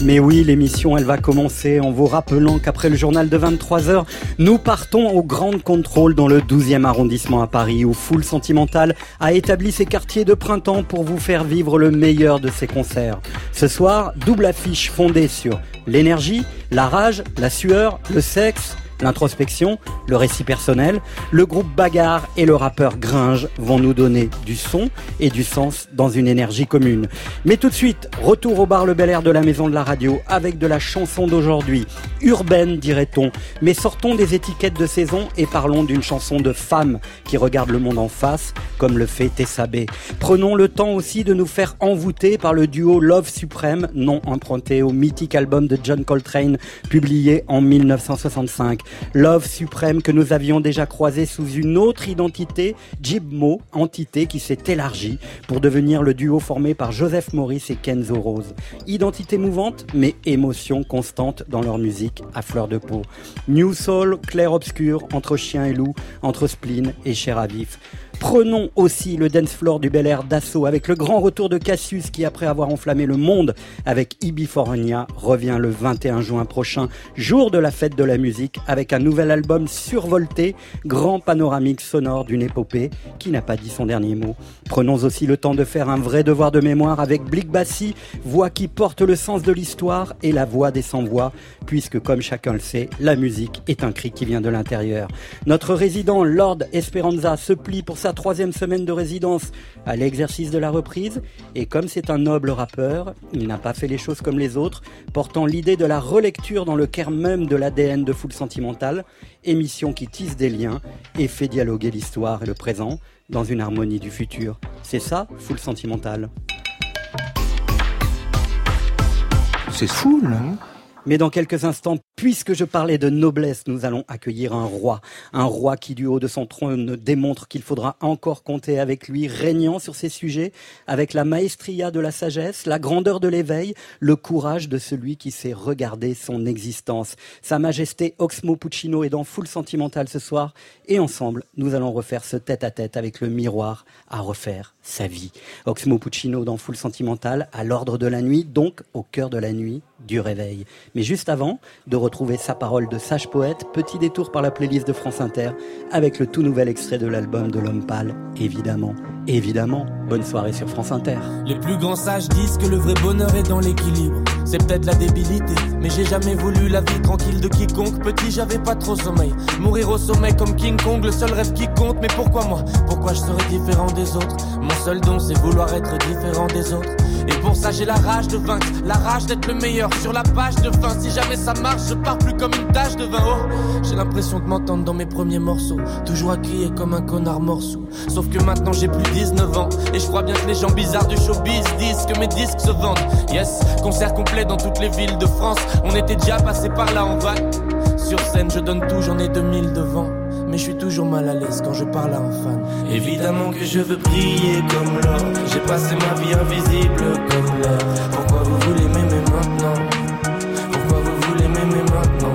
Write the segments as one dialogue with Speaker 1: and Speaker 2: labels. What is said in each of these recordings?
Speaker 1: Mais oui, l'émission, elle va commencer en vous rappelant qu'après le journal de 23h, nous partons au Grand Contrôle dans le 12e arrondissement à Paris, où Full Sentimental a établi ses quartiers de printemps pour vous faire vivre le meilleur de ses concerts. Ce soir, double affiche fondée sur l'énergie, la rage, la sueur, le sexe, l'introspection, le récit personnel, le groupe Bagarre et le rappeur Gringe vont nous donner du son et du sens dans une énergie commune. Mais tout de suite, retour au bar Le Bel Air de la Maison de la Radio avec de la chanson d'aujourd'hui, urbaine dirait-on, mais sortons des étiquettes de saison et parlons d'une chanson de femme qui regarde le monde en face, comme le fait Tessa B. Prenons le temps aussi de nous faire envoûter par le duo Love Supreme, nom emprunté au mythique album de John Coltrane publié en 1965. Love Suprême que nous avions déjà croisé sous une autre identité, Jibmo, entité qui s'est élargie pour devenir le duo formé par Joseph Morris et Kenzo Rose. Identité mouvante, mais émotion constante dans leur musique à fleur de peau. New Soul, clair-obscur, entre chien et loup, entre spleen et chair à vif. Prenons aussi le dance floor du Bel Air d'assaut avec le grand retour de Cassius qui, après avoir enflammé le monde avec Ibifornia, revient le 21 juin prochain, jour de la fête de la musique, avec un nouvel album survolté, grand panoramique sonore d'une épopée qui n'a pas dit son dernier mot. Prenons aussi le temps de faire un vrai devoir de mémoire avec Blick Bassi, voix qui porte le sens de l'histoire et la voix des sans-voix, puisque comme chacun le sait, la musique est un cri qui vient de l'intérieur. Notre résident Lord Esperanza se plie pour sa troisième semaine de résidence à l'exercice de la reprise. Et comme c'est un noble rappeur, il n'a pas fait les choses comme les autres, portant l'idée de la relecture dans le cœur même de l'ADN de Full Sentimental, émission qui tisse des liens et fait dialoguer l'histoire et le présent dans une harmonie du futur. C'est ça, Full Sentimental.
Speaker 2: C'est fou, là. Hein?
Speaker 1: Mais dans quelques instants, puisque je parlais de noblesse, nous allons accueillir un roi. Un roi qui, du haut de son trône, démontre qu'il faudra encore compter avec lui, régnant sur ces sujets, avec la maestria de la sagesse, la grandeur de l'éveil, le courage de celui qui sait regarder son existence. Sa Majesté Oxmo Puccino est dans Full Sentimental ce soir, et ensemble, nous allons refaire ce tête-à-tête -tête avec le miroir à refaire sa vie. Oxmo Puccino dans Full Sentimental, à l'ordre de la nuit, donc au cœur de la nuit, du réveil. Mais juste avant de retrouver sa parole de sage poète, petit détour par la playlist de France Inter avec le tout nouvel extrait de l'album de l'homme pâle, évidemment. Évidemment, bonne soirée sur France Inter.
Speaker 3: Les plus grands sages disent que le vrai bonheur est dans l'équilibre. C'est peut-être la débilité, mais j'ai jamais voulu la vie tranquille de quiconque. Petit, j'avais pas trop sommeil. Mourir au sommet comme King Kong, le seul rêve qui compte. Mais pourquoi moi? Pourquoi je serais différent des autres? Mon seul don, c'est vouloir être différent des autres. Et pour ça j'ai la rage de vaincre, la rage d'être le meilleur sur la page de fin. Si jamais ça marche, je pars plus comme une tâche de vin. Oh, j'ai l'impression de m'entendre dans mes premiers morceaux, toujours à crier comme un connard morceau. Sauf que maintenant j'ai plus 19 ans et je crois bien que les gens bizarres du showbiz disent que mes disques se vendent. Yes, concert complet dans toutes les villes de France. On était déjà passé par là en vague. Sur scène, je donne tout, j'en ai 2000 devant mais je suis toujours mal à l'aise quand je parle à un fan. Évidemment que je veux briller comme l'or. J'ai passé ma vie invisible comme l'air. Pourquoi vous voulez m'aimer maintenant? Pourquoi vous voulez m'aimer maintenant?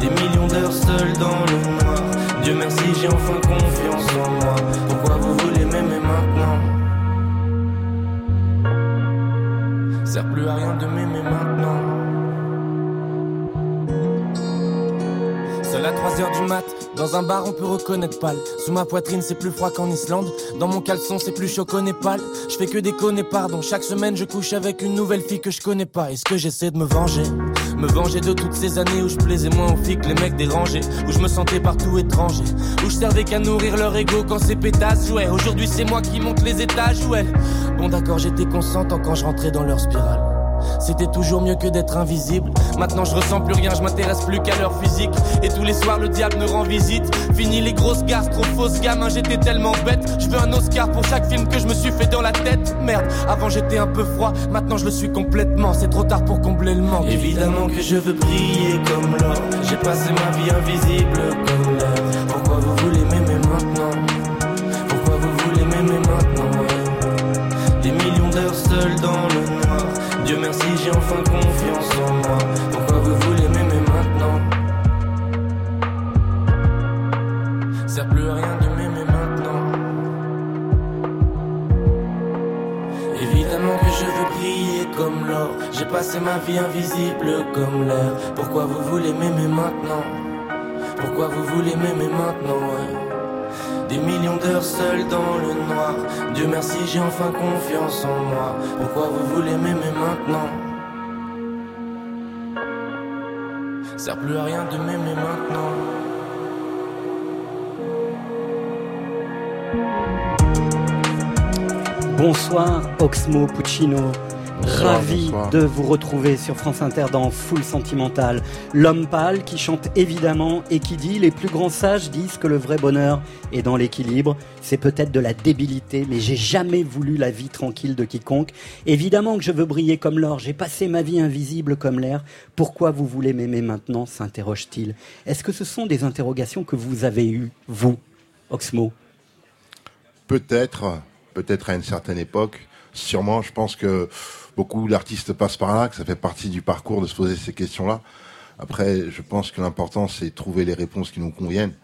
Speaker 3: Des millions d'heures seules dans le noir. Dieu merci, j'ai enfin dans un bar on peut reconnaître pâle. Sous ma poitrine c'est plus froid qu'en Islande. Dans mon caleçon c'est plus chaud qu'au Népal. Je fais que déconner pardon. Chaque semaine je couche avec une nouvelle fille que je connais pas. Est-ce que j'essaie de me venger? Me venger de toutes ces années où je plaisais moins aux filles que les mecs dérangés. Où je me sentais partout étranger. Où je servais qu'à nourrir leur ego quand ces pétasses jouaient. Aujourd'hui c'est moi qui monte les étages elle. Bon d'accord j'étais consentant quand je rentrais dans leur spirale. C'était toujours mieux que d'être invisible. Maintenant je ressens plus rien, je m'intéresse plus qu'à leur physique. Et tous les soirs le diable me rend visite. Fini les grosses gares, trop fausses gamin, j'étais tellement bête. Je veux un Oscar pour chaque film que je me suis fait dans la tête. Merde, avant j'étais un peu froid, maintenant je le suis complètement. C'est trop tard pour combler le manque. Évidemment que je veux briller comme l'or. J'ai passé ma vie invisible comme l'air. Pourquoi vous voulez m'aimer maintenant? Pourquoi vous voulez m'aimer maintenant? Des millions d'heures seules seul dans. Dieu merci, j'ai enfin confiance en moi. Pourquoi vous voulez m'aimer maintenant? Ça plus rien de m'aimer maintenant. Évidemment que je veux briller comme l'or. J'ai passé ma vie invisible comme l'air. Pourquoi vous voulez m'aimer maintenant? Pourquoi vous voulez m'aimer maintenant Des millions d'heures seules dans le noir. Dieu merci, j'ai enfin confiance en moi. Pourquoi vous voulez m'aimer maintenant? Sert plus à rien de m'aimer maintenant.
Speaker 1: Bonsoir Oxmo Puccino. Ravi
Speaker 2: bonsoir.
Speaker 1: de vous retrouver sur France Inter dans Full Sentimental. L'homme pâle qui chante évidemment et qui dit les plus grands sages disent que le vrai bonheur est dans l'équilibre. C'est peut-être de la débilité, mais j'ai jamais voulu la vie tranquille de quiconque. Évidemment que je veux briller comme l'or. J'ai passé ma vie invisible comme l'air. Pourquoi vous voulez m'aimer maintenant s'interroge-t-il. Est-ce que ce sont des interrogations que vous avez eues, vous, Oxmo?
Speaker 2: Peut-être, peut-être à une certaine époque. Sûrement, je pense que beaucoup d'artistes passent par là, que ça fait partie du parcours de se poser ces questions-là. Après, je pense que l'important, c'est de trouver les réponses qui nous conviennent.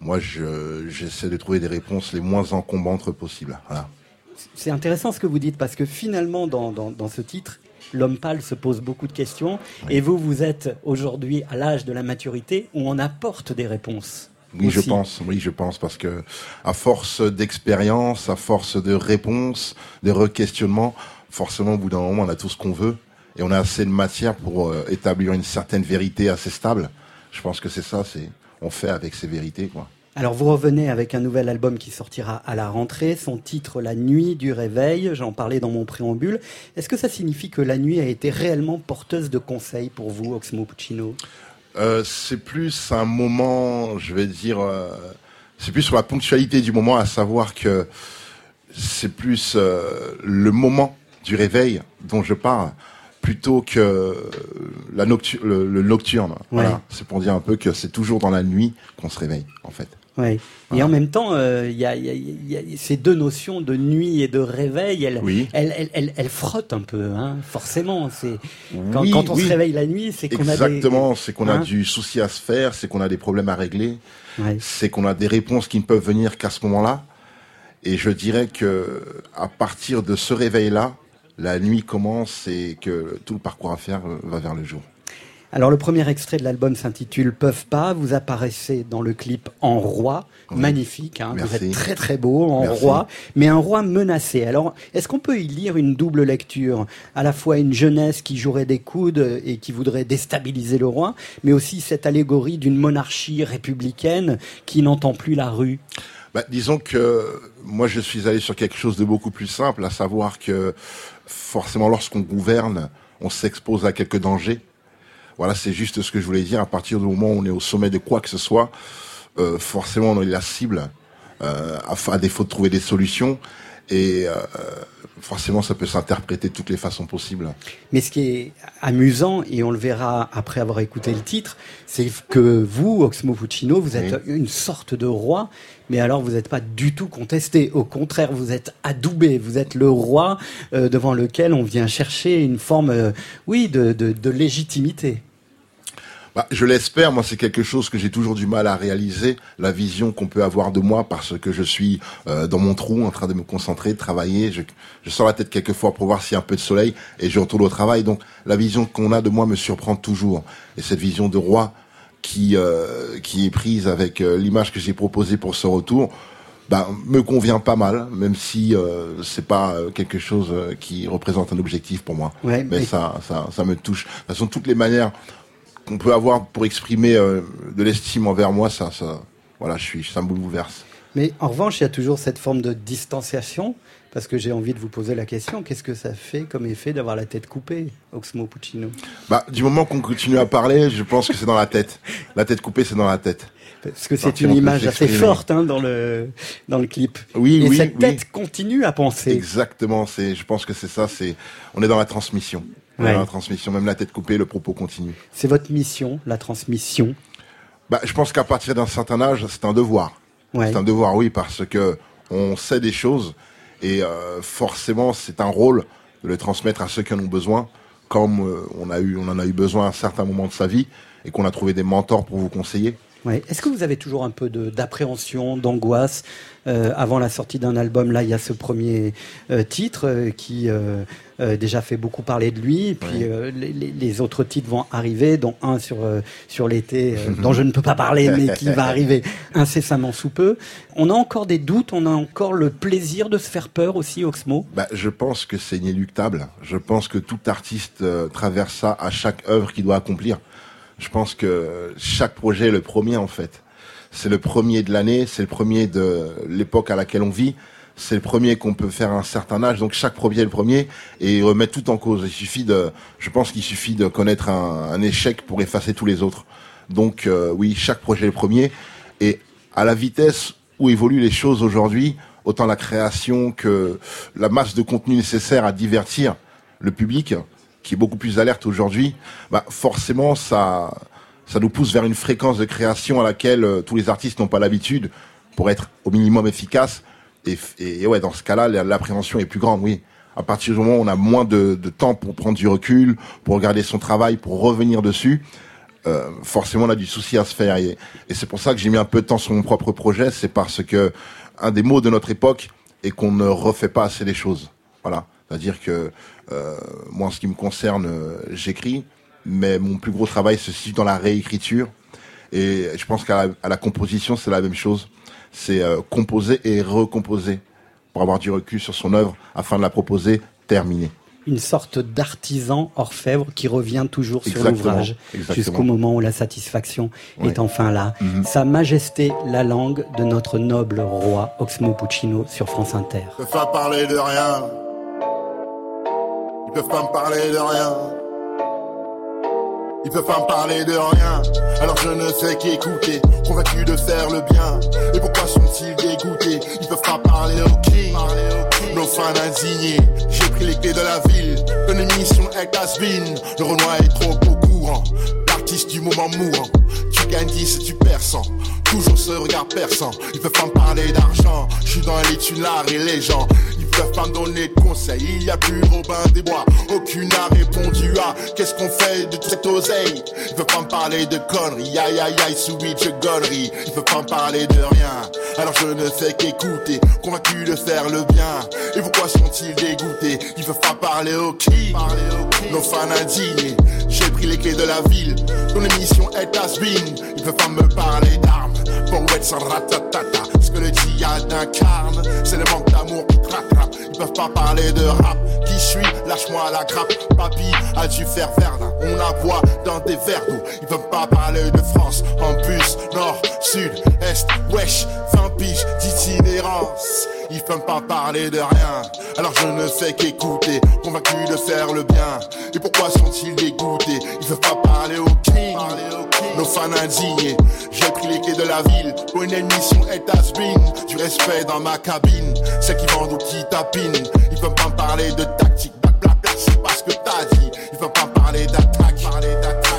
Speaker 2: Moi, je- j'essaie de trouver des réponses les moins encombrantes possibles. Voilà.
Speaker 1: C'est intéressant ce que vous dites parce que finalement, dans, dans, dans ce titre, l'homme pâle se pose beaucoup de questions et vous, vous êtes aujourd'hui à l'âge de la maturité où on apporte des réponses.
Speaker 2: Oui, je pense. Oui, je pense parce que à force d'expérience, à force de réponses, de re-questionnements, forcément, au bout d'un moment, on a tout ce qu'on veut et on a assez de matière pour euh, établir une certaine vérité assez stable. Je pense que c'est ça. C'est on fait avec ces vérités, quoi.
Speaker 1: Alors vous revenez avec un nouvel album qui sortira à la rentrée, son titre La nuit du réveil, j'en parlais dans mon préambule. Est-ce que ça signifie que la nuit a été réellement porteuse de conseils pour vous, Oxmo Puccino?
Speaker 2: Euh, c'est plus un moment, je vais dire, euh, c'est plus sur la ponctualité du moment, à savoir que c'est plus euh, le moment du réveil dont je parle, plutôt que la noctu- le, le nocturne. Voilà. C'est pour dire un peu que c'est toujours dans la nuit qu'on se réveille, en fait.
Speaker 1: Oui. Et en même temps, euh, il y, a, il y a- il y a ces deux notions de nuit et de réveil, elles,
Speaker 2: Oui.
Speaker 1: elles, elles, elles- frottent un peu, hein, forcément. C'est quand,
Speaker 2: Oui,
Speaker 1: quand on
Speaker 2: oui.
Speaker 1: se réveille la nuit, c'est qu'on a
Speaker 2: Exactement, c'est qu'on a
Speaker 1: Hein?
Speaker 2: du souci à se faire, c'est qu'on a des problèmes à régler,
Speaker 1: Ouais.
Speaker 2: c'est qu'on a des réponses qui ne peuvent venir qu'à ce moment-là. Et je dirais que à partir de ce réveil-là, la nuit commence et que tout le parcours à faire euh, va vers le jour.
Speaker 1: Alors le premier extrait de l'album s'intitule Peuvent pas. Vous apparaissez dans le clip en roi,
Speaker 2: Oui.
Speaker 1: magnifique. Hein, vous êtes très très beau en
Speaker 2: Merci.
Speaker 1: roi, mais un roi menacé. Alors est-ce qu'on peut y lire une double lecture, à la fois une jeunesse qui jouerait des coudes et qui voudrait déstabiliser le roi, mais aussi cette allégorie d'une monarchie républicaine qui n'entend plus la rue.
Speaker 2: Bah, disons que moi je suis allé sur quelque chose de beaucoup plus simple, à savoir que forcément lorsqu'on gouverne, on s'expose à quelques dangers. Voilà, c'est juste ce que je voulais dire. À partir du moment où on est au sommet de quoi que ce soit, euh, forcément on est la cible, euh, à, à défaut de trouver des solutions. Et euh, forcément, ça peut s'interpréter de toutes les façons possibles.
Speaker 1: Mais ce qui est amusant, et on le verra après avoir écouté le titre, c'est que vous, Oxmo Puccino, vous êtes une sorte de roi, mais alors vous n'êtes pas du tout contesté. Au contraire, vous êtes adoubé. Vous êtes le roi euh, devant lequel on vient chercher une forme, euh, oui, de, de, de légitimité.
Speaker 2: Bah, je l'espère, moi c'est quelque chose que j'ai toujours du mal à réaliser, la vision qu'on peut avoir de moi parce que je suis euh, dans mon trou en train de me concentrer, de travailler, je, je sors la tête quelquefois pour voir s'il y a un peu de soleil et je retourne au travail. Donc la vision qu'on a de moi me surprend toujours. Et cette vision de roi qui, euh, qui est prise avec euh, l'image que j'ai proposée pour ce retour, bah, me convient pas mal, même si euh, c'est pas quelque chose qui représente un objectif pour moi.
Speaker 1: Ouais,
Speaker 2: mais
Speaker 1: mais-
Speaker 2: ça, ça, ça me touche. De toute façon, toutes les manières qu'on peut avoir pour exprimer euh, de l'estime envers moi, ça, ça, voilà, je suis, ça me bouleverse.
Speaker 1: Mais en revanche, il y a toujours cette forme de distanciation, parce que j'ai envie de vous poser la question, qu'est-ce que ça fait comme effet d'avoir la tête coupée, Oxmo Puccino?
Speaker 2: Bah, du moment qu'on continue à parler, je pense que c'est dans la tête. La tête coupée, c'est dans la tête.
Speaker 1: Parce que c'est une image assez forte hein, dans, le, dans le clip.
Speaker 2: Oui,
Speaker 1: Et
Speaker 2: oui,
Speaker 1: cette
Speaker 2: oui.
Speaker 1: tête continue à penser.
Speaker 2: Exactement. Je pense que c'est ça. C'est, on est dans la transmission.
Speaker 1: Ouais.
Speaker 2: la transmission. Même la tête coupée, le propos continue.
Speaker 1: C'est votre mission, la transmission.
Speaker 2: Bah, je pense qu'à partir d'un certain âge, c'est un devoir.
Speaker 1: Ouais.
Speaker 2: C'est un devoir, oui, parce que on sait des choses et euh, forcément, c'est un rôle de le transmettre à ceux qui en ont besoin, comme euh, on a eu, on en a eu besoin à un certain moment de sa vie et qu'on a trouvé des mentors pour vous conseiller.
Speaker 1: Ouais. Est-ce que vous avez toujours un peu d'appréhension, d'angoisse euh, avant la sortie d'un album? Là, il y a ce premier euh, titre euh, qui euh, euh, déjà fait beaucoup parler de lui. Puis euh, les, les, autres titres vont arriver, dont un sur sur l'été, dont je ne peux pas parler, mais qui va arriver incessamment sous peu. On a encore des doutes, on a encore le plaisir de se faire peur aussi, Oxmo.
Speaker 2: Bah, je pense que c'est inéluctable. Je pense que tout artiste traverse ça à chaque œuvre qu'il doit accomplir. Je pense que chaque projet est le premier en fait. C'est le premier de l'année, c'est le premier de l'époque à laquelle on vit, c'est le premier qu'on peut faire à un certain âge. Donc chaque projet est le premier et remettre tout en cause. Il suffit de, je pense qu'il suffit de connaître un, un, échec pour effacer tous les autres. Donc euh, oui, chaque projet est le premier et à la vitesse où évoluent les choses aujourd'hui, autant la création que la masse de contenu nécessaire à divertir le public, qui est beaucoup plus alerte aujourd'hui, bah forcément ça ça nous pousse vers une fréquence de création à laquelle euh, tous les artistes n'ont pas l'habitude pour être au minimum efficace. Et, et, ouais, dans ce cas-là, l'appréhension est plus grande, oui. À partir du moment où on a moins de, temps pour prendre du recul, pour regarder son travail, pour revenir dessus, euh, forcément on a du souci à se faire. Et, c'est pour ça que j'ai mis un peu de temps sur mon propre projet, c'est parce que un des mots de notre époque est qu'on ne refait pas assez les choses. Voilà. C'est-à-dire que euh, moi, en ce qui me concerne, euh, j'écris, mais mon plus gros travail se situe dans la réécriture. Et je pense qu'à la, composition, c'est la même chose. C'est euh, composer et recomposer pour avoir du recul sur son œuvre afin de la proposer terminée.
Speaker 1: Une sorte d'artisan orfèvre qui revient toujours sur l'ouvrage jusqu'au moment où la satisfaction oui. est enfin là. Mm -hmm. Sa Majesté la langue de notre noble roi Oxmo Puccino sur France Inter.
Speaker 4: Je peux pas parler de rien. Ils peuvent pas me parler de rien. Ils peuvent pas me parler de rien, alors je ne sais qu'écouter, convaincu de faire le bien. Et pourquoi sont-ils dégoûtés? Ils peuvent pas parler au king, nos fans indignés. J'ai pris les clés de la ville, ton émission est has-been. Le Renoir est trop au courant, l'artiste du moment mourant. Tu gagnes 10 et tu perds 100. Toujours ce regard perçant, ils peuvent pas me parler d'argent. Je suis dans les l'art et les gens. Peuvent pas me donner de conseils. Il y a plus Robin des Bois. Aucune n'a répondu à qu'est-ce qu'on fait de toute cette oseille. Ils peuvent pas me parler de conneries. Aïe aïe aïe, switch gonnerie. Ils peuvent pas me parler de rien. Alors je ne fais qu'écouter, convaincu de faire le bien. Et pourquoi sont-ils dégoûtés? Ils peuvent pas parler au qui Nos fans indignés. J'ai pris les clés de la ville. Ton émission est has-been. Ils peuvent pas me parler d'armes. Poète sans ratatata. Ce que le djihad incarne, c'est le manque d'amour qui peuvent pas parler de rap. Qui je suis Lâche-moi la grappe. Papy a dû faire Verdun? On la boit dans des verres d'eau. Ils peuvent pas parler de France. En bus, nord, sud, est, wesh. 20 piges d'itinérance. Ils peuvent pas parler de rien. Alors je ne fais qu'écouter, convaincu de faire le bien. Et pourquoi sont-ils dégoûtés? Ils peuvent pas parler au king. Nos fans indignés. J'ai pris les clés de la ville. Pour une émission est has been. Du respect dans ma cabine. Ceux qui vendent ou qui tapinent. Ils peuvent pas me parler de tactique. Blablabla, c'est pas ce que t'as dit. Ils peuvent pas parler d'attaque.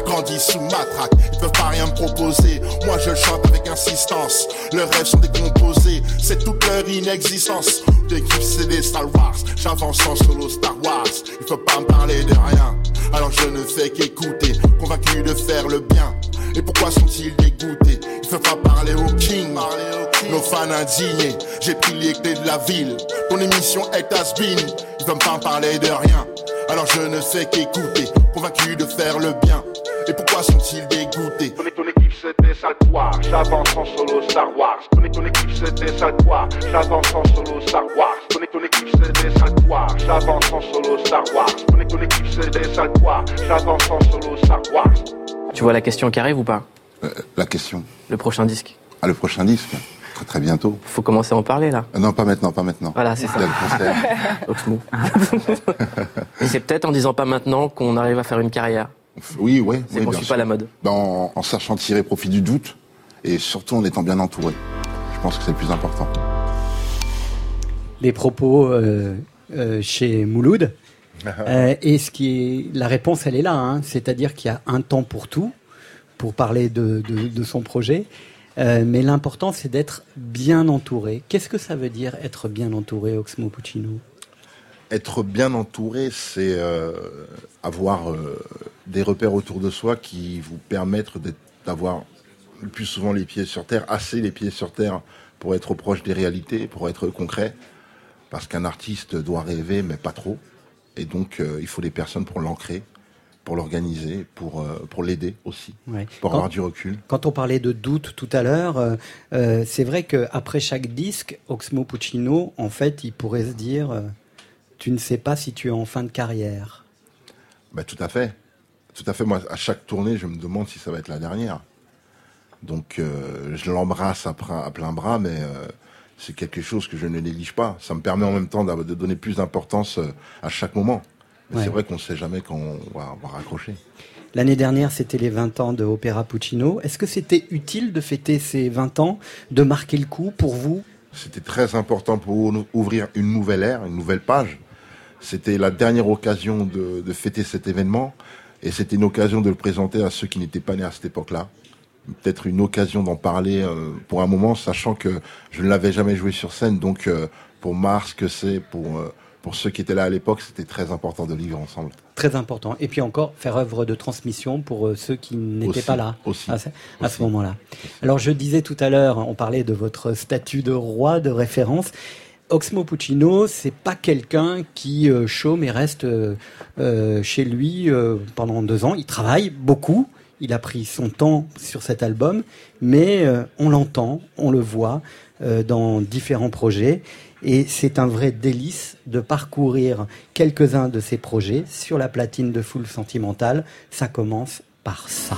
Speaker 4: Grandis sous matraque. Ils peuvent pas rien me proposer. Moi je chante avec insistance. Leurs rêves sont décomposés. C'est toute leur inexistence. L'équipe c'est des Star Wars? J'avance en solo Star Wars. Ils peuvent pas me parler de rien. Alors je ne fais qu'écouter. Convaincu de faire le bien. Et pourquoi sont-ils dégoûtés? Ils peuvent pas parler au king. Nos fans indignés. J'ai pris les clés de la ville. Ton émission est has-been. Ils peuvent pas parler de rien. Alors je ne fais qu'écouter. Convaincu de faire le bien. Et pourquoi sont-ils dégoûtés?
Speaker 5: C'était ça toi, j'avance en solo Star Wars. Ton, ton équipe c'était ça toi, j'avance en solo Star Wars. Ton, ton équipe c'était ça toi, j'avance en solo Star Wars. Ton, ton équipe c'était ça toi, j'avance en solo Star Wars.
Speaker 6: Tu vois la question qui arrive ou pas?
Speaker 2: Euh, La question.
Speaker 6: Le prochain disque.
Speaker 2: Ah, le prochain disque Très, très bientôt.
Speaker 6: Faut commencer à en parler là.
Speaker 2: Euh, non, pas maintenant, pas maintenant.
Speaker 6: Voilà, c'est ça. Oxmo. Et c'est peut-être en disant pas maintenant qu'on arrive à faire une carrière.
Speaker 2: Oui, oui.
Speaker 6: C'est
Speaker 2: oui,
Speaker 6: qu'on
Speaker 2: bien
Speaker 6: suit
Speaker 2: sûr.
Speaker 6: pas la mode.
Speaker 2: Ben, en, en sachant tirer profit du doute et surtout en étant bien entouré. Je pense que c'est le plus important.
Speaker 1: Les propos euh, euh, chez Mouloud. Euh, et ce qui est, la réponse, elle est là. Hein. C'est-à-dire qu'il y a un temps pour tout, pour parler de, de, de son projet. Euh, mais l'important, c'est d'être bien entouré. Qu'est-ce que ça veut dire être bien entouré, Oxmo Puccino?
Speaker 2: Être bien entouré, c'est euh, avoir euh, des repères autour de soi qui vous permettent d'avoir le plus souvent les pieds sur terre, assez les pieds sur terre pour être proche des réalités, pour être concret. Parce qu'un artiste doit rêver, mais pas trop. Et donc, euh, il faut des personnes pour l'ancrer, pour l'organiser, pour, euh, pour l'aider aussi, pour avoir du recul.
Speaker 1: Quand on parlait de doute tout à l'heure, euh, c'est vrai qu'après chaque disque, Oxmo Puccino, en fait, il pourrait se dire Tu ne sais pas si tu es en fin de carrière.
Speaker 2: Ben, tout à fait. Tout à fait. Moi, à chaque tournée, je me demande si ça va être la dernière. Donc, je l'embrasse à, à, plein bras, mais c'est quelque chose que je ne néglige pas. Ça me permet en même temps de donner plus d'importance euh, à chaque moment. Mais c'est vrai qu'on ne sait jamais quand on va, raccrocher.
Speaker 1: L'année dernière, c'était les 20 ans de Opéra Puccino. Est-ce que c'était utile de fêter ces 20 ans, de marquer le coup pour vous?
Speaker 2: C'était très important pour ouvrir une nouvelle ère, une nouvelle page. C'était la dernière occasion de, de fêter cet événement et c'était une occasion de le présenter à ceux qui n'étaient pas nés à cette époque-là peut-être une occasion d'en parler euh, pour un moment, sachant que je ne l'avais jamais joué sur scène. Donc euh, pour Mars, que c'est pour euh, pour ceux qui étaient là à l'époque, c'était très important de vivre ensemble.
Speaker 1: Très important. Et puis encore, faire œuvre de transmission pour ceux qui n'étaient pas là
Speaker 2: aussi,
Speaker 1: à, ce moment-là. Alors je disais tout à l'heure, on parlait de votre statut de roi de référence. Oxmo Puccino, c'est pas quelqu'un qui chôme et reste chez lui pendant deux ans. Il travaille beaucoup. Il a pris son temps sur cet album, mais euh, on l'entend, on le voit euh, dans différents projets. Et c'est un vrai délice de parcourir quelques-uns de ces projets sur la platine de Full Sentimental. Ça commence par ça.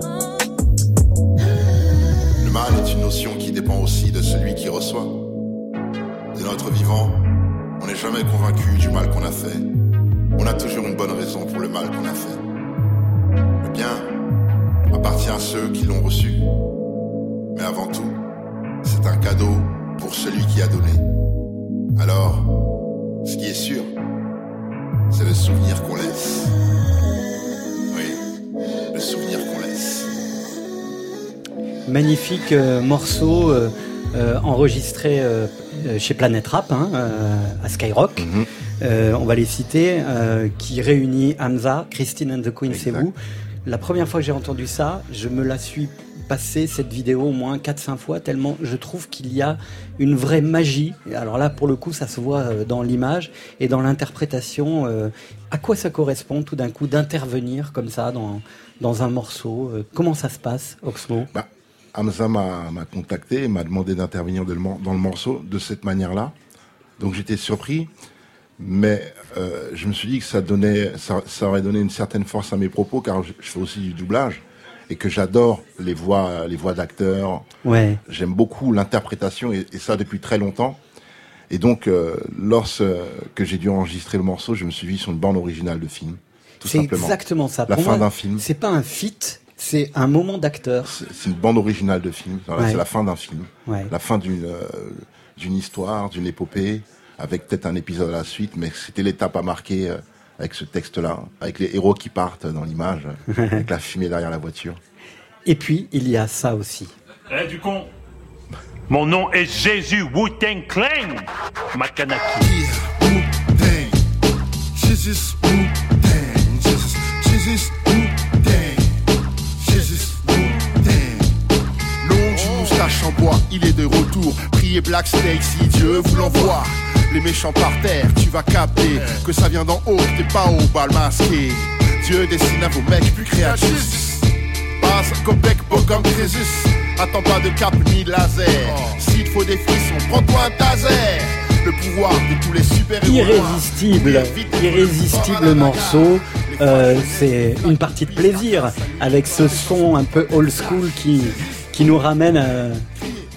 Speaker 7: Le
Speaker 2: mal est une notion qui dépend aussi de celui qui reçoit. De notre vivant, on n'est jamais convaincu du mal qu'on a fait. On a toujours une bonne raison pour le mal qu'on a fait. Le bien appartient à ceux qui l'ont reçu. Mais avant tout, c'est un cadeau pour celui qui a donné. Alors, ce qui est sûr, c'est le souvenir qu'on laisse. Oui, le souvenir qu'on laisse.
Speaker 1: Magnifique euh, morceau euh, euh, enregistré chez Planet Rap, hein, à Skyrock. Mhm. on va les citer, qui réunit Hamza, Christine and the Queen, c'est vous. La première fois que j'ai entendu ça, je me la suis passé cette vidéo au moins 4-5 fois, tellement je trouve qu'il y a une vraie magie. Alors là, pour le coup, ça se voit dans l'image et dans l'interprétation. Euh, à quoi ça correspond tout d'un coup d'intervenir comme ça dans, dans un morceau euh, Comment ça se passe, Oxmo?
Speaker 2: Bah, Hamza m'a contacté et m'a demandé d'intervenir dans le morceau de cette manière-là. Donc j'étais surpris. Mais euh, je me suis dit que ça, donnait, ça, ça, aurait donné une certaine force à mes propos, car je, fais aussi du doublage et que j'adore les voix, les voix d'acteurs.
Speaker 1: Ouais.
Speaker 2: J'aime beaucoup l'interprétation et, et, ça depuis très longtemps. Et donc, euh, lorsque j'ai dû enregistrer le morceau, je me suis vu sur une bande originale de film.
Speaker 1: C'est exactement ça.
Speaker 2: La fin d'un film.
Speaker 1: C'est pas un feat, c'est un moment d'acteur.
Speaker 2: C'est une bande originale de film. C'est la fin d'un film. Ouais. La fin d'une euh, d'une histoire, d'une épopée avec peut-être un épisode à la suite, mais c'était l'étape à marquer euh, avec ce texte-là, avec les héros qui partent dans l'image, avec la fumée derrière la voiture.
Speaker 1: Et puis, il y a ça aussi.
Speaker 8: Eh, du con Mon nom est Jésus Wu-Tang Clan Makanaki. Yeah, Wu-Tang. Jesus Wu-Tang. Jesus, Jesus
Speaker 4: Moustache en bois, il est de retour. Priez Black Snake si Dieu vous l'envoie les méchants par terre, tu vas capter que ça vient d'en haut, t'es pas au bal masqué. Dieu dessine à vos mecs plus créatifs. Passe comme bec beau comme Crésus. Attends pas de cap ni de laser. S'il faut des frissons, prends-toi un taser. Le pouvoir de tous les super
Speaker 1: Irrésistible, irrésistible morceau. euh, c'est une partie de plaisir avec ce son un peu old school qui, qui nous ramène à,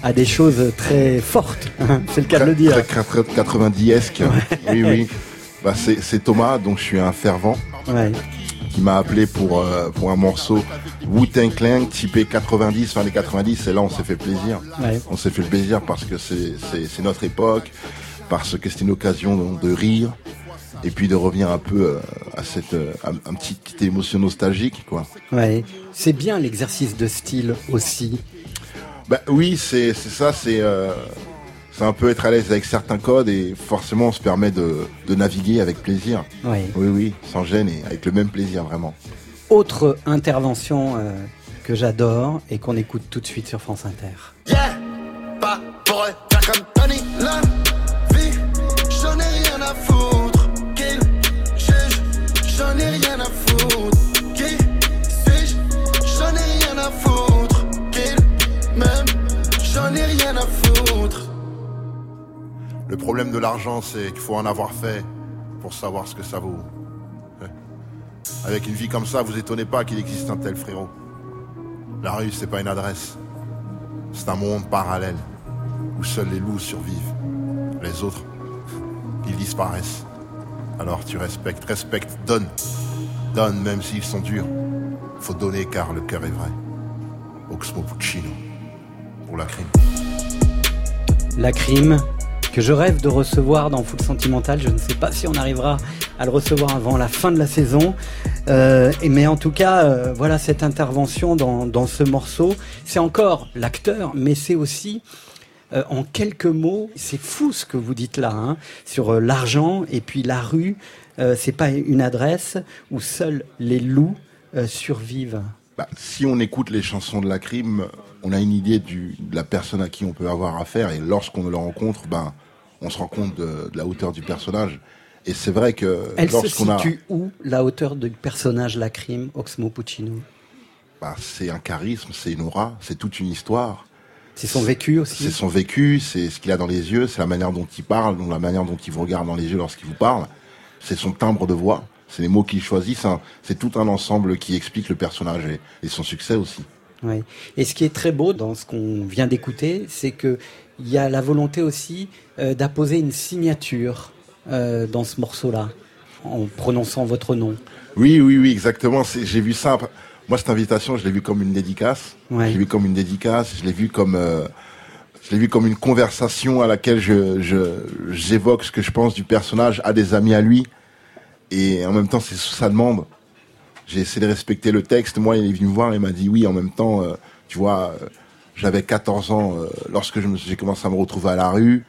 Speaker 1: à des choses très fortes. c'est le cas de le dire.
Speaker 2: Très 90esque. Oui, oui. Bah, c'est Thomas, donc je suis un fervent,
Speaker 1: Ouais.
Speaker 2: qui m'a appelé pour, euh, pour un morceau Wu-Tang Clan, typé 90, fin des 90, et là on s'est fait plaisir.
Speaker 1: Ouais.
Speaker 2: On s'est fait plaisir parce que c'est notre époque, parce que c'est une occasion de rire, et puis de revenir un peu euh, à cette euh, un, petit, petite émotion nostalgique, quoi.
Speaker 1: Ouais. C'est bien l'exercice de style aussi.
Speaker 2: Bah oui, c'est c'est ça, c'est euh, c'est un peu être à l'aise avec certains codes et forcément on se permet de, de naviguer avec plaisir. Oui, oui, sans gêne et avec le même plaisir vraiment.
Speaker 1: Autre intervention euh, que j'adore et qu'on écoute tout de suite sur France Inter.
Speaker 4: Yeah, problème de l'argent, c'est qu'il faut en avoir fait pour savoir ce que ça vaut. Ouais. Avec une vie comme ça, vous étonnez pas qu'il existe un tel frérot. La rue, c'est pas une adresse. C'est un monde parallèle où seuls les loups survivent. Les autres, ils disparaissent. Alors tu respectes, respecte, donne. Donne même s'ils sont durs. Faut donner car le cœur est vrai. Oxmo Puccino. Pour la crime.
Speaker 1: La crime que je rêve de recevoir dans Full Sentimental. Je ne sais pas si on arrivera à le recevoir avant la fin de la saison. Euh, mais en tout cas, euh, voilà cette intervention dans, ce morceau. C'est encore l'acteur, mais c'est aussi euh, en quelques mots, c'est fou ce que vous dites là, hein, sur l'argent et puis la rue. Euh, c'est pas une adresse où seuls les loups survivent.
Speaker 2: Bah, si on écoute les chansons de la crime, on a une idée de la personne à qui on peut avoir affaire et lorsqu'on le rencontre, ben, on se rend compte de, de la hauteur du personnage. Et c'est vrai que
Speaker 1: Elle se
Speaker 2: lorsqu'on a,
Speaker 1: situe où la hauteur du personnage La Crime, Oxmo Puccino
Speaker 2: bah, c'est un charisme, c'est une aura, c'est toute une histoire.
Speaker 1: C'est son vécu aussi.
Speaker 2: C'est son vécu, c'est ce qu'il a dans les yeux, c'est la manière dont il parle, donc la manière dont il vous regarde dans les yeux lorsqu'il vous parle. C'est son timbre de voix, c'est les mots qu'il choisit, c'est un- c'est tout un ensemble qui explique le personnage et, et son succès aussi.
Speaker 1: Ouais. Et ce qui est très beau dans ce qu'on vient d'écouter, c'est que il y a la volonté aussi euh, d'apposer une signature euh, dans ce morceau-là, en prononçant votre nom.
Speaker 2: Oui, oui, oui, exactement. J'ai vu ça. Moi, cette invitation, je l'ai vu comme une dédicace.
Speaker 1: Ouais.
Speaker 2: Je l'ai vu comme une dédicace. Je l'ai vu comme, euh, je l'ai comme une conversation à laquelle je, j'évoque ce que je pense du personnage à des amis à lui. Et en même temps, c'est sous sa demande. J'ai essayé de respecter le texte. Moi, il est venu me voir et m'a dit oui. En même temps, euh, tu vois, j'avais 14 ans euh, lorsque je me j'ai commencé à me retrouver à la rue.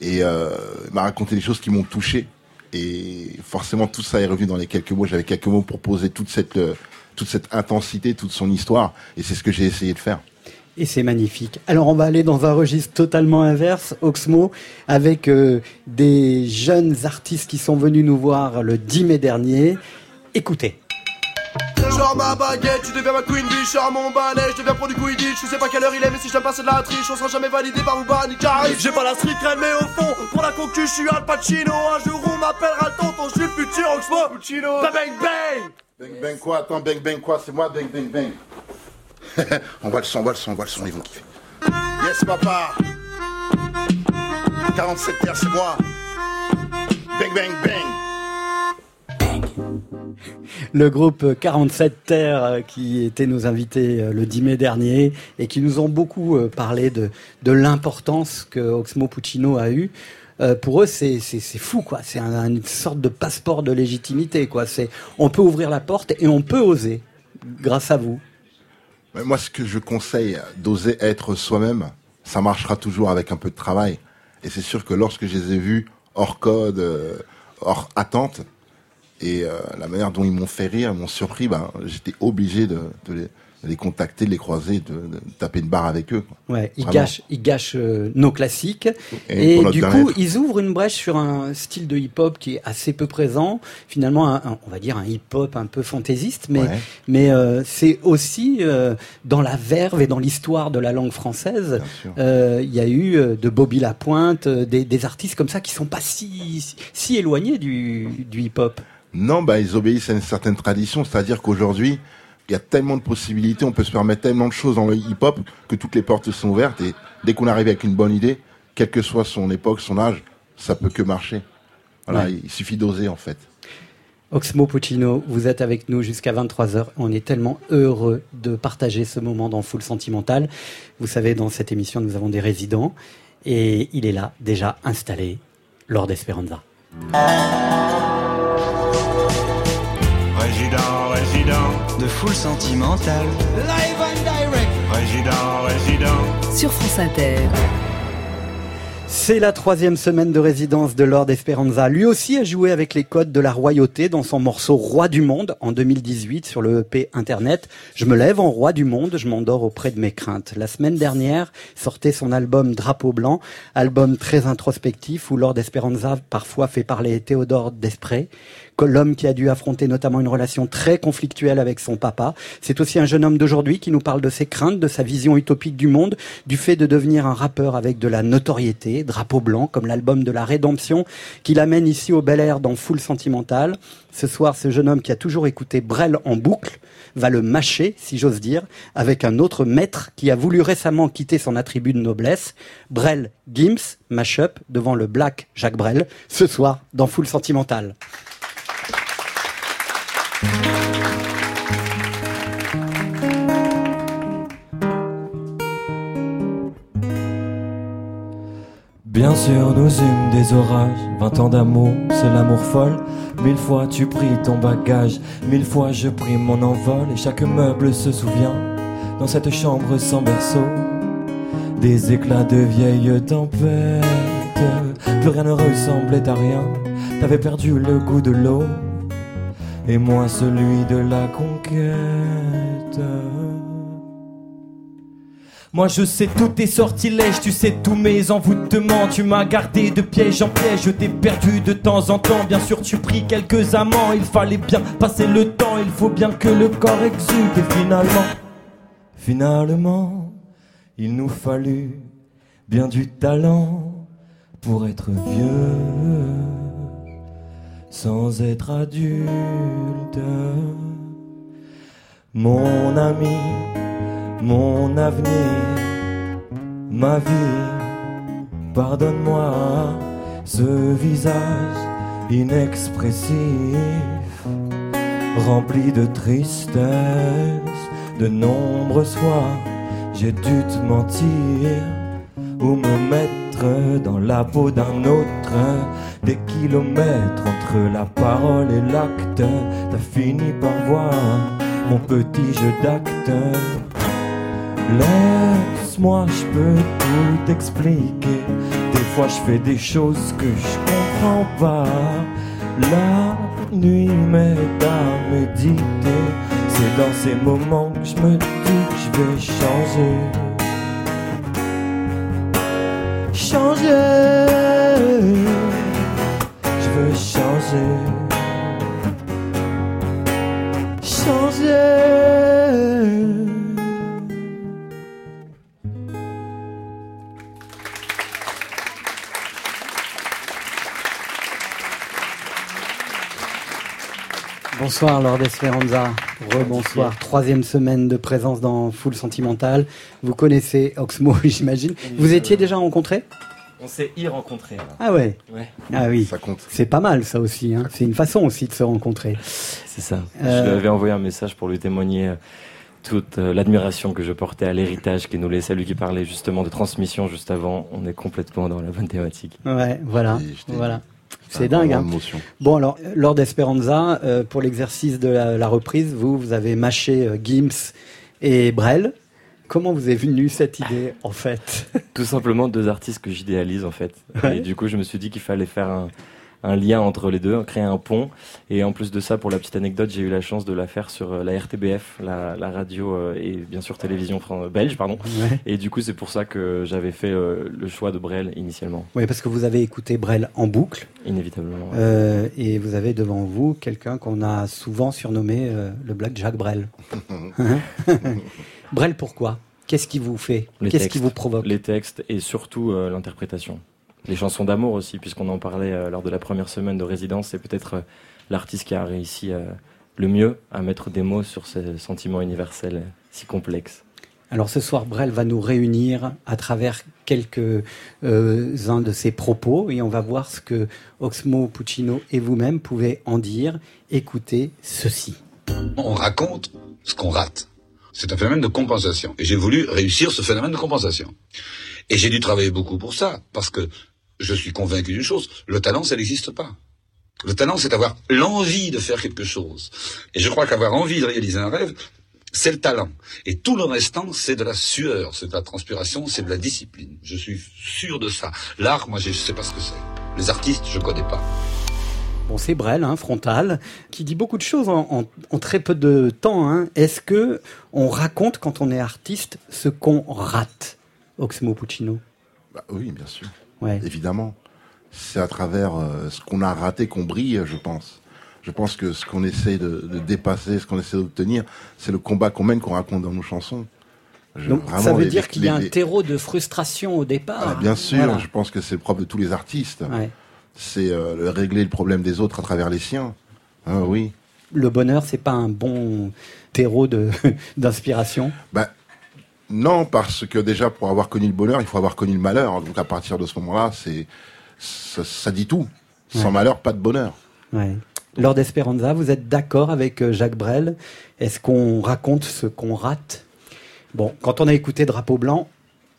Speaker 2: Et euh, il m'a raconté des choses qui m'ont touché. Et forcément, tout ça est revenu dans les quelques mots. J'avais quelques mots pour poser toute cette, euh, toute cette intensité, toute son histoire. Et c'est ce que j'ai essayé de faire.
Speaker 1: Et c'est magnifique. Alors on va aller dans un registre totalement inverse, Oxmo, avec euh, des jeunes artistes qui sont venus nous voir le 10 mai dernier. Écoutez.
Speaker 9: Genre ma baguette, tu deviens ma queen bee, genre mon balai, je deviens pro du Quidditch, je sais pas quelle heure il est, mais si je pas c'est de la triche, on sera jamais validé par Uber ni. J'ai pas la street cred, mais au fond, pour la concu, je suis Al Pacino, un jour on m'appellera le tonton, je suis le futur Oxmo Puccino. Bang bang bang
Speaker 2: Bang bang quoi? Attends, bang bang quoi? C'est moi, bang bang bang. on voit le son, on voit le son, on voit le son, ils vont kiffer.
Speaker 4: Yes, papa. 47 terres, c'est moi. Bang, bang, bang.
Speaker 1: Le groupe 47 Terres euh, qui était nos invités euh, le 10 mai dernier et qui nous ont beaucoup euh, parlé de, l'importance que Oxmo Puccino a eu. Euh, pour eux, c'est fou, quoi. C'est un- une sorte de passeport de légitimité, quoi. C'est on peut ouvrir la porte et on peut oser, grâce à vous.
Speaker 2: Moi, ce que je conseille, d'oser être soi-même, ça marchera toujours avec un peu de travail. Et c'est sûr que lorsque je les ai vus hors code, hors attente, et euh, la manière dont ils m'ont fait rire, m'ont surpris, ben, j'étais obligé de, de les, de les contacter, de les croiser, de, de taper une barre avec eux. quoi.
Speaker 1: Ouais, ils gâchent, ils gâchent euh, nos classiques
Speaker 2: Et
Speaker 1: du coup, ils ouvrent une brèche sur un style de hip-hop qui est assez peu présent. Finalement, un- un- on va dire un hip-hop un peu fantaisiste, mais
Speaker 2: Ouais.
Speaker 1: mais euh, c'est aussi euh, dans la verve et dans l'histoire de la langue française. Euh, Il y a eu de Bobby Lapointe, des, des artistes comme ça qui sont pas si si éloignés du, du hip-hop.
Speaker 2: Non, bah, ils obéissent à une certaine tradition, c'est-à-dire qu'aujourd'hui, il y a tellement de possibilités, on peut se permettre tellement de choses dans le hip-hop que toutes les portes sont ouvertes et dès qu'on arrive avec une bonne idée, quelle que soit son époque, son âge, ça peut que marcher. Voilà,
Speaker 1: Ouais.
Speaker 2: il suffit d'oser en fait.
Speaker 1: Oxmo Puccino, vous êtes avec nous jusqu'à 23h. On est tellement heureux de partager ce moment dans Full Sentimental. Vous savez, dans cette émission, nous avons des résidents. Et il est là, déjà installé, Lord Esperanza.
Speaker 8: Résident,
Speaker 10: De full sentimental.
Speaker 9: Live and direct.
Speaker 8: résident, résident.
Speaker 11: Sur France Inter.
Speaker 1: C'est la troisième semaine de résidence de Lord Esperanza. Lui aussi a joué avec les codes de la royauté dans son morceau Roi du Monde en 2018 sur le EP Internet. Je me lève en roi du monde, je m'endors auprès de mes craintes. La semaine dernière sortait son album Drapeau Blanc, album très introspectif où Lord Esperanza parfois fait parler Théodore Desprez, l'homme qui a dû affronter notamment une relation très conflictuelle avec son papa. C'est aussi un jeune homme d'aujourd'hui qui nous parle de ses craintes, de sa vision utopique du monde, du fait de devenir un rappeur avec de la notoriété, drapeau blanc, comme l'album de la rédemption qu'il amène ici au Bel Air dans Full Sentimental. Ce soir, ce jeune homme qui a toujours écouté Brel en boucle va le mâcher, si j'ose dire, avec un autre maître qui a voulu récemment quitter son attribut de noblesse. Brel Gims, mash-up devant le Black Jacques Brel, ce soir dans Full Sentimental.
Speaker 12: Bien sûr, nous eûmes des orages, vingt ans d'amour, c'est l'amour folle. Mille fois tu pris ton bagage, mille fois je pris mon envol, et chaque meuble se souvient, dans cette chambre sans berceau, des éclats de vieilles tempêtes. Plus rien ne ressemblait à rien, t'avais perdu le goût de l'eau, et moi celui de la conquête. Moi je sais tous tes sortilèges, tu sais tous mes envoûtements, tu m'as gardé de piège en piège, je t'ai perdu de temps en temps, bien sûr tu pris quelques amants, il fallait bien passer le temps, il faut bien que le corps exulte. Et finalement, finalement, il nous fallut bien du talent pour être vieux sans être adulte. Mon ami, mon avenir, ma vie, pardonne-moi ce visage inexpressif, rempli de tristesse. De nombreuses fois, j'ai dû te mentir ou me mettre dans la peau d'un autre. Des kilomètres entre la parole et l'acte, t'as fini par voir mon petit jeu d'acteur. Laisse-moi, je peux tout expliquer. Des fois, je fais des choses que je comprends pas. La nuit m'aide à méditer. C'est dans ces moments que je me dis que je vais changer. Changer. Changer. Changer.
Speaker 1: Bonsoir Lord Esperanza, rebonsoir. Troisième semaine de présence dans Full Sentimental. Vous connaissez Oxmo, j'imagine. Vous étiez déjà rencontrés?
Speaker 12: On s'est y rencontrés. là.
Speaker 1: Ah ouais
Speaker 12: Ouais.
Speaker 1: Ah oui.
Speaker 2: Ça compte.
Speaker 1: C'est pas mal ça aussi. Hein. C'est une façon aussi de se rencontrer.
Speaker 12: C'est ça.
Speaker 1: Euh,
Speaker 12: Je lui avais envoyé un message pour lui témoigner euh, toute euh, l'admiration que je portais à l'héritage qui nous laissait, lui qui parlait justement de transmission juste avant. On est complètement dans la bonne thématique.
Speaker 1: Ouais, voilà. Voilà.
Speaker 2: C'est
Speaker 1: dingue. Hein. Bon alors, euh, Lord Esperanza, euh, pour l'exercice de la, la reprise, vous, vous avez mâché euh, Gims et Brel. Comment vous est venue cette idée en fait
Speaker 12: Tout simplement deux artistes que j'idéalise en fait.
Speaker 1: Ouais.
Speaker 12: Et du coup, je me suis dit qu'il fallait faire un, un lien entre les deux, créer un pont. Et en plus de ça, pour la petite anecdote, j'ai eu la chance de la faire sur euh, la RTBF, la, la radio euh, et bien sûr télévision fran- belge, pardon.
Speaker 1: Ouais.
Speaker 12: Et du coup, c'est pour ça que j'avais fait euh, le choix de Brel initialement,
Speaker 1: Oui, parce que vous avez écouté Brel en boucle
Speaker 12: inévitablement.
Speaker 1: euh, et vous avez devant vous quelqu'un qu'on a souvent surnommé euh, le Black Jack Brel. Brel, pourquoi? Qu'est-ce qui vous fait? Qu'est-ce qui vous provoque?
Speaker 12: Les textes et surtout euh, l'interprétation. Les chansons d'amour aussi, puisqu'on en parlait euh, lors de la première semaine de résidence, c'est peut-être euh,
Speaker 13: l'artiste qui a réussi le mieux à mettre des mots sur ces sentiments universels si complexes.
Speaker 1: Alors ce soir, Brel va nous réunir à travers quelques-uns de ses propos et on va voir ce que Oxmo Puccino et vous-même pouvez en dire. Écoutez ceci.
Speaker 11: On raconte ce qu'on rate. C'est un phénomène de compensation. Et j'ai voulu réussir ce phénomène de compensation. Et j'ai dû travailler beaucoup pour ça, parce que je suis convaincu d'une chose, le talent, ça n'existe pas. Le talent, c'est avoir l'envie de faire quelque chose. Et je crois qu'avoir envie de réaliser un rêve, c'est le talent. Et tout le restant, c'est de la sueur, c'est de la transpiration, c'est de la discipline. Je suis sûr de ça. L'art, moi, je ne sais pas ce que c'est. Les artistes, je connais pas.
Speaker 1: Bon, c'est Brel, hein, frontal, qui dit beaucoup de choses en, très peu de temps. Hein. Est-ce que on raconte quand on est artiste ce qu'on rate, Oxmo Puccino?
Speaker 2: Bah, Oui, bien sûr. Ouais. Évidemment. C'est à travers euh, ce qu'on a raté qu'on brille, je pense. Je pense que ce qu'on essaie de, dépasser, ce qu'on essaie d'obtenir, c'est le combat qu'on mène, qu'on raconte dans nos chansons.
Speaker 1: Donc, ça veut dire qu'il y a un terreau de frustration au départ. Ah,
Speaker 2: bien sûr, je pense que c'est le propre de tous les artistes. Ouais c'est euh, régler le problème des autres à travers les siens. Ah, oui.
Speaker 1: Le bonheur, c'est pas un bon terreau d'inspiration
Speaker 2: bah, Non, parce que déjà, pour avoir connu le bonheur, il faut avoir connu le malheur. Donc à partir de ce moment-là, c'est ça, dit tout. Sans malheur, pas de bonheur.
Speaker 1: Ouais. Lord Esperanza, vous êtes d'accord avec euh, Jacques Brel? Est-ce qu'on raconte ce qu'on rate? Bon, quand on a écouté Drapeau Blanc,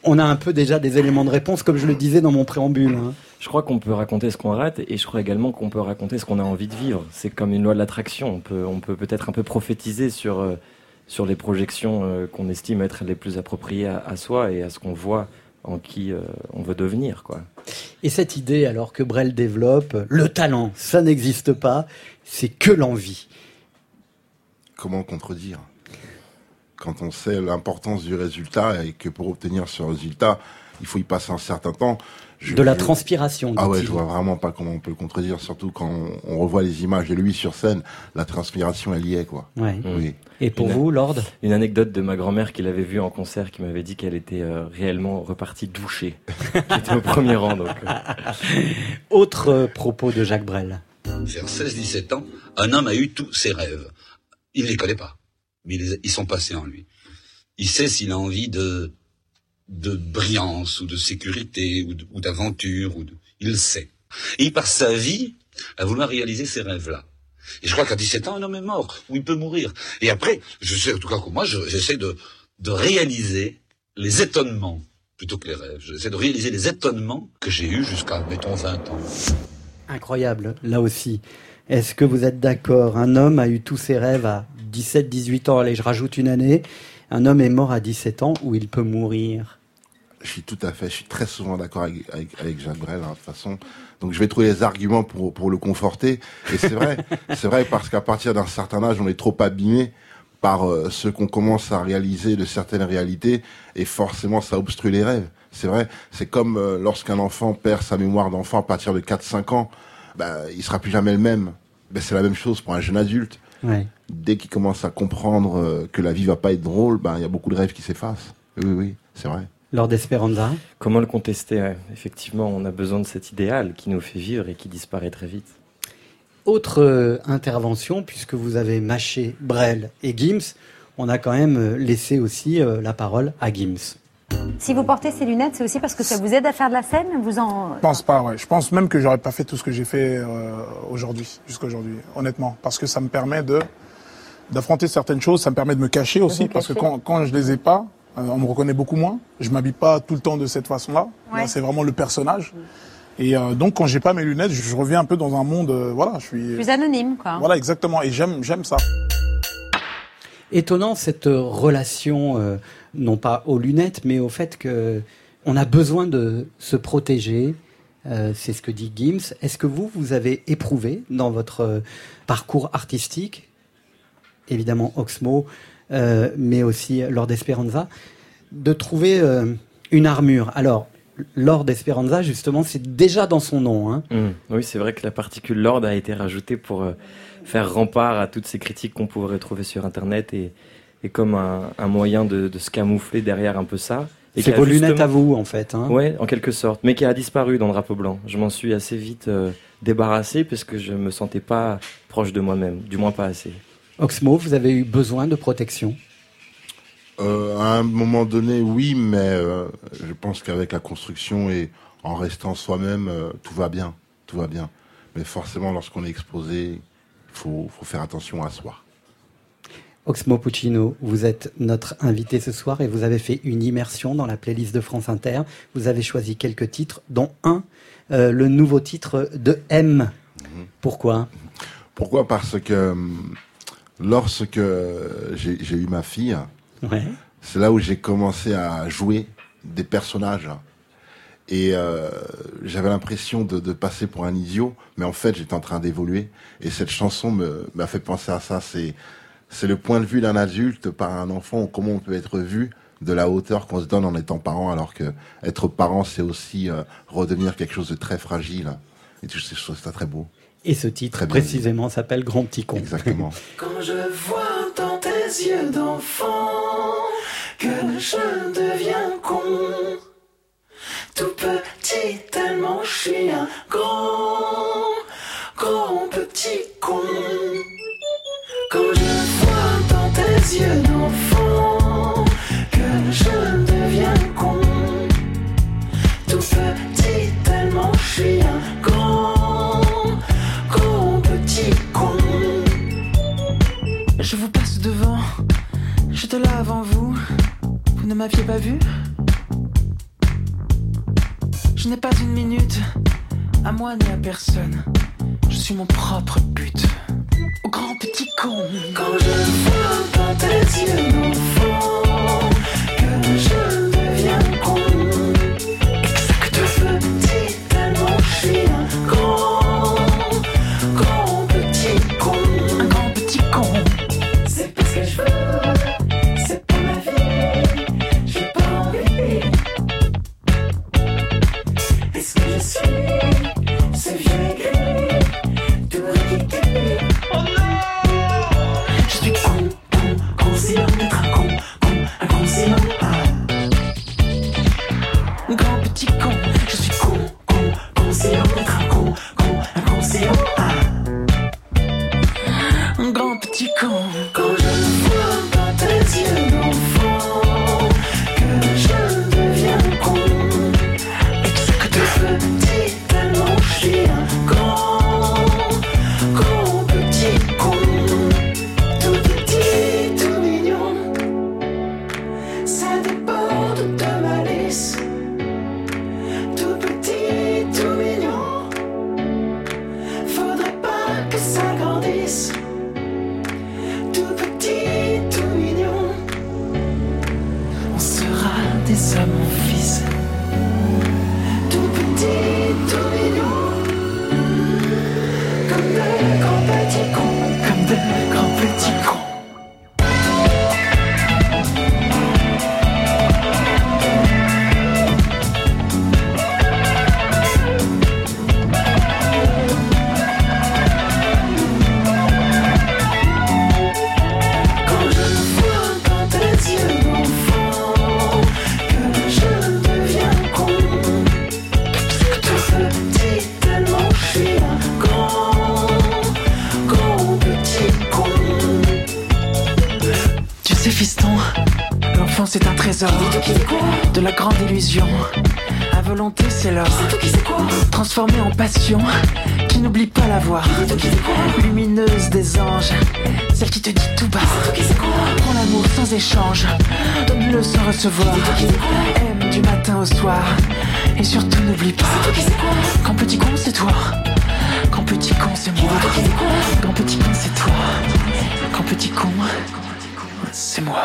Speaker 1: on a un peu déjà des éléments de réponse, comme je le disais dans mon préambule. Hein.
Speaker 13: Je crois qu'on peut raconter ce qu'on rate et je crois également qu'on peut raconter ce qu'on a envie de vivre. C'est comme une loi de l'attraction. On peut, on peut peut-être un peu prophétiser sur, euh, sur les projections euh, qu'on estime être les plus appropriées à, soi et à ce qu'on voit en qui euh, on veut devenir. Quoi.
Speaker 1: Et cette idée, alors que Brel développe, le talent, ça n'existe pas, c'est que l'envie.
Speaker 2: Comment contredire? Quand on sait l'importance du résultat et que pour obtenir ce résultat, il faut y passer un certain temps
Speaker 1: de la transpiration.
Speaker 2: Ah ouais, je vois vraiment pas comment on peut le contredire, surtout quand on, revoit les images de lui sur scène. La transpiration, elle y est, quoi.
Speaker 1: Ouais. Oui. Et pour vous, Lord?
Speaker 13: Une anecdote de ma grand-mère qui l'avait vue en concert, qui m'avait dit qu'elle était euh, réellement repartie douchée. J'étais au premier rang, donc.
Speaker 1: Euh. Autre euh, propos de Jacques Brel.
Speaker 11: Vers 16-17 ans, un homme a eu tous ses rêves. Il ne les connaît pas, mais ils sont passés en lui. Il sait s'il a envie de de brillance ou de sécurité ou d'aventure. Ou, Il le sait. Et il passe sa vie à vouloir réaliser ces rêves-là. Et je crois qu'à 17 ans, un homme est mort, ou il peut mourir. Et après, je sais, en tout cas, moi, j'essaie de, de réaliser les étonnements, plutôt que les rêves. J'essaie de réaliser les étonnements que j'ai eus jusqu'à, mettons, 20 ans.
Speaker 1: Incroyable, là aussi. Est-ce que vous êtes d'accord? Un homme a eu tous ses rêves à 17, 18 ans. Allez, je rajoute une année. Un homme est mort à 17 ans où il peut mourir
Speaker 2: je suis tout à fait, je suis très souvent d'accord avec, avec, Jacques Brel, hein, de toute façon. Donc je vais trouver les arguments pour, pour le conforter. Et c'est vrai, c'est vrai parce qu'à partir d'un certain âge, on est trop abîmé par euh, ce qu'on commence à réaliser de certaines réalités et forcément ça obstrue les rêves. C'est vrai, c'est comme euh, lorsqu'un enfant perd sa mémoire d'enfant à partir de 4-5 ans, bah, il sera plus jamais le même. Ben, c'est la même chose pour un jeune adulte. Ouais. Dès qu'il commence à comprendre euh, que la vie va pas être drôle, ben, il y a beaucoup de rêves qui s'effacent. Oui, oui, c'est vrai.
Speaker 1: Lors d'Esperanza
Speaker 13: Comment le contester Effectivement, on a besoin de cet idéal qui nous fait vivre et qui disparaît très vite.
Speaker 1: Autre euh, intervention, puisque vous avez mâché Brel et Gims, on a quand même euh, laissé aussi la parole à Gims.
Speaker 14: Si vous portez ces lunettes, c'est aussi parce que ça vous aide à faire de la scène Vous en...
Speaker 15: Je pense pas, ouais. Je pense même que j'aurais pas fait tout ce que j'ai fait aujourd'hui, jusqu'à aujourd'hui, honnêtement. Parce que ça me permet de d'affronter certaines choses, ça me permet de me cacher aussi, parce que quand, quand je les ai pas, euh, on me reconnaît beaucoup moins. Je m'habille pas tout le temps de cette façon-là. C'est vraiment le personnage. Et euh, donc, quand j'ai pas mes lunettes, je, reviens un peu dans un monde, euh, voilà, je suis
Speaker 14: plus anonyme, quoi.
Speaker 15: Voilà, exactement. Et j'aime, j'aime ça.
Speaker 1: Étonnant cette relation, non pas aux lunettes, mais au fait que on a besoin de se protéger. c'est ce que dit Gims. Est-ce que vous, vous avez éprouvé dans votre parcours artistique, évidemment Oxmo, euh, mais aussi Lord Esperanza, de trouver euh, une armure? Alors, Lord Esperanza, justement, c'est déjà dans son nom. Hein.
Speaker 13: Mmh. Oui, c'est vrai que la particule Lord a été rajoutée pour euh, faire rempart à toutes ces critiques qu'on pouvait retrouver sur Internet et, et comme un, un moyen de, de, se camoufler derrière un peu ça.
Speaker 1: C'est vos lunettes à vous, en fait. Hein.
Speaker 13: Oui, en quelque sorte, mais qui a disparu dans le drapeau blanc. Je m'en suis assez vite
Speaker 12: débarrasser puisque je me sentais pas proche de moi-même, du moins pas assez.
Speaker 1: Oxmo, vous avez eu besoin de protection?
Speaker 2: Euh, à un moment donné, oui, mais euh, je pense qu'avec la construction et en restant soi-même, euh, tout va bien, tout va bien. Mais forcément, lorsqu'on est exposé, il faut, faut faire attention à soi.
Speaker 1: Oxmo Puccino, vous êtes notre invité ce soir et vous avez fait une immersion dans la playlist de France Inter. Vous avez choisi quelques titres, dont un, euh, le nouveau titre de M. Pourquoi?
Speaker 2: Pourquoi? Parce que hum, lorsque j'ai eu ma fille,
Speaker 1: Ouais.
Speaker 2: c'est là où j'ai commencé à jouer des personnages. Et euh, j'avais l'impression de, de passer pour un idiot, mais en fait j'étais en train d'évoluer. Et cette chanson m'a fait penser à ça. C'est c'est le point de vue d'un adulte par un enfant, comment on peut être vu de la hauteur qu'on se donne en étant parent, alors que être parent c'est aussi euh, redevenir quelque chose de très fragile. Et je trouve ça très beau.
Speaker 1: Et ce titre
Speaker 2: Très
Speaker 1: précisément s'appelle Grand Petit Con.
Speaker 2: Exactement.
Speaker 7: Quand je vois dans tes yeux d'enfant que je deviens con, tout petit tellement je suis un grand, grand petit con. Quand je yeux d'enfant que je deviens con, tout petit tellement je suis un grand, grand petit con. Je vous passe devant, j'étais là avant vous, vous ne m'aviez pas vu? Je n'ai pas une minute, à moi ni à personne, je suis mon propre but. Au grand petit con. Quand je vois dans tes yeux d'enfant que je deviens con, exact petit tellement je suis un grand, grand petit con. Un grand petit con. C'est pas ce que je veux, c'est pas ma vie, j'ai pas envie. Est-ce que je suis ce vieux passion, qui n'oublie pas la voix, lumineuse des anges, celle qui te dit tout bas. Prends l'amour sans échange, donne-le sans recevoir. Aime du matin au soir, et surtout n'oublie pas. Quand petit con c'est toi, quand petit con c'est moi. Quand petit con c'est toi, quand petit con c'est moi.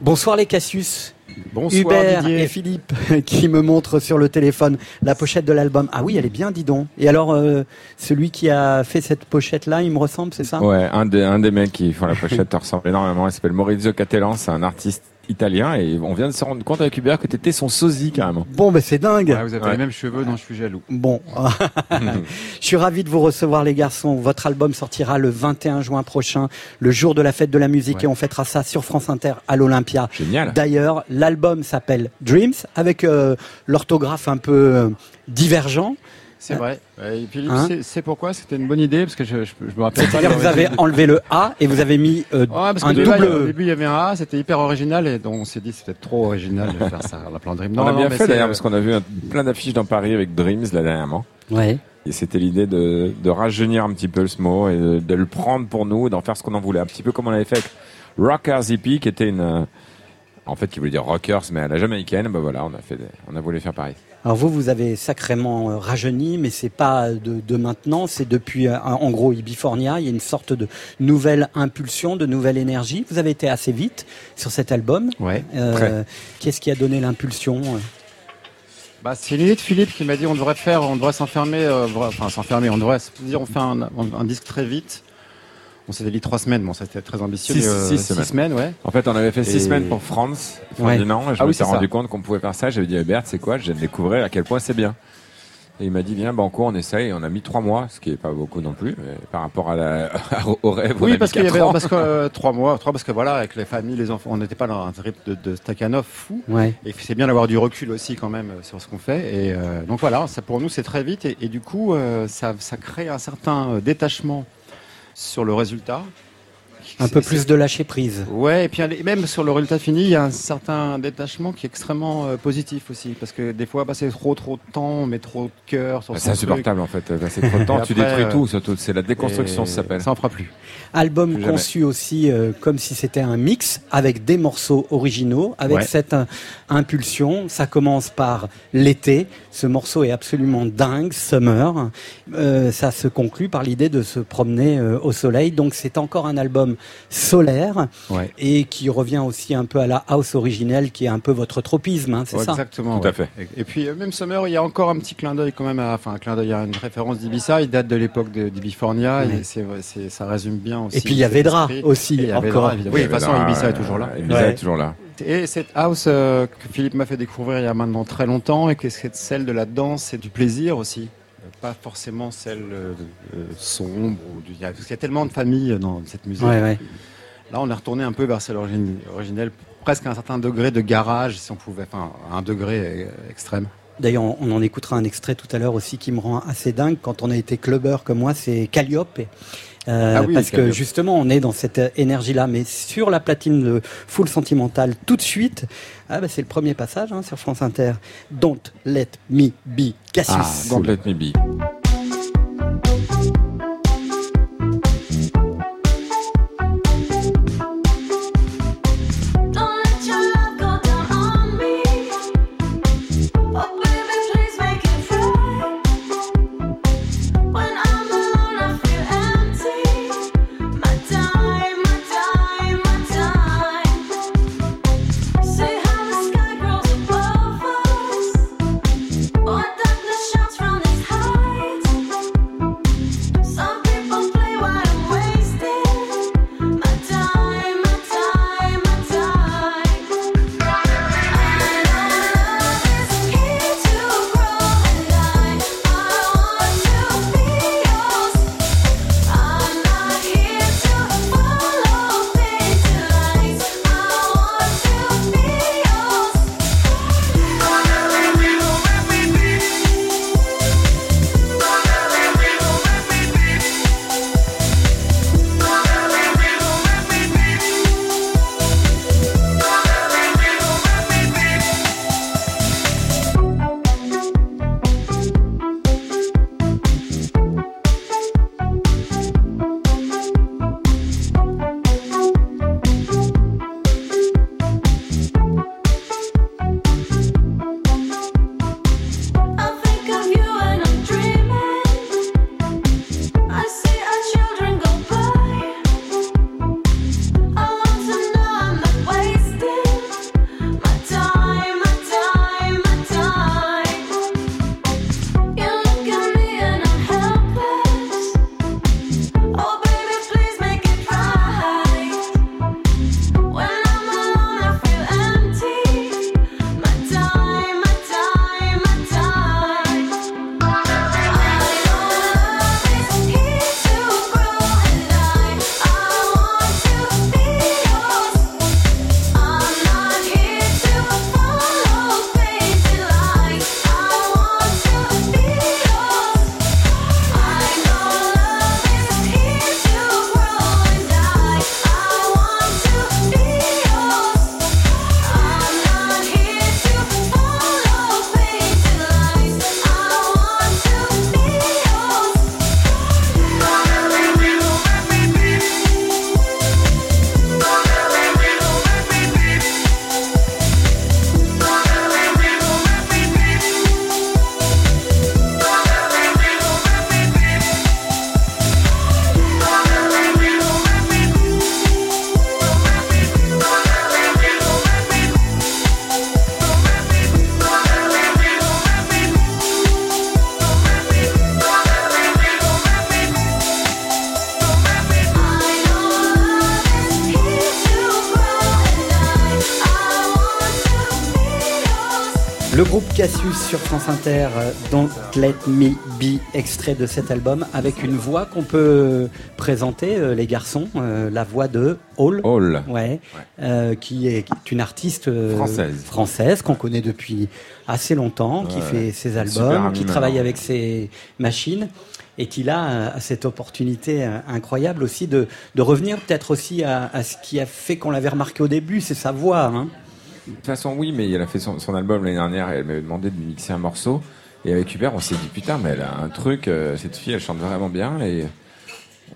Speaker 1: Bonsoir les Cassius.
Speaker 16: Bonsoir,
Speaker 1: Hubert
Speaker 16: Didier.
Speaker 1: et Philippe qui me montrent sur le téléphone la pochette de l'album. Ah oui, elle est bien, dis donc. Et alors, euh, celui qui a fait cette pochette-là, il me ressemble, c'est ça?
Speaker 16: Ouais, un des, un des mecs qui font la pochette te ressemble énormément. Il s'appelle Maurizio Cattelan, c'est un artiste italien et on vient de se rendre compte avec Hubert que t'étais son sosie carrément.
Speaker 1: Bon, ben c'est dingue.
Speaker 17: vous avez les mêmes cheveux, non, je suis jaloux.
Speaker 1: Bon, je suis ravi de vous recevoir les garçons. Votre album sortira le 21 juin prochain, le jour de la fête de la musique, et on fêtera ça sur France Inter à l'Olympia.
Speaker 16: Génial.
Speaker 1: D'ailleurs, l'album s'appelle Dreams, avec euh, l'orthographe un peu euh, divergent.
Speaker 17: C'est vrai. Et Philippe,
Speaker 1: Hein
Speaker 17: c'est- pourquoi? C'était une bonne idée? Parce que je, je, je me rappelle.
Speaker 1: C'est-à-dire vous avez enlevé le A et vous avez mis euh,
Speaker 17: Ouais, parce
Speaker 1: un
Speaker 17: que
Speaker 1: double
Speaker 17: Au
Speaker 1: E.
Speaker 17: début, il y avait un A, c'était hyper original et donc on s'est dit peut-être trop original de faire ça à la plan Dream.
Speaker 16: on a bien
Speaker 17: mais
Speaker 16: fait
Speaker 17: c'est,
Speaker 16: d'ailleurs parce qu'on a vu un- plein d'affiches dans Paris avec Dreams là dernièrement.
Speaker 1: Ouais.
Speaker 16: Et c'était l'idée de, de rajeunir un petit peu ce mot et de, de le prendre pour nous, d'en faire ce qu'on en voulait. Un petit peu comme on avait fait avec Rockers EP, qui était une, en fait, qui voulait dire rockers, mais à la jamaïcaine. Ben voilà, on a fait, des- on a voulu faire pareil.
Speaker 1: Alors vous, vous avez sacrément euh, rajeuni, mais c'est pas de, de maintenant, c'est depuis euh, en gros Ibifornia. Il y a une sorte de nouvelle impulsion, de nouvelle énergie. Vous avez été assez vite sur cet album.
Speaker 17: Ouais.
Speaker 1: Euh. Qu'est-ce qui a donné l'impulsion
Speaker 17: Bah, c'est de Philippe qui m'a dit on devrait faire, on devrait s'enfermer, euh, enfin s'enfermer, on devrait se dire on fait un, un, un disque très vite. On s'était dit trois semaines, bon ça c'était très ambitieux.
Speaker 16: Six,
Speaker 17: mais, euh,
Speaker 16: six semaines.
Speaker 17: ouais.
Speaker 16: En fait, on avait fait six semaines pour France,
Speaker 17: Ouais.
Speaker 16: Ferdinand, et je
Speaker 17: Ah
Speaker 16: me
Speaker 17: oui,
Speaker 16: suis
Speaker 17: ça.
Speaker 16: rendu compte qu'on pouvait faire ça. J'avais dit à Hubert, c'est quoi? Je viens de découvrir à quel point c'est bien. Et il m'a dit, viens, Banco, on essaye. Et on a mis trois mois, ce qui est pas beaucoup non plus, mais par rapport à la, au rêve. on a
Speaker 17: Oui, parce qu'il y avait
Speaker 16: ans.
Speaker 17: parce que euh, trois mois, trois parce que voilà, avec les familles, les enfants, on n'était pas dans un rythme de, de Stakhanov fou.
Speaker 1: Ouais.
Speaker 17: Et c'est bien d'avoir du recul aussi quand même euh, sur ce qu'on fait. Et euh, donc voilà, ça pour nous c'est très vite et, et du coup euh, ça, ça crée un certain détachement sur le résultat.
Speaker 1: Un peu plus de lâcher prise.
Speaker 17: Ouais, et puis même sur le résultat fini, il y a un certain détachement qui est extrêmement euh, positif aussi, parce que des fois, passer trop trop de temps, on met trop de cœur sur
Speaker 16: Bah, c'est insupportable,
Speaker 17: truc.
Speaker 16: en fait. Passer trop de temps, tu
Speaker 17: après,
Speaker 16: détruis
Speaker 17: euh,
Speaker 16: tout, surtout. C'est la déconstruction, ça s'appelle.
Speaker 17: Ça en fera plus.
Speaker 1: Album
Speaker 16: Plus jamais.
Speaker 1: conçu aussi euh, comme si c'était un mix avec des morceaux originaux, avec
Speaker 17: Ouais.
Speaker 1: cette euh, impulsion. Ça commence par l'été. Ce morceau est absolument dingue, Summer. Euh, ça se conclut par l'idée de se promener euh, au soleil. Donc c'est encore un album solaire
Speaker 17: Ouais.
Speaker 1: et qui revient aussi un peu à la house originelle, qui est un peu votre tropisme, hein, c'est
Speaker 17: Ouais,
Speaker 1: ça
Speaker 17: Exactement. ouais. Et, et puis euh, même Summer, il y a encore un petit clin d'œil quand même, à, enfin un clin d'œil à une référence d'Ibiza. Il date de l'époque d'Ibifornia
Speaker 1: Ouais.
Speaker 17: et ça résume bien aussi.
Speaker 1: Et puis il y a Vedra aussi,
Speaker 17: Et il y a
Speaker 1: encore.
Speaker 17: Vedra, évidemment. Oui, de toute façon, Ibiza est
Speaker 16: euh,
Speaker 17: toujours là.
Speaker 16: Ibiza est toujours là.
Speaker 17: Et cette house euh, que Philippe m'a fait découvrir il y a maintenant très longtemps et que c'est celle de la danse et du plaisir aussi. Pas forcément celle euh, euh, sombre. Ou du... il y a- Parce qu'il y a tellement de familles dans cette musique.
Speaker 1: Ouais, ouais.
Speaker 17: Là, on est retourné un peu vers celle origine- originelle, presque à un certain degré de garage, si on pouvait, enfin, à un degré euh, extrême.
Speaker 1: D'ailleurs, on en écoutera un extrait tout à l'heure aussi qui me rend assez dingue. Quand on a été clubbeur comme moi, c'est Calliope. Euh,
Speaker 17: Ah oui,
Speaker 1: parce que justement, on est dans cette énergie-là. Mais sur la platine de Full Sentimental, tout de suite, ah bah, c'est le premier passage hein, sur France Inter. Don't let me be Cassius.
Speaker 16: Ah, Don't Let Me Be.
Speaker 1: Sur France Inter, euh, Don't Let Me Be, extrait de cet album, avec une voix qu'on peut présenter, euh, les garçons, euh, la voix de Hall,
Speaker 16: Hall.
Speaker 1: Ouais, euh, qui, est, une artiste
Speaker 16: Française.
Speaker 1: française qu'on connaît depuis assez longtemps, qui
Speaker 16: Ouais,
Speaker 1: fait ses albums, qui travaille
Speaker 16: maintenant.
Speaker 1: avec ses machines. Et qu'il a euh, cette opportunité euh, incroyable aussi de, de revenir peut-être aussi à, à ce qui a fait qu'on l'avait remarqué au début, c'est sa voix. Hein.
Speaker 16: De toute façon, oui, mais elle a fait son, son album l'année dernière et elle m'avait demandé de lui mixer un morceau. Et avec Hubert, on s'est dit putain, mais elle a un truc, euh, cette fille, elle chante vraiment bien et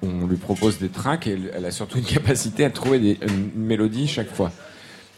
Speaker 16: on lui propose des tracks et elle, elle a surtout une capacité à trouver des, une, mélodie chaque fois.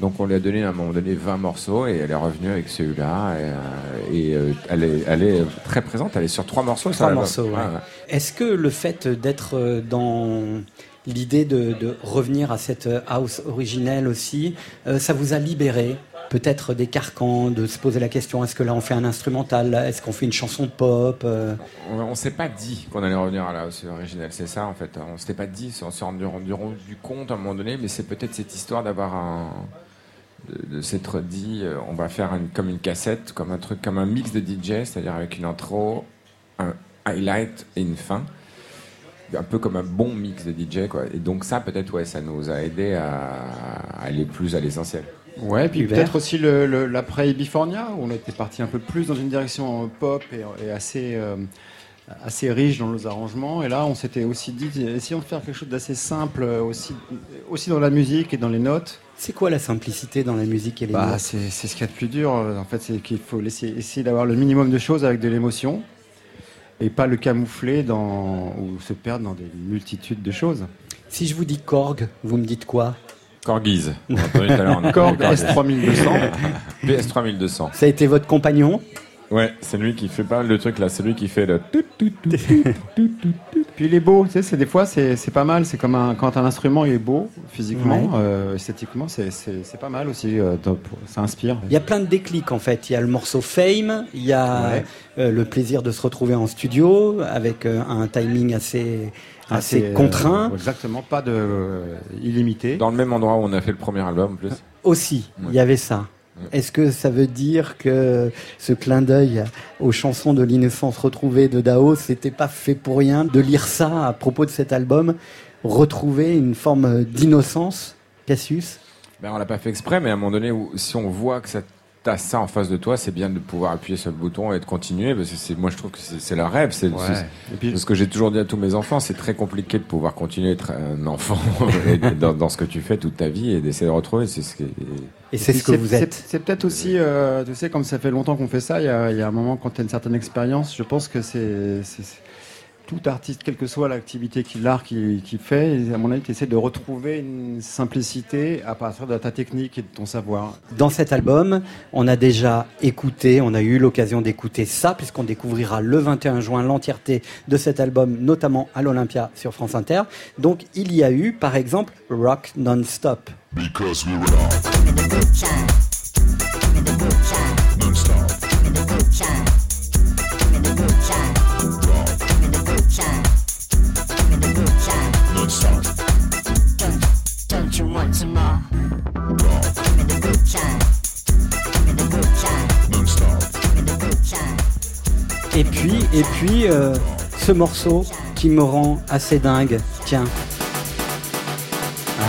Speaker 16: Donc on lui a donné à un moment donné 20 morceaux et elle est revenue avec celui-là et, euh, et, euh, elle, est, elle est très présente, elle est sur trois morceaux.
Speaker 1: Trois morceaux. ouais. Est-ce que le fait d'être dans l'idée de, de revenir à cette euh, house originelle aussi, euh, ça vous a libéré peut-être des carcans, de se poser la question est-ce que là on fait un instrumental, est-ce qu'on fait une chanson pop euh,
Speaker 16: On, on s'est pas dit qu'on allait revenir à la hausse originelle, c'est ça en fait. On s'était pas dit, on s'est rendu, rendu, rendu compte à un moment donné, mais c'est peut-être cette histoire d'avoir un. de, de s'être dit, on va faire comme une cassette, comme un truc, comme un mix de DJ, c'est-à-dire avec une intro, un highlight et une fin. Un peu comme un bon mix de DJ, quoi. Et donc, ça, peut-être, ouais, ça nous a aidé à, aller plus à l'essentiel.
Speaker 17: Ouais, puis
Speaker 1: Hubert
Speaker 17: peut-être aussi le- le- l'après Ibifornia, où on était parti un peu plus dans une direction pop et, et assez, euh, assez riche dans nos arrangements. Et là, on s'était aussi dit, essayons de faire quelque chose d'assez simple, aussi, aussi dans la musique et dans les notes.
Speaker 1: C'est quoi la simplicité dans la musique et les
Speaker 17: Bah,
Speaker 1: notes?
Speaker 17: c'est c'est ce qu'il y a de plus dur. En fait, c'est qu'il faut laisser, essayer d'avoir le minimum de choses avec de l'émotion et pas le camoufler dans, ou se perdre dans des multitudes de choses.
Speaker 1: Si je vous dis Korg, vous me dites quoi?
Speaker 16: A
Speaker 17: Korg
Speaker 16: entendu
Speaker 17: S3200.
Speaker 16: PS 3200.
Speaker 1: Ça a été votre compagnon?
Speaker 16: Ouais, c'est lui qui fait pas le truc là, c'est lui qui fait le.
Speaker 17: Puis il est beau, tu sais, c'est des fois c'est c'est pas mal. C'est comme un, quand un instrument est beau physiquement,
Speaker 1: Ouais.
Speaker 17: euh, esthétiquement, c'est- c'est c'est pas mal aussi. euh, dans- pour- ça inspire.
Speaker 1: Il y a plein de déclics en fait. Il y a le morceau Fame, il y a
Speaker 17: Ouais.
Speaker 1: euh, le plaisir de se retrouver en studio avec euh, un timing assez, assez
Speaker 17: euh,
Speaker 1: contraint.
Speaker 17: exactement, pas de euh, illimité.
Speaker 16: Dans le même endroit où on a fait le premier album en plus.
Speaker 1: Aussi, il y avait ça. Est-ce que ça veut dire que ce clin d'œil aux chansons de l'innocence retrouvée de Dao, c'était pas fait pour rien de lire ça à propos de cet album, retrouver une forme d'innocence, Cassius?
Speaker 16: Ben, on l'a pas fait exprès, mais à un moment donné, si on voit que ça t'as ça en face de toi, c'est bien de pouvoir appuyer sur le bouton et de continuer, parce que c'est, moi je trouve que c'est, le rêve. C'est,
Speaker 17: Ouais.
Speaker 16: ce que j'ai toujours dit à tous mes enfants, c'est très compliqué de pouvoir continuer à être un enfant et dans, dans ce que tu fais toute ta vie et d'essayer de retrouver. C'est ce qui est-
Speaker 1: Et c'est
Speaker 17: puis
Speaker 1: ce que vous êtes.
Speaker 17: C'est, c'est peut-être aussi, euh, tu sais, comme ça fait longtemps qu'on fait ça, il y y a un moment quand tu as une certaine expérience, je pense que c'est- tout artiste, quelle que soit l'activité qu'il l'art qu'il, fait, à mon avis, tu essaies de retrouver une simplicité à partir de ta technique et de ton savoir.
Speaker 1: Dans cet album, on a déjà écouté, on a eu l'occasion d'écouter ça, puisqu'on découvrira le 21 juin l'entièreté de cet album, notamment à l'Olympia sur France Inter. Donc il y a eu, par exemple, Rock Non-Stop.
Speaker 18: Because we're
Speaker 1: Et puis, et puis, euh, ce morceau qui me rend assez dingue. Tiens. Ah.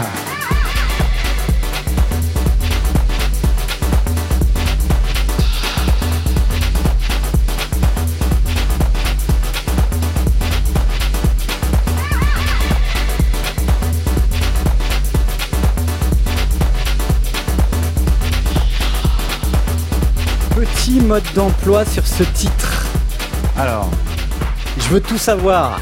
Speaker 1: Petit mode d'emploi sur ce titre.
Speaker 17: Alors,
Speaker 1: je veux tout savoir.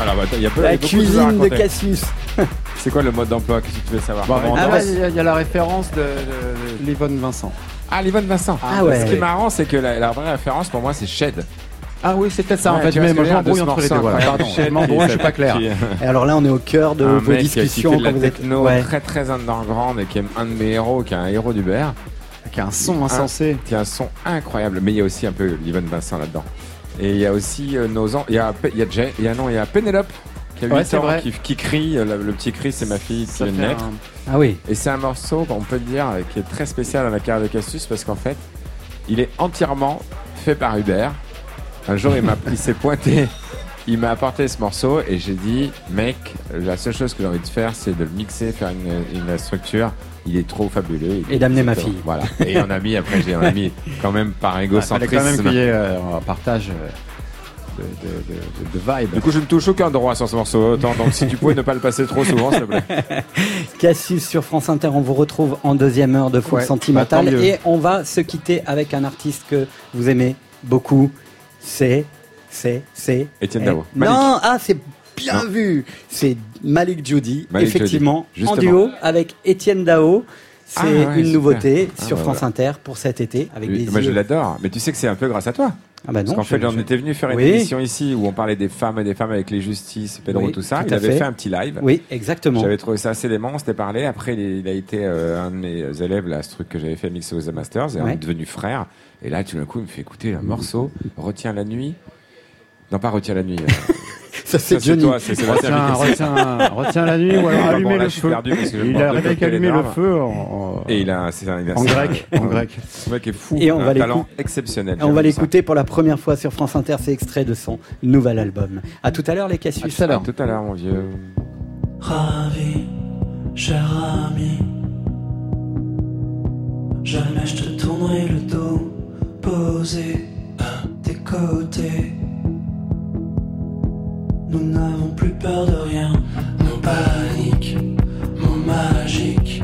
Speaker 16: Alors, bah, il y a peu-
Speaker 1: La cuisine de. Cassius.
Speaker 16: C'est quoi le mode d'emploi Qu'est-ce que tu veux savoir
Speaker 17: Bon, ah il y, a- il y a la référence de, de, de Livonne Vincent.
Speaker 16: Ah, Livonne Vincent.
Speaker 1: Ah ouais.
Speaker 16: Ce qui est marrant, c'est que la, la vraie référence pour moi, c'est Shed.
Speaker 17: Ah oui, c'est peut-être ça en fait, mais moi je m'embrouille entre les deux. voilà. Pardon, je m'embrouille, je suis pas
Speaker 16: qui-
Speaker 17: clair.
Speaker 1: Et alors là, on est au cœur de
Speaker 16: un
Speaker 1: vos
Speaker 16: mec qui
Speaker 1: discussions
Speaker 16: fait de la
Speaker 1: quand vous êtes.
Speaker 16: techno
Speaker 1: Ouais.
Speaker 16: très très underground et qui est un de mes héros, qui est un héros d'Uber.
Speaker 17: Qui a un son insensé.
Speaker 16: Qui a un son incroyable, mais il y a aussi un peu Livon Vincent là-dedans. Et il y a aussi euh, nos ans. Il y a, Pe- il y a Jay, il y a non, il y a Pénélope qui a 8
Speaker 17: Ouais, c'est
Speaker 16: ans,
Speaker 17: vrai.
Speaker 16: qui, qui crie. euh, Le, le petit cri, c'est ma fille qui vient de
Speaker 17: fait
Speaker 16: naître.
Speaker 17: un-
Speaker 1: Ah oui.
Speaker 16: Et c'est un morceau, on peut le dire, euh, qui est très spécial dans la carrière de Cassius parce qu'en fait, Il est entièrement fait par Hubert. Un jour, il m'a, il s'est pointé, il m'a apporté ce morceau et j'ai dit, mec, la seule chose que j'ai envie de faire, c'est de le mixer, faire une, une structure. Il est trop fabuleux.
Speaker 1: Et d'amener ma fille.
Speaker 16: Voilà. Et on a mis, après, j'ai on a mis quand même par
Speaker 17: Il fallait
Speaker 16: égocentrisme.
Speaker 17: quand même qu'il y ait euh, un partage euh, de, de, de, de vibe.
Speaker 16: Du coup, je ne touche aucun droit sur ce morceau. Autant, donc, si tu pouvais ne pas le passer trop souvent, s'il te plaît.
Speaker 1: Cassius sur France Inter, on vous retrouve en deuxième heure de Foule
Speaker 17: Ouais,
Speaker 1: Sentimentale
Speaker 17: bah,
Speaker 1: et on va se quitter avec un artiste que vous aimez beaucoup. C'est, c'est, c'est.
Speaker 16: Étienne
Speaker 1: Eh,
Speaker 16: Dao. Malik.
Speaker 1: Non, ah, c'est bien
Speaker 16: Non.
Speaker 1: vu. C'est Malik Judy,
Speaker 16: Malik
Speaker 1: effectivement,
Speaker 16: Judy,
Speaker 1: en duo avec Étienne Dao. C'est
Speaker 16: Ah, ouais,
Speaker 1: une nouveauté
Speaker 16: Ah,
Speaker 1: sur
Speaker 16: bah,
Speaker 1: France
Speaker 16: voilà.
Speaker 1: Inter pour cet été avec des
Speaker 16: Moi, je l'adore. Mais tu sais que c'est un peu grâce à toi.
Speaker 1: Ah bah non,
Speaker 16: Parce qu'en fait,
Speaker 1: je-
Speaker 16: on
Speaker 1: je-
Speaker 16: était venu faire une
Speaker 1: Oui.
Speaker 16: émission ici où on parlait des femmes et des femmes avec les justices, Pedro,
Speaker 1: Oui,
Speaker 16: tout ça.
Speaker 1: tout
Speaker 16: il avait
Speaker 1: fait.
Speaker 16: fait. un petit live.
Speaker 1: Oui, exactement.
Speaker 16: J'avais trouvé ça assez dément, on s'était parlé. Après, il, a été euh, un de mes élèves, là, ce truc que j'avais fait mixer aux The Masters, et on est devenu frère. Et là, tout d'un coup, il me fait écouter un morceau, Retiens la nuit. Non, pas Retiens la nuit. euh,
Speaker 1: Ça, c'est Johnny.
Speaker 16: toi, c'est
Speaker 17: Retiens, retiens, retiens la nuit ou alors
Speaker 16: Ah, bon, là,
Speaker 17: le feu. Il a allumé le feu en, en-
Speaker 16: Et il a, c'est un, il a-
Speaker 17: En
Speaker 16: c'est
Speaker 17: grec,
Speaker 16: un-
Speaker 17: en grec.
Speaker 16: Ce mec est fou.
Speaker 1: Et on
Speaker 16: un
Speaker 1: va
Speaker 16: talent
Speaker 1: l'écouter.
Speaker 16: exceptionnel.
Speaker 1: On va l'écouter pour la première fois sur France Inter, c'est extrait de son nouvel album. À tout à l'heure les Cassius.
Speaker 16: À tout à l'heure, mon vieux.
Speaker 7: Ravi, cher ami. Jamais je te tournerai le dos, posé à tes côtés. Nous n'avons plus peur de rien, nos paniques, mots magiques.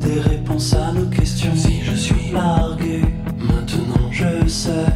Speaker 7: Des réponses à nos questions. Si je suis largué, maintenant je sais,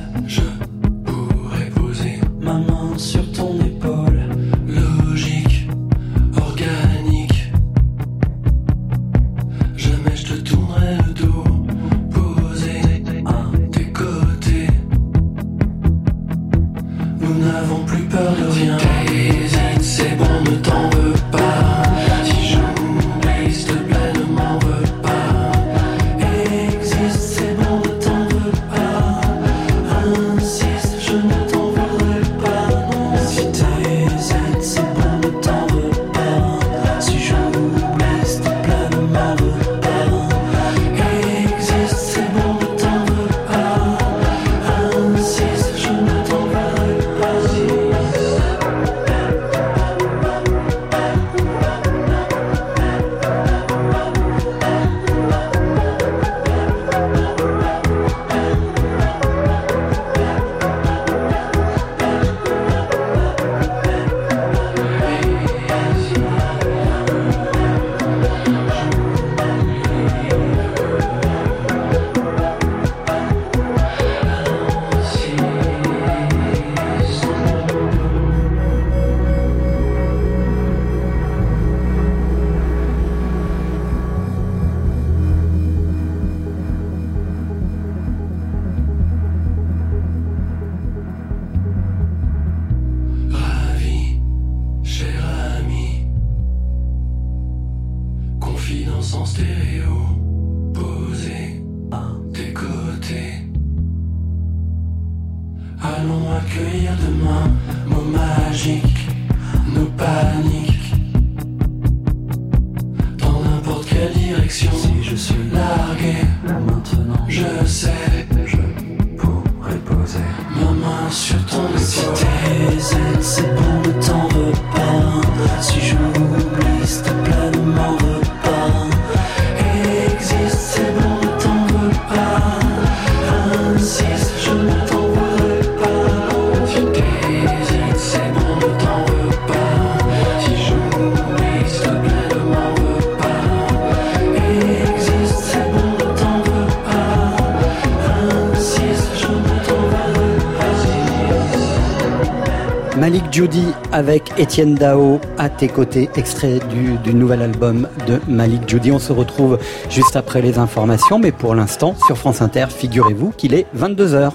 Speaker 1: Étienne Dao à tes côtés, extrait du, nouvel album de Malik Judy. On se retrouve juste après les informations, mais pour l'instant, sur France Inter, figurez-vous qu'il est 22h.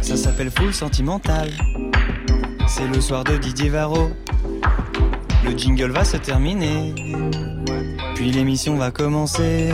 Speaker 10: Ça s'appelle Full Sentimental. C'est le soir de Didier Varro. Le jingle va se terminer. Puis l'émission va commencer.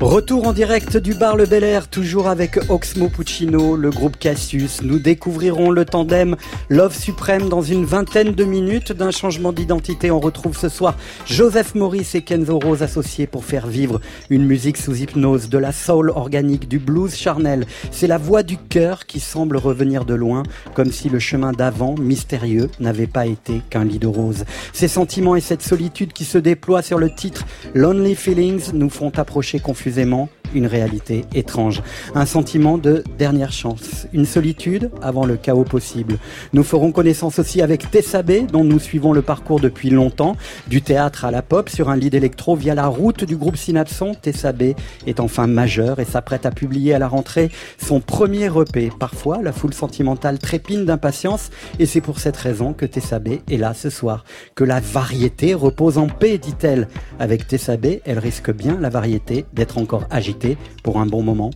Speaker 1: Retour en direct du bar Le Bel Air, toujours avec Oxmo Puccino, le groupe Cassius. Nous découvrirons le tandem Love Suprême dans une vingtaine de minutes d'un changement d'identité. On retrouve ce soir Joseph Maurice et Kenzo Rose associés pour faire vivre une musique sous hypnose, de la soul organique, du blues charnel. C'est la voix du cœur qui semble revenir de loin, comme si le chemin d'avant, mystérieux, n'avait pas été qu'un lit de rose. Ces sentiments et cette solitude qui se déploient sur le titre Lonely Feelings nous font approcher confusément Excusez-moi une réalité étrange, un sentiment de dernière chance, une solitude avant le chaos possible. Nous ferons connaissance aussi avec Tessabé, dont nous suivons le parcours depuis longtemps, du théâtre à la pop sur un lit d'électro via la route du groupe Synapson. Tessabé est enfin majeur et s'apprête à publier à la rentrée son premier EP. Parfois, la foule sentimentale trépine d'impatience et c'est pour cette raison que Tessabé est là ce soir. Que la variété repose en paix, dit-elle. Avec Tessabé, elle risque bien la variété d'être encore agitée pour un bon moment.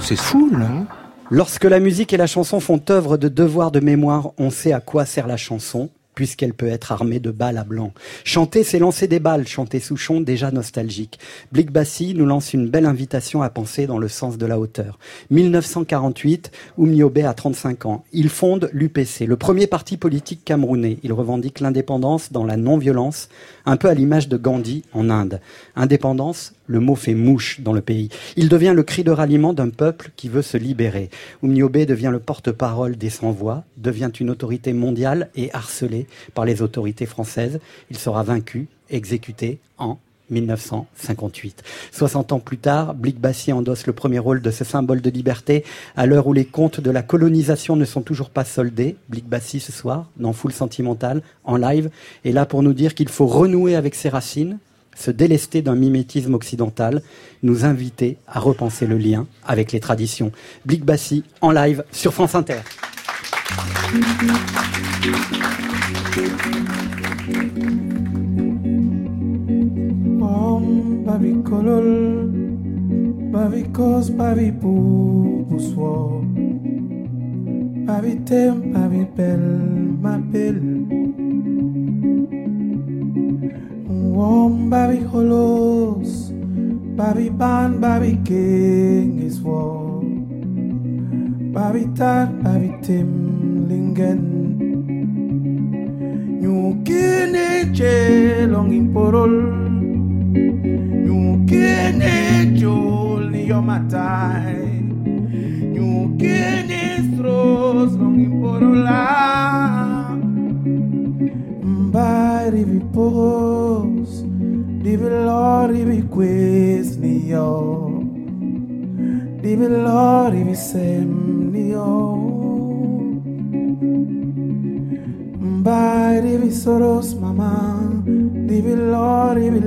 Speaker 19: C'est fou, là.
Speaker 1: Lorsque la musique et la chanson font œuvre de devoir de mémoire, on sait à quoi sert la chanson puisqu'elle peut être armée de balles à blanc. Chanter, c'est lancer des balles, chanter Souchon, déjà nostalgique. Blick Bassi nous lance une belle invitation à penser dans le sens de la hauteur. 1948, Oumniobé a 35 ans. Il fonde l'UPC, le premier parti politique camerounais. Il revendique l'indépendance dans la non-violence, un peu à l'image de Gandhi en Inde. Indépendance, le mot fait mouche dans le pays. Il devient le cri de ralliement d'un peuple qui veut se libérer. Oumniobé devient le porte-parole des sans-voix, devient une autorité mondiale et harcelé par les autorités françaises. Il sera vaincu, exécuté en 1958. 60 ans plus tard, Blick Bassi endosse le premier rôle de ce symbole de liberté à l'heure où les comptes de la colonisation ne sont toujours pas soldés. Blick Bassi ce soir, dans Foule Sentimentale, en live, est là pour nous dire qu'il faut renouer avec ses racines, se délester d'un mimétisme occidental, nous inviter à repenser le lien avec les traditions. Blick Bassi en live sur France Inter.
Speaker 20: Babi kolol Babi kos babi pou pou swo Babi tem babi bel ma bel Om babi kolos Babi ban babi king is war Babi tat babi tim lingen. Nyukini che long you can it only your. You can it throws long in porola. Mbari vi pos, divi lori vi quesnio. Divi lori vi semnio. Mbari vi soros mama, divi lori vi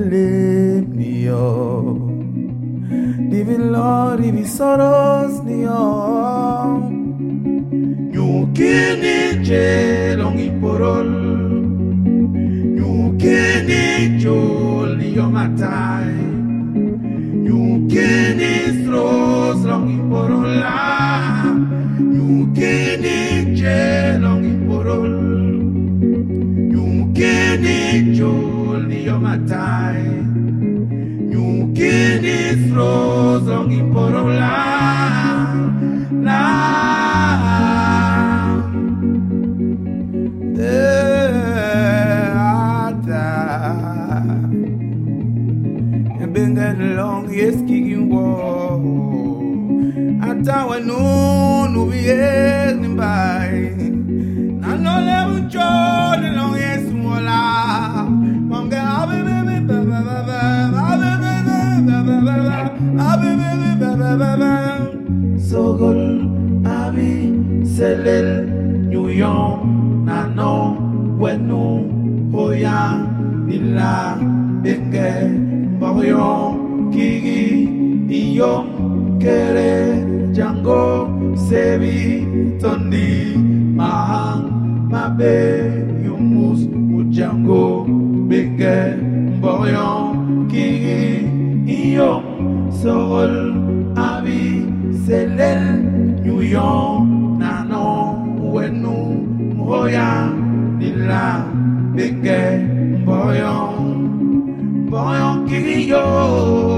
Speaker 20: vilori visorozni Nyukini je longi porol. Nyukini jol yo matai. Nyukini sros longi porola. Nyukini je longi porol. Nyukini jol yo matai. Atawa no no yes ni bai Na no le ucho ni long yes mola Manga abe bebe ba ba ba ba abe bebe ba ba ba ba abe bebe ba ba ba ba. Sogol abi selel York na no wenu hoya nila benge Morion, Kiki, Iyom, Kere, Sebi, Tondi, Mahang, Mabe, Yumus, Mujango, Benge, Morion, Kiki, Iyom, Sorol, Abi, Selel, Nyuyon, Nanon, Wenu, Mroya, Nila, Benge, Morion, boyon kiriyo Anoleni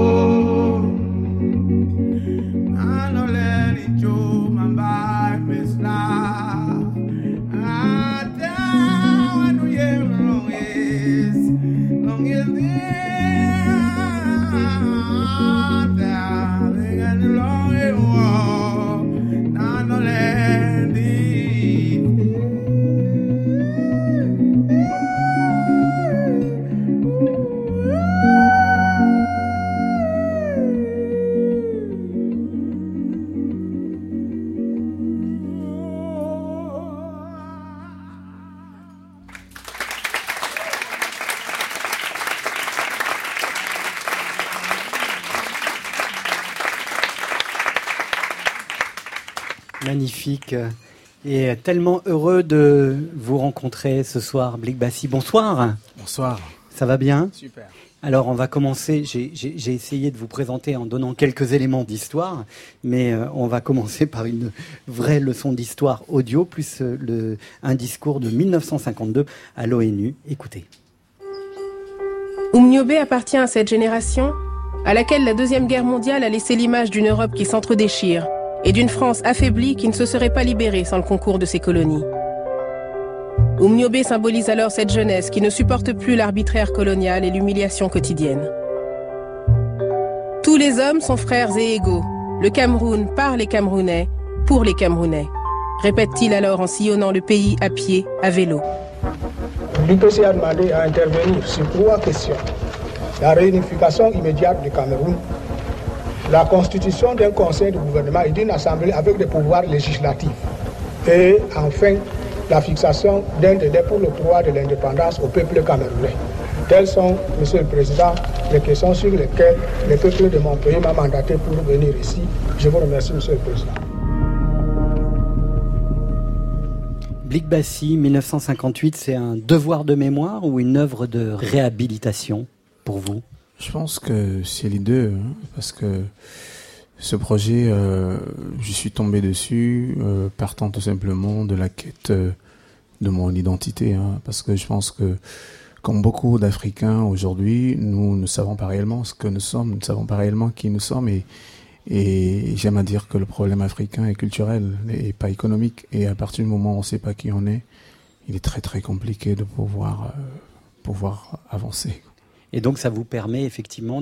Speaker 1: Magnifique. Et tellement heureux de vous rencontrer ce soir, Blick Bassi. Bonsoir.
Speaker 19: Bonsoir.
Speaker 1: Ça va bien?
Speaker 19: Super.
Speaker 1: Alors on va commencer, j'ai- essayé de vous présenter en donnant quelques éléments d'histoire, mais euh, on va commencer par une vraie leçon d'histoire audio, plus euh, le, un discours de 1952 à l'ONU. Écoutez.
Speaker 21: Oumniobé appartient à cette génération à laquelle la Deuxième Guerre mondiale a laissé l'image d'une Europe qui s'entredéchire et d'une France affaiblie qui ne se serait pas libérée sans le concours de ses colonies. Oumniobé symbolise alors cette jeunesse qui ne supporte plus l'arbitraire colonial et l'humiliation quotidienne. Tous les hommes sont frères et égaux. Le Cameroun par les Camerounais, pour les Camerounais. Répète-t-il alors en sillonnant le pays à pied, à vélo.
Speaker 22: L'IPC a demandé à intervenir sur trois questions. La réunification immédiate du Cameroun, la constitution d'un conseil de gouvernement et d'une assemblée avec des pouvoirs législatifs, et enfin la fixation d'un délai pour le droit de l'indépendance au peuple camerounais. Telles sont, Monsieur le Président, les questions sur lesquelles le peuple de mon pays m'a mandaté pour venir ici. Je vous remercie, Monsieur le Président.
Speaker 1: Blick Bassi, 1958, c'est un devoir de mémoire ou une œuvre de réhabilitation pour vous?
Speaker 19: Je pense que c'est les deux, hein, parce que ce projet, euh, je suis tombé dessus euh, partant tout simplement de la quête euh, de mon identité, hein, parce que je pense que comme beaucoup d'Africains aujourd'hui, nous ne savons pas réellement ce que nous sommes, nous ne savons pas réellement qui nous sommes, et, et j'aime à dire que le problème africain est culturel et pas économique, et à partir du moment où on ne sait pas qui on est, il est très très compliqué de pouvoir euh, pouvoir avancer.
Speaker 1: Et donc ça vous permet effectivement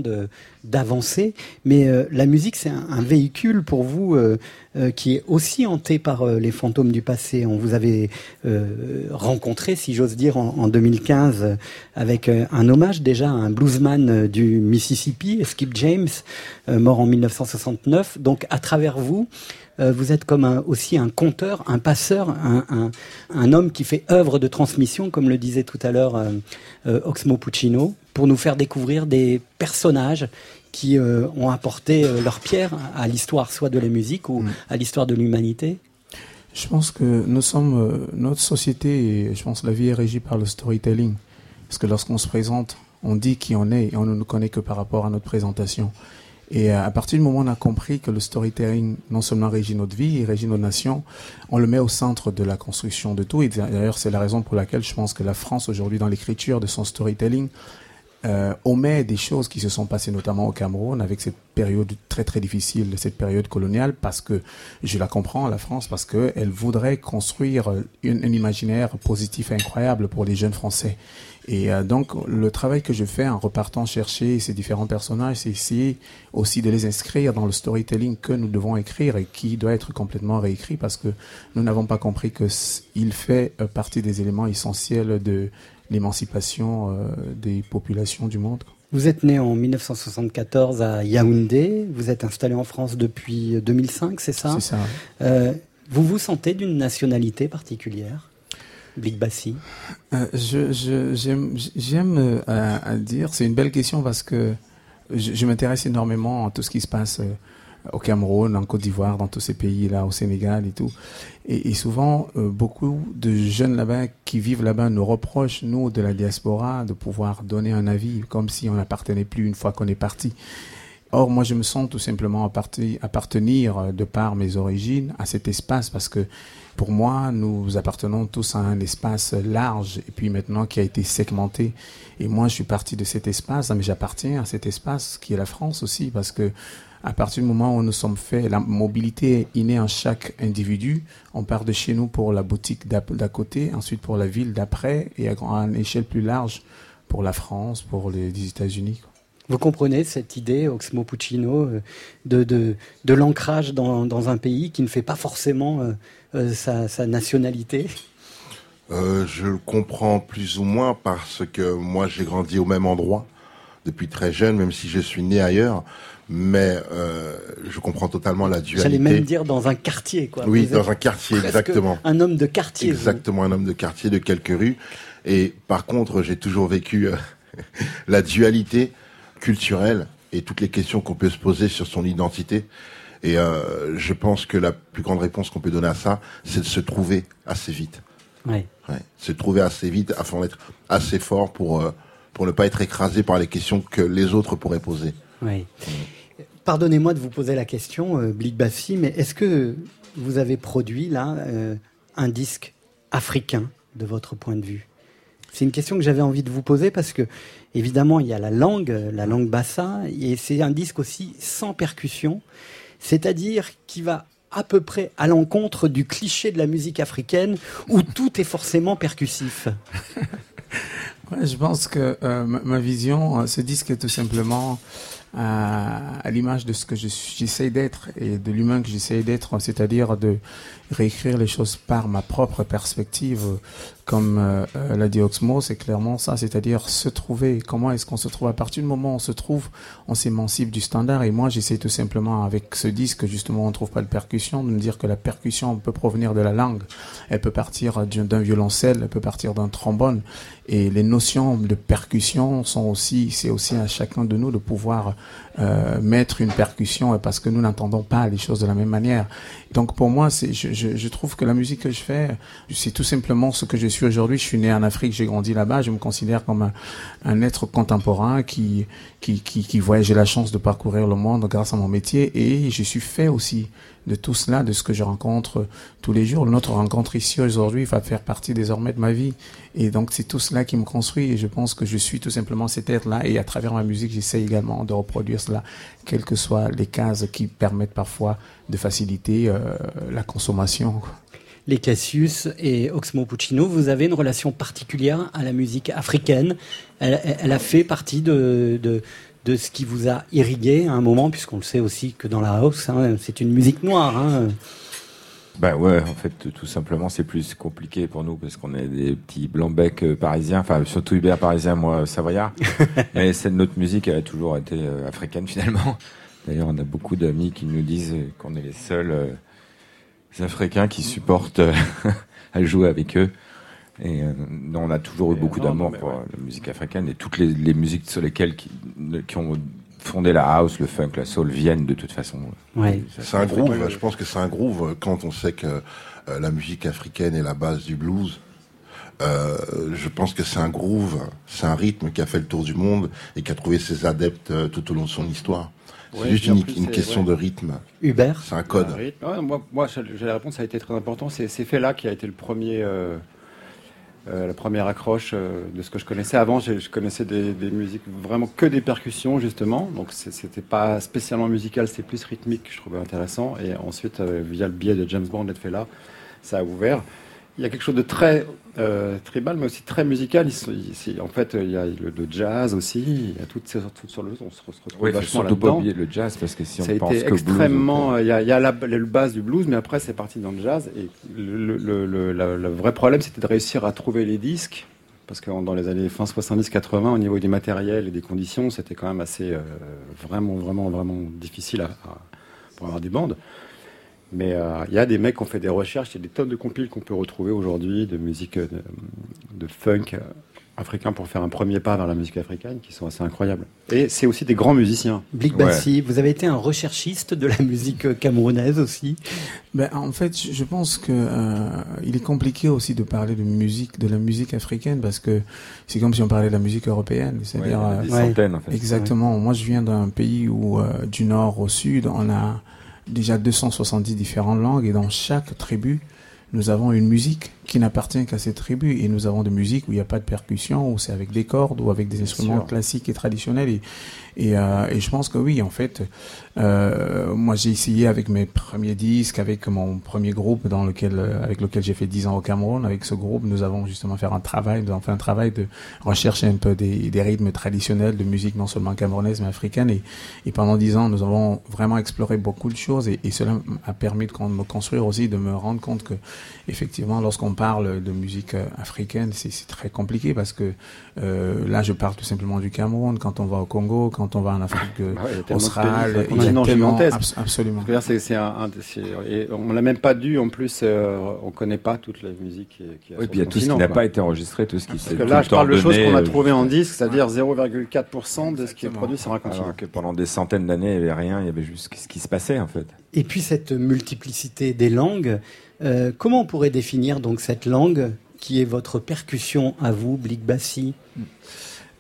Speaker 1: d'avancer. Mais euh, la musique, c'est un, véhicule pour vous euh, euh, qui est aussi hanté par les fantômes du passé. On vous avait rencontré, si j'ose dire, en, en 2015 euh, avec un hommage déjà à un bluesman du Mississippi, Skip James, mort en 1969. Donc à travers vous, vous êtes comme aussi un conteur, un passeur, un, un- homme qui fait œuvre de transmission, comme le disait tout à l'heure Oxmo Puccino, pour nous faire découvrir des personnages qui euh, ont apporté euh, leur pierre à l'histoire, soit de la musique ou à l'histoire de l'humanité.
Speaker 19: Je pense que nous sommes, euh, notre société, et je pense que la vie est régie par le storytelling. Parce que lorsqu'on se présente, on dit qui on est et on ne nous connaît que par rapport à notre présentation. Et euh, à partir du moment où on a compris que le storytelling non seulement régit notre vie, il régit nos nations, on le met au centre de la construction de tout. Et d'ailleurs, c'est la raison pour laquelle je pense que la France aujourd'hui, dans l'écriture de son storytelling, euh, omet des choses qui se sont passées notamment au Cameroun avec cette période très très difficile, cette période coloniale, parce que je la comprends, la France, parce que elle voudrait construire un imaginaire positif incroyable pour les jeunes Français. Et euh, donc le travail que je fais en repartant chercher ces différents personnages, c'est aussi de les inscrire dans le storytelling que nous devons écrire et qui doit être complètement réécrit parce que nous n'avons pas compris que il fait euh, partie des éléments essentiels de l'émancipation euh, des populations du monde.
Speaker 1: Vous êtes né en 1974 à Yaoundé, vous êtes installé en France depuis 2005, c'est ça?
Speaker 19: C'est ça.
Speaker 1: Euh, vous vous sentez d'une nationalité particulière? Blick Bassi
Speaker 19: Euh, je, je- j'aime, j'aime euh, à, à dire, c'est une belle question parce que je, je m'intéresse énormément à tout ce qui se passe euh, au Cameroun, en Côte d'Ivoire, dans tous ces pays-là, au Sénégal et tout. Et, souvent, euh, beaucoup de jeunes là-bas qui vivent là-bas nous reprochent, nous, de la diaspora, de pouvoir donner un avis comme si on n'appartenait plus une fois qu'on est parti. Or, moi, je me sens tout simplement appartenir, euh, de par mes origines, à cet espace parce que pour moi, nous appartenons tous à un espace large et puis maintenant qui a été segmenté. Et moi, je suis parti de cet espace, mais j'appartiens à cet espace qui est la France aussi parce que à partir du moment où nous sommes faits, la mobilité est innée en chaque individu. On part de chez nous pour la boutique d'à côté, ensuite pour la ville d'après et à, une échelle plus large pour la France, pour les, les États-Unis.
Speaker 1: Vous comprenez cette idée, Oxmo Puccino, euh, de, de, de l'ancrage dans, dans un pays qui ne fait pas forcément euh, euh, sa, sa nationalité?
Speaker 2: Euh, je le comprends plus ou moins parce que moi j'ai grandi au même endroit depuis très jeune, même si je suis né ailleurs. Mais euh, je comprends totalement la dualité.
Speaker 1: J'allais même dire dans un quartier. Quoi.
Speaker 2: Oui,
Speaker 1: Vous
Speaker 2: dans un quartier, exactement.
Speaker 1: Un homme de quartier. vous.
Speaker 2: Exactement, un homme de quartier de quelques rues. Et par contre, j'ai toujours vécu euh, la dualité culturelle et toutes les questions qu'on peut se poser sur son identité. Et euh, je pense que la plus grande réponse qu'on peut donner à ça, c'est de se trouver assez vite.
Speaker 1: Ouais.
Speaker 2: Ouais, se trouver assez vite afin d'être assez fort pour euh, pour ne pas être écrasé par les questions que les autres pourraient poser.
Speaker 1: Oui. Pardonnez-moi de vous poser la question, euh, Blik Bassi, mais est-ce que vous avez produit là euh, un disque africain de votre point de vue? C'est une question que j'avais envie de vous poser parce que évidemment il y a la langue, euh, la langue bassa, et c'est un disque aussi sans percussion, c'est-à-dire qui va à peu près à l'encontre du cliché de la musique africaine où tout est forcément percussif.
Speaker 19: Ouais, je pense que euh, ma, vision, euh, ce disque tout simplement euh, à l'image de ce que j'essaie d'être et de l'humain que j'essaie d'être, c'est-à-dire de réécrire les choses par ma propre perspective, comme euh, euh, l'a dit Oxmo, c'est clairement ça, c'est-à-dire se trouver. Comment est-ce qu'on se trouve À partir du moment où on se trouve, on s'émancipe du standard. Et moi, j'essaie tout simplement avec ce disque, justement, on ne trouve pas de percussion, de me dire que la percussion peut provenir de la langue. Elle peut partir d'un violoncelle, elle peut partir d'un trombone. Et les notions de percussion sont aussi, c'est aussi à chacun de nous de pouvoir euh, mettre une percussion parce que nous n'entendons pas les choses de la même manière. Donc pour moi, c'est, je, je, je trouve que la musique que je fais, c'est tout simplement ce que je suis aujourd'hui. Je suis né en Afrique, j'ai grandi là-bas. Je me considère comme un, un être contemporain qui, qui, qui, qui voyage. J'ai la chance de parcourir le monde grâce à mon métier et je suis fait aussi de tout cela, de ce que je rencontre tous les jours. Notre rencontre ici aujourd'hui va faire partie désormais de ma vie. Et donc c'est tout cela qui me construit et je pense que je suis tout simplement cet être-là et à travers ma musique, j'essaie également de reproduire cela, quelles que soient les cases qui permettent parfois de faciliter euh, la consommation.
Speaker 1: Les Cassius et Oxmo Puccino, vous avez une relation particulière à la musique africaine. Elle, a fait partie de, de, de ce qui vous a irrigué à un moment, puisqu'on le sait aussi que dans la house, hein, c'est une musique noire. hein.
Speaker 16: Bah ouais, en fait, tout simplement, c'est plus compliqué pour nous parce qu'on est des petits blancs becs euh, parisiens, enfin surtout Hubert parisien, moi savoyard. Mais c'est notre musique elle a toujours été euh, africaine finalement. D'ailleurs, on a beaucoup d'amis qui nous disent qu'on est les seuls euh, Africains qui supportent euh, à jouer avec eux. Et euh, non, on a toujours eu beaucoup d'amour pour
Speaker 17: ouais.
Speaker 16: la musique africaine et toutes les, les musiques sur lesquelles qui, qui ont fondé la house, le funk, la soul viennent de toute façon.
Speaker 2: C'est un groove. Je pense que c'est un groove euh, quand on sait que euh, la musique africaine est la base du blues. Euh, je pense que c'est un groove, c'est un rythme qui a fait le tour du monde et qui a trouvé ses adeptes euh, tout au long de son histoire. C'est
Speaker 17: Ouais,
Speaker 2: juste une,
Speaker 17: plus,
Speaker 2: une
Speaker 17: c'est-
Speaker 2: question
Speaker 17: ouais.
Speaker 2: de rythme.
Speaker 1: Hubert?
Speaker 2: C'est un code.
Speaker 17: Un rythme. Ouais, moi, moi j'ai la réponse, ça a été très important. C'est fait là qui a été le premier, la première accroche euh, de ce que je connaissais. Avant, je connaissais des, des musiques vraiment que des percussions, justement. Donc, c'était pas spécialement musical, c'était plus rythmique que je trouvais intéressant. Et ensuite, euh, via le biais de James Bond, là, ça a ouvert. Il y a quelque chose de très euh, tribal, mais aussi très musical. En fait, il y a le, le jazz aussi. Il y a toutes ces toutes sur le, on se retrouve
Speaker 16: Oui,
Speaker 17: vachement
Speaker 16: pas
Speaker 17: là-dedans.
Speaker 16: oublier le jazz parce que si
Speaker 17: ça
Speaker 16: on
Speaker 17: a
Speaker 16: pense
Speaker 17: été
Speaker 16: que blues,
Speaker 17: extrêmement.
Speaker 16: on
Speaker 17: Il y a, il y a la, le base du blues, mais après c'est parti dans le jazz. Et le, le- le- la- le vrai problème, c'était de réussir à trouver les disques. Parce que dans les années fin 70-80, au niveau des matériels et des conditions, c'était quand même assez euh, vraiment, vraiment, vraiment difficile à, à- pour avoir des bandes. Mais euh, il y a des mecs qui ont fait des recherches, il y a des tonnes de compiles qu'on peut retrouver aujourd'hui de musique euh, de, de funk euh, africain pour faire un premier pas vers la musique africaine qui sont assez incroyables. Et c'est aussi des grands musiciens.
Speaker 1: Blik Bassi, vous avez été un recherchiste de la musique camerounaise aussi.
Speaker 19: Ben, en fait, je pense que euh, il est compliqué aussi de parler de musique, de la musique africaine, parce que c'est comme si on parlait de la musique européenne. C'est-à-dire,
Speaker 16: Ouais, il y en a des
Speaker 19: euh,
Speaker 16: centaines, en fait.
Speaker 19: Exactement. Moi, je viens d'un pays où, euh, du nord au sud, on a déjà 270 différentes langues, et dans chaque tribu, nous avons une musique qui n'appartient qu'à cette tribu, et nous avons des musiques où il n'y a pas de percussion, où c'est avec des cordes, ou avec des instruments classiques et traditionnels, et, et, euh, et je pense que oui, en fait, euh, moi j'ai essayé avec mes premiers disques, avec mon premier groupe dans lequel, euh, avec lequel j'ai fait 10 ans au Cameroun. Avec ce groupe, nous avons justement fait un travail, nous avons fait un travail de rechercher un peu des, rythmes traditionnels de musique non seulement camerounaise mais africaine. Et, pendant 10 ans, nous avons vraiment exploré beaucoup de choses et, cela a permis de me construire aussi, de me rendre compte que effectivement, lorsqu'on parle de musique euh, africaine, c'est très compliqué parce que euh, là, je parle tout simplement du Cameroun. Quand on va au Congo, on va en Afrique euh,
Speaker 17: Ah ouais, a
Speaker 19: a
Speaker 17: continent
Speaker 19: tellement-
Speaker 17: gigantesque.
Speaker 19: abs- absolument.
Speaker 17: C'est- on l'a même pas dû, en plus, euh, on connaît pas toute la musique qui, qui
Speaker 16: Oui, puis il y a tout ce qui n'a pas été enregistré, tout ce qui s'est
Speaker 17: Parce que là, je
Speaker 16: temps
Speaker 17: parle de choses qu'on a
Speaker 16: euh,
Speaker 17: trouvées en disque, c'est-à-dire 0,4% de ce qui est produit sur un continent.
Speaker 16: Alors que pendant des centaines d'années, il n'y avait rien, il y avait juste ce qui se passait en fait.
Speaker 1: Et puis cette multiplicité des langues, euh, comment on pourrait définir donc cette langue qui est votre percussion à vous, Blik Bassi?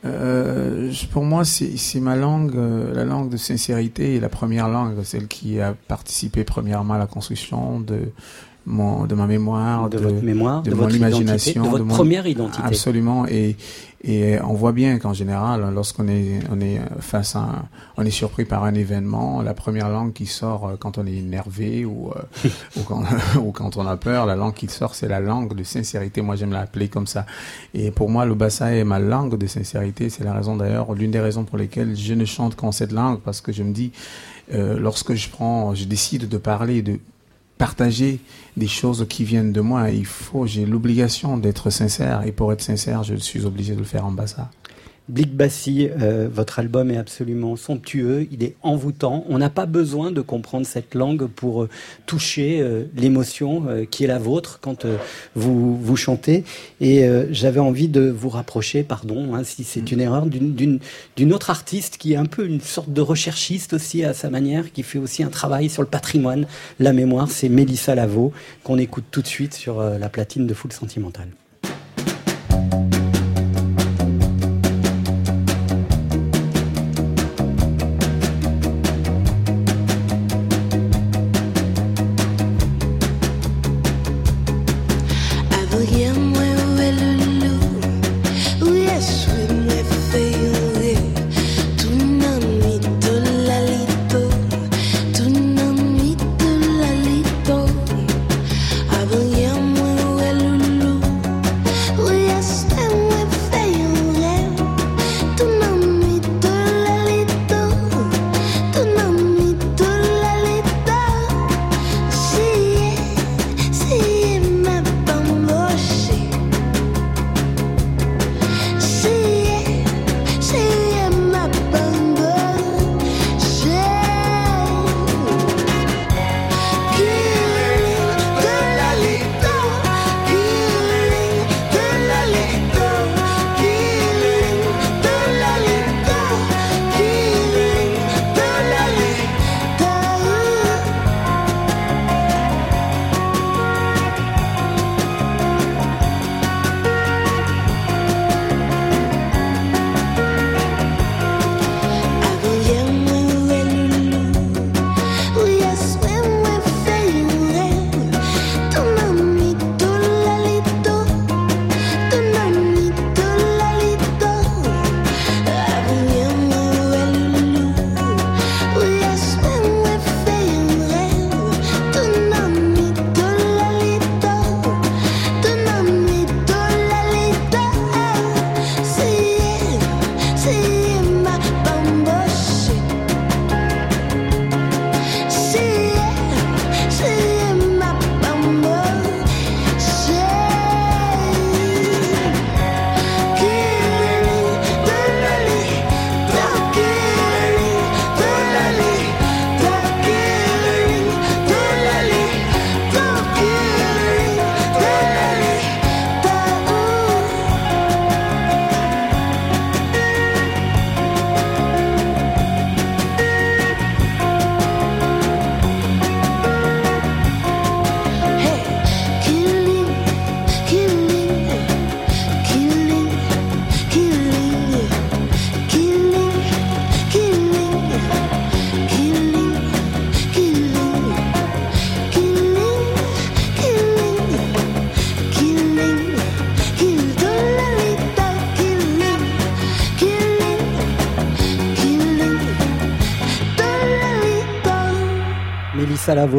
Speaker 19: Euh, pour moi, c'est ma langue, euh, la langue de sincérité et la première langue, celle qui a participé premièrement à la construction de mon, de ma mémoire,
Speaker 1: De votre mémoire, de
Speaker 19: mon
Speaker 1: votre
Speaker 19: imagination,
Speaker 1: de votre
Speaker 19: mon-
Speaker 1: première identité.
Speaker 19: Absolument. Et, et on voit bien qu'en général, lorsqu'on est, face à, on est surpris par un événement, la première langue qui sort euh, quand on est énervé ou, euh, ou quand on a peur, la langue qui sort, c'est la langue de sincérité. Moi, j'aime l'appeler comme ça. Et pour moi, le bassa est ma langue de sincérité. C'est la raison d'ailleurs, l'une des raisons pour lesquelles je ne chante qu'en cette langue, parce que je me dis, euh, lorsque je prends, je décide de parler, de partager des choses qui viennent de moi, il faut, j'ai l'obligation d'être sincère. Et pour être sincère, je suis obligé de le faire en bassa.
Speaker 1: Blik Bassi, euh, votre album est absolument somptueux, il est envoûtant. On n'a pas besoin de comprendre cette langue pour euh, toucher euh, l'émotion euh, qui est la vôtre quand vous, vous chantez. Et euh, j'avais envie de vous rapprocher, pardon, hein, si c'est une erreur, d'une- autre artiste qui est un peu une sorte de recherchiste aussi à sa manière, qui fait aussi un travail sur le patrimoine, la mémoire. C'est Mélissa Lavo, qu'on écoute tout de suite sur la platine de Foule Sentimentale.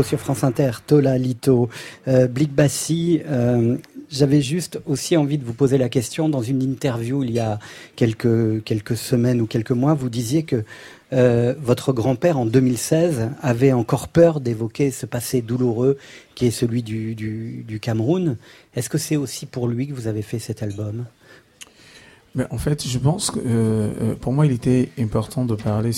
Speaker 1: Sur France Inter, Tola Lito, euh, Bassi. euh, J'avais juste aussi envie de vous poser la question. Dans une interview il y a quelques, quelques semaines ou quelques mois, vous disiez que euh, votre grand-père, en 2016, avait encore peur d'évoquer ce passé douloureux qui est celui du, du, Cameroun. Est-ce que c'est aussi pour lui que vous avez fait cet album?
Speaker 19: En fait, je pense que euh, pour moi, il était important de parler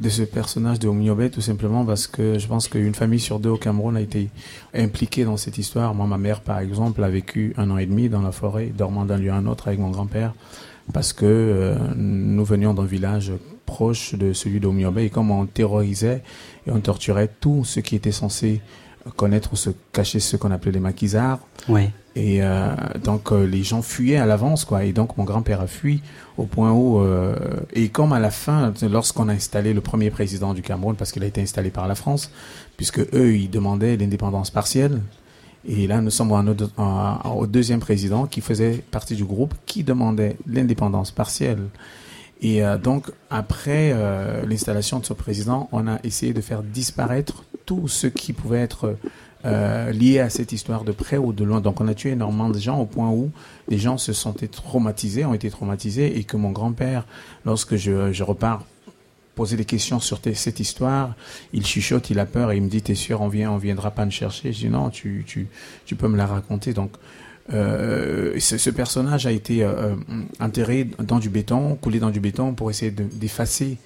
Speaker 19: de ce personnage de Omniobé tout simplement parce que je pense qu'une famille sur deux au Cameroun a été impliquée dans cette histoire. Moi, ma mère, par exemple, a vécu un an et demi dans la forêt, dormant d'un lieu à un autre avec mon grand-père parce que euh, nous venions d'un village proche de celui d'Omniobé et comme on terrorisait et on torturait tout ce qui était censé connaître ou se cacher ce qu'on appelait les maquisards.
Speaker 1: Ouais.
Speaker 19: Et euh, donc euh, les gens fuyaient à l'avance, quoi. Et donc mon grand-père a fui au point où euh, et comme à la fin, lorsqu'on a installé le premier président du Cameroun, parce qu'il a été installé par la France, puisque eux ils demandaient l'indépendance partielle. Et là, nous sommes en- en- au deuxième président qui faisait partie du groupe qui demandait l'indépendance partielle. Et donc, après l'installation de ce président, on a essayé de faire disparaître tout ce qui pouvait être euh, lié à cette histoire de près ou de loin. Donc, on a tué énormément de gens au point où les gens se sentaient traumatisés, ont été traumatisés, et que mon grand-père, lorsque je, repars poser des questions sur cette histoire, il chuchote, il a peur et il me dit T'es sûr, on vient, on viendra pas me chercher Je dis Non, tu, peux me la raconter. Donc, euh, ce, personnage a été euh, enterré dans du béton, coulé dans du béton pour essayer de- d'effacer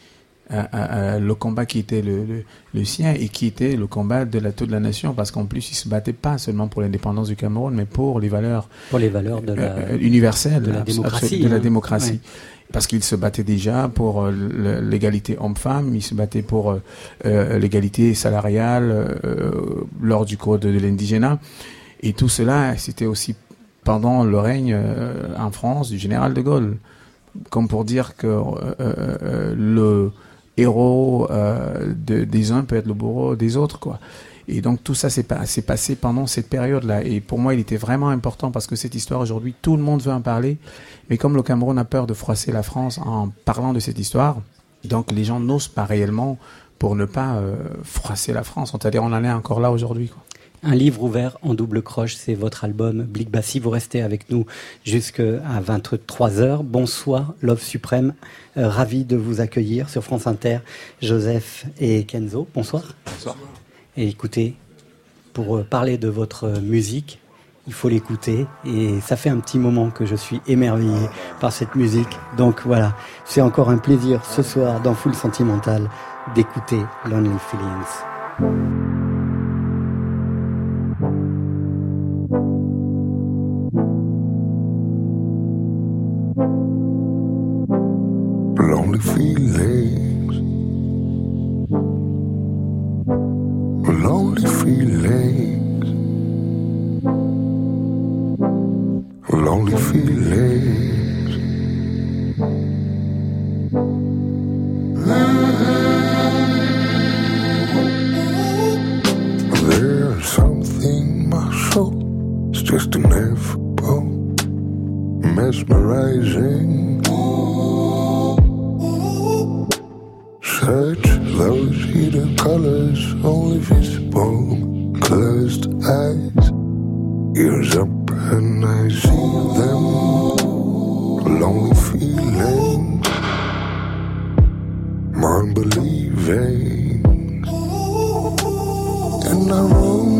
Speaker 19: euh, euh, le combat qui était le, le, le sien et qui était le combat de la toute la nation parce qu'en plus il se battait pas seulement pour l'indépendance du Cameroun mais pour les valeurs
Speaker 1: Pour les valeurs de la-
Speaker 19: euh, universelles
Speaker 1: de la démocratie,
Speaker 19: de la
Speaker 1: hein.
Speaker 19: démocratie
Speaker 1: Ouais.
Speaker 19: parce qu'il se battait déjà pour euh, l'égalité homme-femme, il se battait pour euh, euh, l'égalité salariale euh, lors du code de l'indigénat. Et tout cela, c'était aussi pendant le règne euh, en France du général de Gaulle. Comme pour dire que euh, euh, le héros euh, de- des uns peut être le bourreau des autres, quoi. Et donc tout ça s'est pas- s'est passé pendant cette période-là. Et pour moi, il était vraiment important parce que cette histoire aujourd'hui, tout le monde veut en parler. Mais comme le Cameroun a peur de froisser la France en parlant de cette histoire, donc les gens n'osent pas réellement pour ne pas euh, froisser la France. C'est-à-dire on en est encore là aujourd'hui. quoi.
Speaker 1: Un livre ouvert en double croche, c'est votre album Blick Bassi. Vous restez avec nous jusqu'à 23h. Bonsoir, Love Suprême. Euh, ravi de vous accueillir sur France Inter, Joseph et Kenzo. Bonsoir.
Speaker 2: Bonsoir.
Speaker 1: Et écoutez, pour euh, parler de votre euh, musique, il faut l'écouter. Et ça fait un petit moment que je suis émerveillé par cette musique. Donc voilà, c'est encore un plaisir ce soir dans Full Sentimental d'écouter Lonely Feelings.
Speaker 23: Unbelieving, and I roam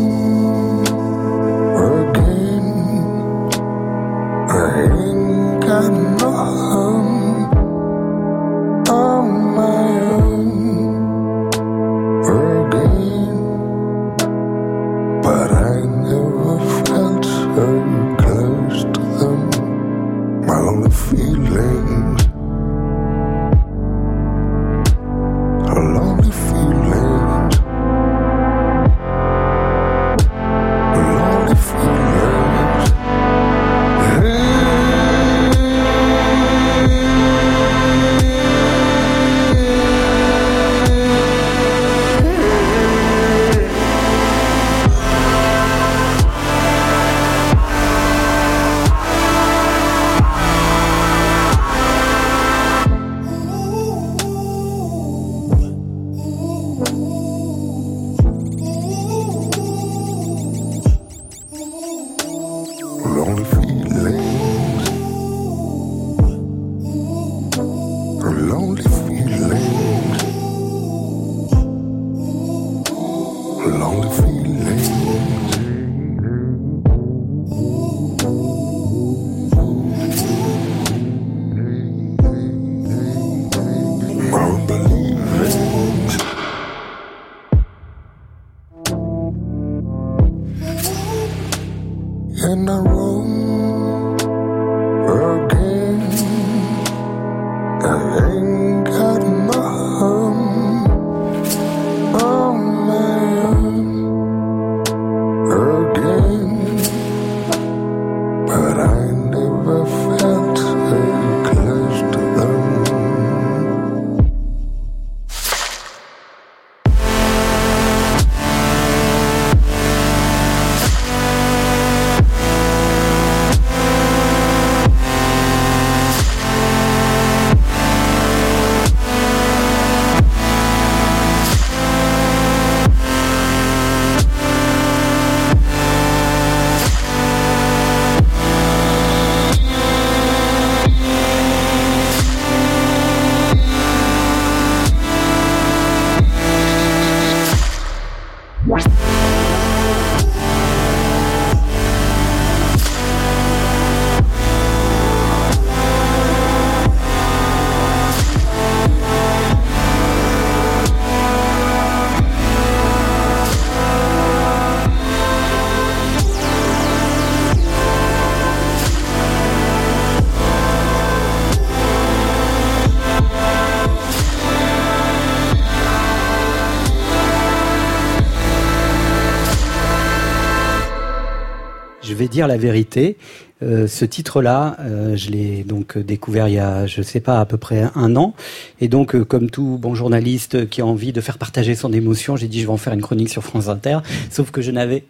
Speaker 1: vais dire la vérité. Euh, ce titre-là, euh, je l'ai donc découvert il y a, je sais pas, à peu près un an. Et donc, euh, comme tout bon journaliste qui a envie de faire partager son émotion, j'ai dit je vais en faire une chronique sur France Inter. Sauf que je n'avais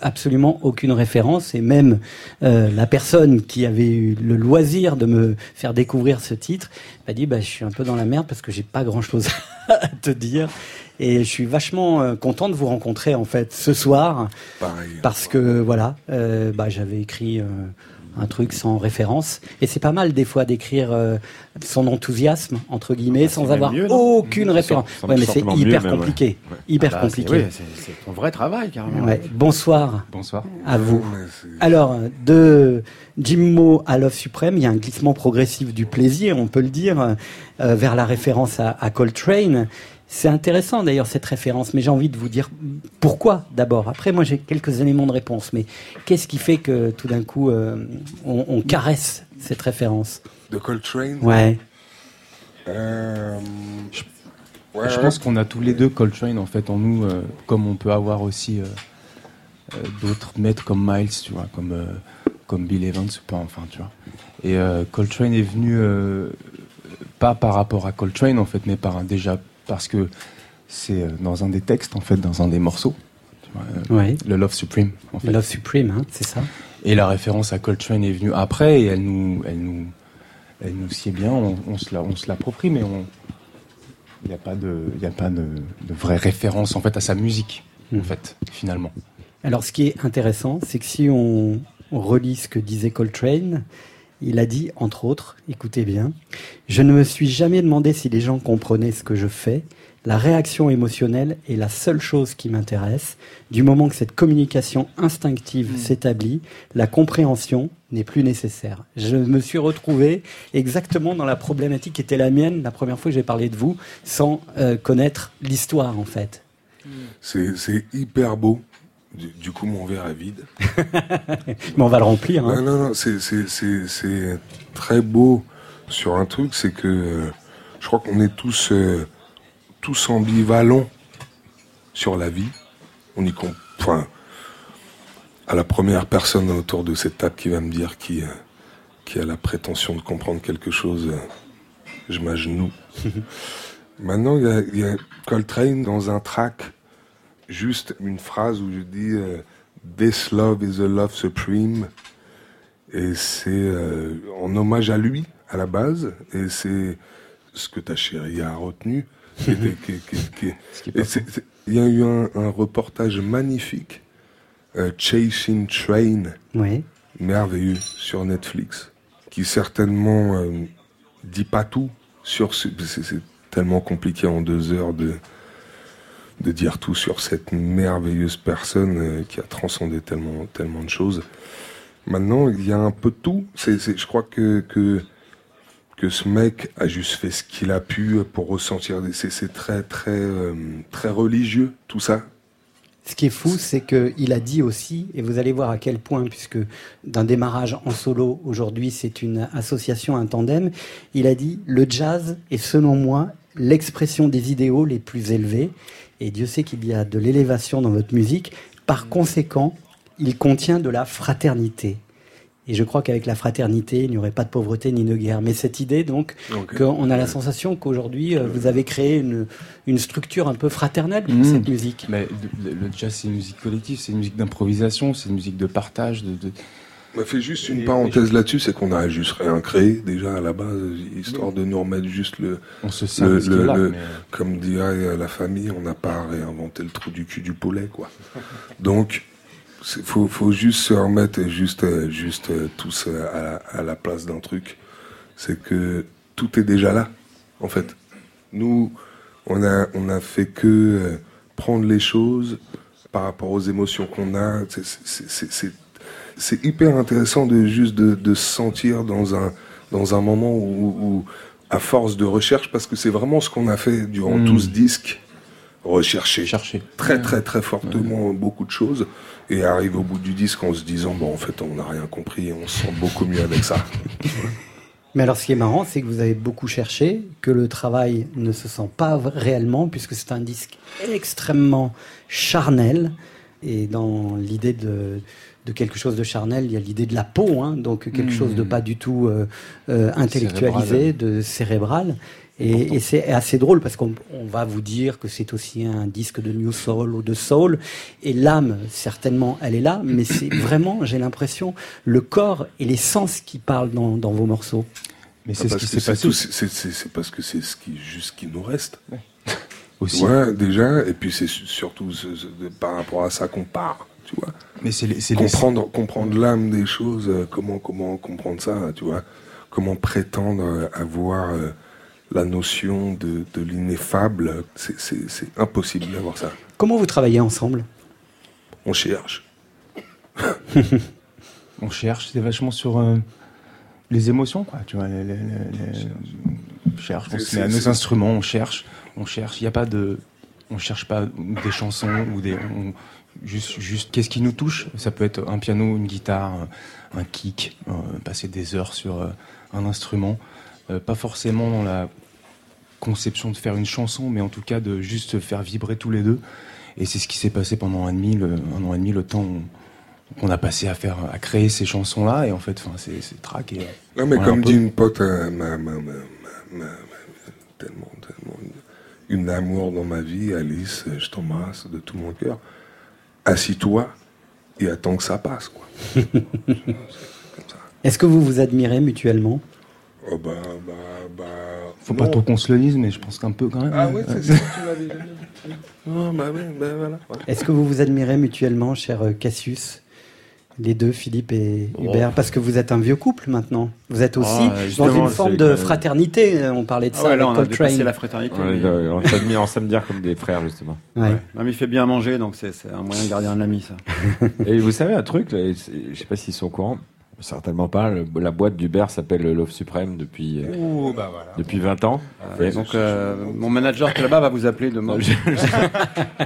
Speaker 1: absolument aucune référence. Et même euh, la personne qui avait eu le loisir de me faire découvrir ce titre m'a dit bah je suis un peu dans la merde parce que j'ai pas grand chose à te dire. Et je suis vachement euh, content de vous rencontrer en fait ce soir.
Speaker 24: Pareil.
Speaker 1: parce que voilà euh, bah j'avais écrit euh, un truc sans référence et c'est pas mal des fois d'écrire euh, son enthousiasme entre guillemets sans
Speaker 17: même
Speaker 1: avoir
Speaker 17: mieux, non
Speaker 1: aucune référence ouais mais c'est
Speaker 17: mieux,
Speaker 1: hyper compliqué
Speaker 17: Ouais.
Speaker 1: hyper
Speaker 17: Ah bah, c'est-
Speaker 1: compliqué
Speaker 17: oui, c'est- c'est ton vrai travail, carrément.
Speaker 1: Ouais. Bonsoir.
Speaker 17: Bonsoir.
Speaker 1: À vous. Alors, de Jimmo à Love Suprême, il y a un glissement progressif du plaisir, on peut le dire, euh, vers la référence à, à Coltrane. C'est intéressant d'ailleurs cette référence, mais j'ai envie de vous dire pourquoi d'abord. Après, moi j'ai quelques éléments de réponse, mais qu'est-ce qui fait que tout d'un coup euh, on, on caresse cette référence?
Speaker 24: De Coltrane?
Speaker 1: Ouais.
Speaker 24: Euh, ouais,
Speaker 25: je pense qu'on a tous les deux Coltrane en fait en nous, euh, comme on peut avoir aussi euh, euh, d'autres maîtres comme Miles, tu vois, comme euh, comme Bill Evans ou pas, enfin, tu vois. Et euh, Coltrane est venu euh, pas par rapport à Coltrane en fait, mais par un, déjà parce que c'est euh, dans un des textes en fait, dans un des morceaux, euh,
Speaker 1: Ouais.
Speaker 25: le Love Supreme. En fait.
Speaker 1: Love Supreme, hein, c'est ça
Speaker 25: Et la référence à Coltrane est venue après et elle nous, elle nous, elle nous sied bien. On, on se la, on se l'approprie, mais on, il n'y a pas de, il a pas de, de vraie référence en fait à sa musique, en fait, finalement.
Speaker 1: Alors, ce qui est intéressant, c'est que si on, on relit ce que disait Coltrane, il a dit, entre autres, écoutez bien, je ne me suis jamais demandé si les gens comprenaient ce que je fais. La réaction émotionnelle est la seule chose qui m'intéresse. Du moment que cette communication instinctive s'établit, la compréhension n'est plus nécessaire. Je me suis retrouvé exactement dans la problématique qui était la mienne la première fois que j'ai parlé de vous, sans euh, connaître l'histoire en fait.
Speaker 24: C'est c'est hyper beau. Du, du coup, mon verre est vide.
Speaker 1: Mais on va le remplir. hein.
Speaker 24: Ouais, non, non, c'est- c'est c'est- c'est très beau sur un truc, c'est que euh, je crois qu'on est tous, euh, tous ambivalents sur la vie. On y comprend. Enfin, à la première personne autour de cette table qui va me dire qui, euh, qui a la prétention de comprendre quelque chose, je m'agenouille. Maintenant, il y y a Coltrane dans un track, juste une phrase où je dis euh, This love is a love supreme. Et c'est euh, en hommage à lui, à la base. Et c'est ce que ta chérie a retenu. Il y a eu un, un reportage magnifique, euh, Chasing Train,
Speaker 1: Oui.
Speaker 24: merveilleux, sur Netflix, qui certainement dit pas tout sur ce, c'est c'est tellement compliqué en deux heures de de dire tout sur cette merveilleuse personne euh, qui a transcendé tellement tellement de choses. Maintenant, il y a un peu de tout. Je crois que que ce mec a juste fait ce qu'il a pu pour ressentir. C'est, c'est très très euh, très religieux tout ça.
Speaker 1: Ce qui est fou, c'est qu'il a dit aussi, et vous allez voir à quel point, puisque d'un démarrage en solo, aujourd'hui c'est une association, un tandem, il a dit le jazz est selon moi l'expression des idéaux les plus élevés, et Dieu sait qu'il y a de l'élévation dans votre musique, par conséquent, il contient de la fraternité. Et je crois qu'avec la fraternité, il n'y aurait pas de pauvreté ni de guerre. Mais cette idée, donc, qu'on a la sensation qu'aujourd'hui, euh, vous avez créé une, une structure un peu fraternelle pour
Speaker 25: Mmh.
Speaker 1: cette musique.
Speaker 25: Mais le, le jazz, c'est une musique collective, c'est une musique d'improvisation, c'est une musique de partage. De, de...
Speaker 24: On fait juste une parenthèse là-dessus, c'est qu'on a juste rien créé déjà à la base, histoire de nous remettre juste le.
Speaker 25: On se sert mais-
Speaker 24: Comme dirait la famille, on n'a pas réinventé le trou du cul du poulet, quoi. Donc, il faut, faut juste se remettre juste, euh, juste euh, tous euh, à, la- à la place d'un truc. C'est que tout est déjà là, en fait. Nous, on a, on a fait que euh, prendre les choses par rapport aux émotions qu'on a. C'est- c'est- hyper intéressant de juste de, de se sentir dans un, dans un moment où, où, à force de recherche, parce que c'est vraiment ce qu'on a fait durant
Speaker 25: Mm.
Speaker 24: tout ce disque, rechercher,
Speaker 25: Chercher.
Speaker 24: très très très fortement beaucoup de choses, et arrive au bout du disque en se disant, bon en fait on n'a rien compris, on se sent beaucoup mieux avec ça.
Speaker 1: Mais alors, ce qui est marrant, c'est que vous avez beaucoup cherché, que le travail ne se sent pas réellement, puisque c'est un disque extrêmement charnel. Et dans l'idée de, de quelque chose de charnel, il y a l'idée de la peau, hein, donc quelque chose de pas du tout euh, euh, intellectualisé,
Speaker 25: Cérébral.
Speaker 1: de cérébral. Et, et c'est assez drôle parce qu'on on va vous dire que c'est aussi un disque de New Soul ou de Soul. Et l'âme, certainement, elle est là, mais c'est vraiment, j'ai l'impression, le corps et les sens qui parlent dans, dans vos morceaux.
Speaker 25: Mais
Speaker 24: Ah, parce que tout- c'est- c'est- C'est c'est parce que c'est ce qui, juste ce qui nous reste.
Speaker 25: Aussi.
Speaker 24: Ouais, déjà, et puis c'est su- surtout ce- ce- par rapport à ça qu'on part, tu vois.
Speaker 25: Mais c'est les- c'est les-
Speaker 24: comprendre, comprendre l'âme des choses, euh, comment, comment comprendre ça, tu vois. Comment prétendre euh, avoir euh, la notion de, de l'ineffable, c'est- impossible d'avoir ça.
Speaker 1: Comment vous travaillez ensemble?
Speaker 24: On cherche.
Speaker 25: on cherche, c'est vachement sur euh, les émotions, quoi. Tu vois, les, les- les- les- on cherche, on se met à nos instruments, on cherche, on cherche. Il n'y a pas de, on cherche pas des chansons ou des, on- juste, juste qu'est-ce qui nous touche? Ça peut être un piano, une guitare, un, kick, euh, passer des heures sur euh, un instrument, Euh, pas forcément dans la conception de faire une chanson, mais en tout cas de juste se faire vibrer tous les deux. Et c'est ce qui s'est passé pendant un an et demi, le, un an et demi, le temps qu'on a passé à faire, à créer ces chansons-là. Et en fait, enfin, c'est, c'est traqué.
Speaker 24: Non, mais comme
Speaker 25: un
Speaker 24: dit une pote, ma, ma, ma, tellement, tellement, une, amour dans ma vie, Alice, je t'embrasse de tout mon cœur. Assis-toi et attends que ça passe, quoi.
Speaker 1: Est-ce que vous vous admirez mutuellement?
Speaker 24: Oh bah, bah, bah.
Speaker 25: Faut pas trop qu'on se le dise, mais je pense qu'un peu quand même.
Speaker 24: Ah ouais, c'est ça, tu dit. Oh, bah oui, bah voilà.
Speaker 1: Est-ce que vous vous admirez mutuellement, cher euh, Cassius? Les deux, Philippe et
Speaker 12: Oh.
Speaker 1: Hubert, parce que vous êtes un vieux couple maintenant. Vous êtes aussi
Speaker 12: Ah,
Speaker 1: dans une forme de
Speaker 12: que-
Speaker 1: fraternité. euh, On parlait de
Speaker 17: Ah
Speaker 1: ça
Speaker 17: ouais, là,
Speaker 1: avec
Speaker 17: on a
Speaker 1: Coltrane.
Speaker 17: la fraternité.
Speaker 16: Ouais,
Speaker 17: mais-
Speaker 16: on s'est mis ensemble dire comme des frères, justement.
Speaker 1: Ouais.
Speaker 17: Non, mais il fait bien manger, donc c'est un moyen de garder un ami, ça.
Speaker 16: Et vous savez un truc, là, je sais pas s'ils sont au courant, certainement pas, le- la boîte d'Hubert s'appelle Love Supreme depuis, euh,
Speaker 17: Ouh, bah voilà.
Speaker 16: depuis 20 ans.
Speaker 17: Euh,
Speaker 16: Et-
Speaker 17: donc, euh, mon manager qui est là-bas va vous appeler demain.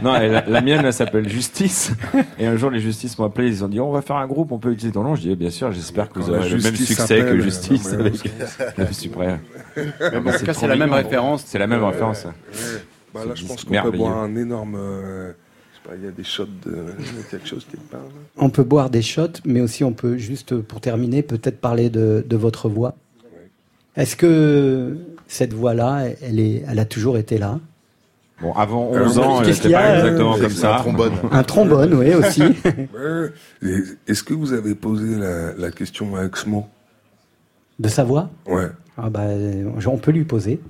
Speaker 16: non, la, la mienne, elle s'appelle Justice. Et un jour, les Justices m'ont appelé, ils ont dit, on va faire un groupe, on peut utiliser ton nom. Je dis, eh, bien sûr, j'espère que vous aurez le même
Speaker 24: justice
Speaker 16: succès que
Speaker 24: s'appelle,
Speaker 16: Justice
Speaker 24: euh,
Speaker 16: avec Love Supreme.
Speaker 17: Mais bon, en tout cas, c'est la même référence.
Speaker 16: C'est la même
Speaker 24: Ouais,
Speaker 16: référence.
Speaker 24: Bah, là, je pense qu'on peut boire un énorme. Euh, je sais pas, il y a des shots de. il y a quelque chose qui parle.
Speaker 1: On peut boire des shots, mais aussi on peut juste, pour terminer, peut-être parler de, de votre voix. Est-ce que cette voix-là, elle, est, elle a toujours été là?
Speaker 16: Bon, avant
Speaker 24: Alors,
Speaker 16: 11 ans, elle
Speaker 1: qu'est-ce
Speaker 16: était
Speaker 1: qu'il y a,
Speaker 16: pas
Speaker 1: euh,
Speaker 16: exactement comme ça.
Speaker 24: un trombone.
Speaker 1: Un trombone, oui, aussi.
Speaker 24: Est-ce que vous avez posé la, la question à Exmo?
Speaker 1: De sa voix?
Speaker 24: Ouais.
Speaker 1: ah bah, euh, On peut lui poser.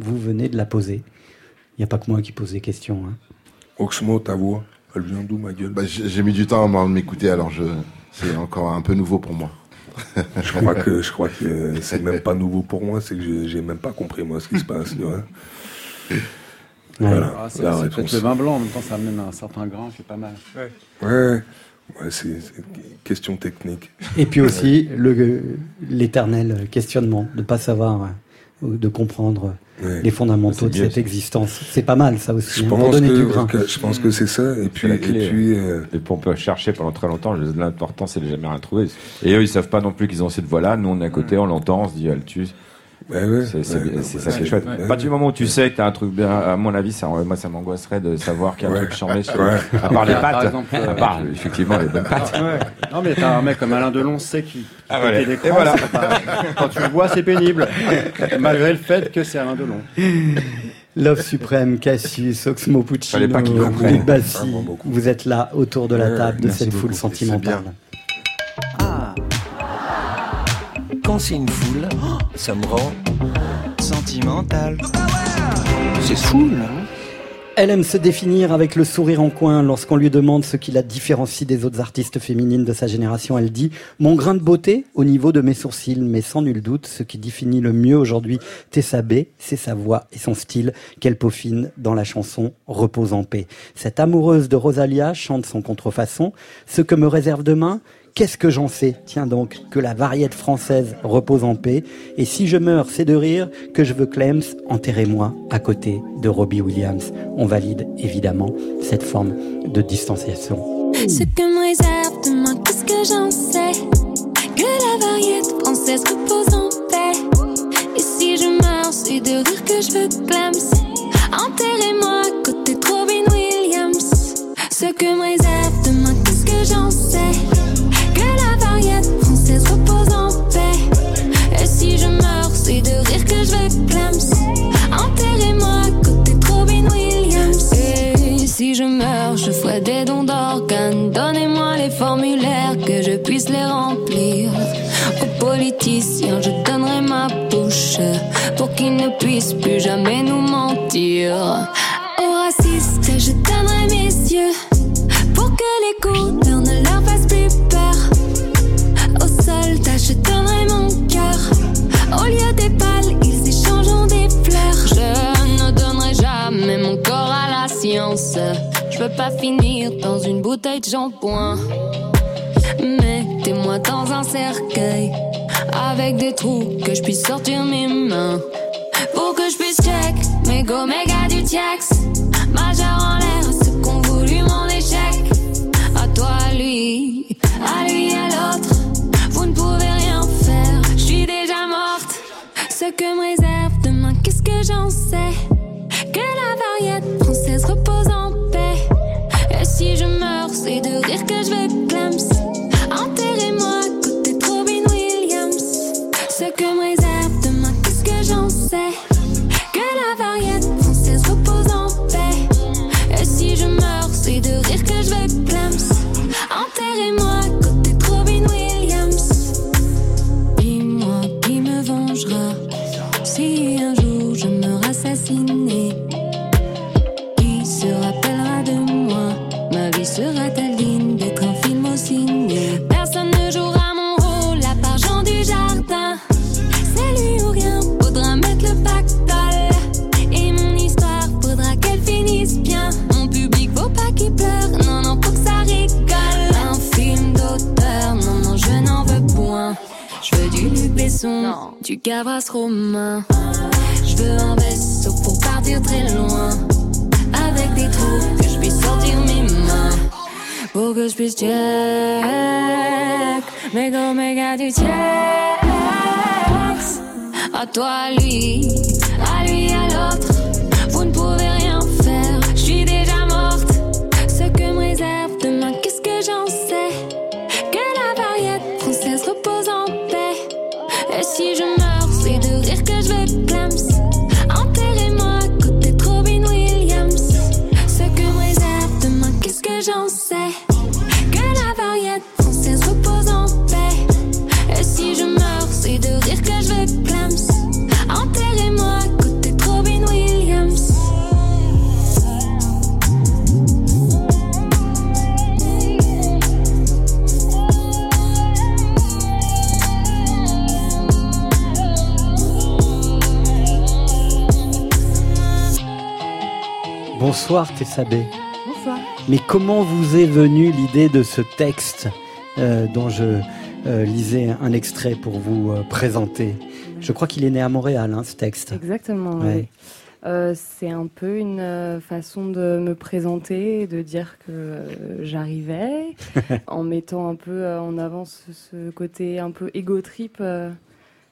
Speaker 1: Vous venez de la poser. Il n'y a pas que moi qui pose des questions. hein.
Speaker 24: Oxmo, ta voix, elle vient d'où, ma gueule?
Speaker 2: Bah, j'ai mis du temps à m'en- m'écouter, alors je, c'est encore un peu nouveau pour moi.
Speaker 24: Je crois que je crois que c'est même pas nouveau pour moi, c'est que je- j'ai même pas compris moi ce qui se passe. tu vois. Voilà,
Speaker 17: Ah, c'est
Speaker 24: la
Speaker 17: c'est
Speaker 24: réponse.
Speaker 17: peut-être le vin blanc, en même temps ça amène un certain grain qui est pas mal.
Speaker 24: Ouais, ouais, c'est c'est une question technique.
Speaker 1: Et puis aussi le l'éternel questionnement de pas savoir ou de comprendre
Speaker 24: Ouais.
Speaker 1: les fondamentaux de
Speaker 24: bien,
Speaker 1: cette
Speaker 24: ça.
Speaker 1: existence. C'est pas mal ça aussi
Speaker 24: Je
Speaker 1: hein,
Speaker 24: pense
Speaker 1: donner
Speaker 24: que-
Speaker 1: du grain.
Speaker 24: que- je pense que c'est ça. Et puis,
Speaker 16: la
Speaker 24: et
Speaker 16: clé.
Speaker 24: puis, euh,
Speaker 16: Et puis on peut chercher pendant très longtemps. L'important, c'est de jamais rien trouver. Et eux, ils savent pas non plus qu'ils ont cette voix-là. Nous, on est à côté, on l'entend, on se dit, elle C'est c'est-
Speaker 24: ouais,
Speaker 16: c'est
Speaker 24: ouais,
Speaker 16: ça qui est
Speaker 24: ouais,
Speaker 16: chouette.
Speaker 24: ouais.
Speaker 16: À partir du moment où tu sais que t'as un truc bien, à mon avis, ça, moi, ça m'angoisserait de savoir qu'il y a un
Speaker 24: Ouais.
Speaker 16: truc chambé sur,
Speaker 24: Ouais.
Speaker 16: à part les
Speaker 17: Par
Speaker 16: pattes.
Speaker 17: exemple,
Speaker 16: à
Speaker 17: euh,
Speaker 16: part, effectivement, les bonnes pattes.
Speaker 17: Ouais. Non mais t'as un mec comme Alain Delon sait qui,
Speaker 16: Ah, voilà.
Speaker 17: des
Speaker 16: Et voilà.
Speaker 17: c'est pas- quand tu le vois c'est pénible malgré le fait que c'est Alain Delon.
Speaker 1: Love Suprême, Cassius, Oxmo Puccino. Luc Bassi, vous êtes là autour de la
Speaker 17: Ouais,
Speaker 1: table de cette foule sentimentale.
Speaker 26: Quand c'est une foule, ça me rend
Speaker 10: Sentimental.
Speaker 26: C'est fou, là.
Speaker 1: Elle aime se définir avec le sourire en coin lorsqu'on lui demande ce qui la différencie des autres artistes féminines de sa génération. Elle dit Mon grain de beauté au niveau de mes sourcils, mais sans nul doute, ce qui définit le mieux aujourd'hui Tessa B, c'est sa voix et son style qu'elle peaufine dans la chanson Repose en paix. Cette amoureuse de Rosalia chante son contrefaçon Ce que me réserve demain Qu'est-ce que j'en sais? Tiens donc, que la variété française repose en paix. Et si je meurs, c'est de rire que je veux Clems, enterrez-moi à côté de Robbie Williams. On valide évidemment cette forme de distanciation.
Speaker 18: Ce que me réserve demain, qu'est-ce que j'en sais? Que la variété française repose en paix. Et si je meurs, c'est de rire que je veux clams. Enterrez-moi à côté de Robin Williams. Ce que me réserve pour que les couleurs ne leur fassent plus peur. Aux soldats, je donnerai science. Je veux pas finir dans une bouteille de shampoing. Mettez-moi dans un cercueil avec des trous que je puisse sortir mes mains. Pour que je puisse check mes go méga du Tiax. Majeur en l'air, ceux qu'on voulu mon échec. À toi, à lui, à lui, à l'autre. Vous ne pouvez rien faire, je suis déjà morte. Ce que me réserve demain, qu'est-ce que j'en sais? Que la variété Ce que Gavras Romain. Je veux un vaisseau pour partir très loin. Avec des trous que je puisse sortir mes mains. Pour que je puisse check. Comme méga du checks. À toi, à lui, à lui, à l'autre.
Speaker 1: Bonsoir Tessabé.
Speaker 27: Bonsoir.
Speaker 1: Mais comment vous est venue l'idée de ce texte euh, dont je euh, lisais un extrait pour vous euh, présenter? Je crois qu'il est né à Montréal, hein, ce texte.
Speaker 27: Exactement.
Speaker 1: Ouais.
Speaker 27: oui. C'est un peu une façon de me présenter de dire que j'arrivais, en mettant un peu en avant ce, ce côté un peu égo trip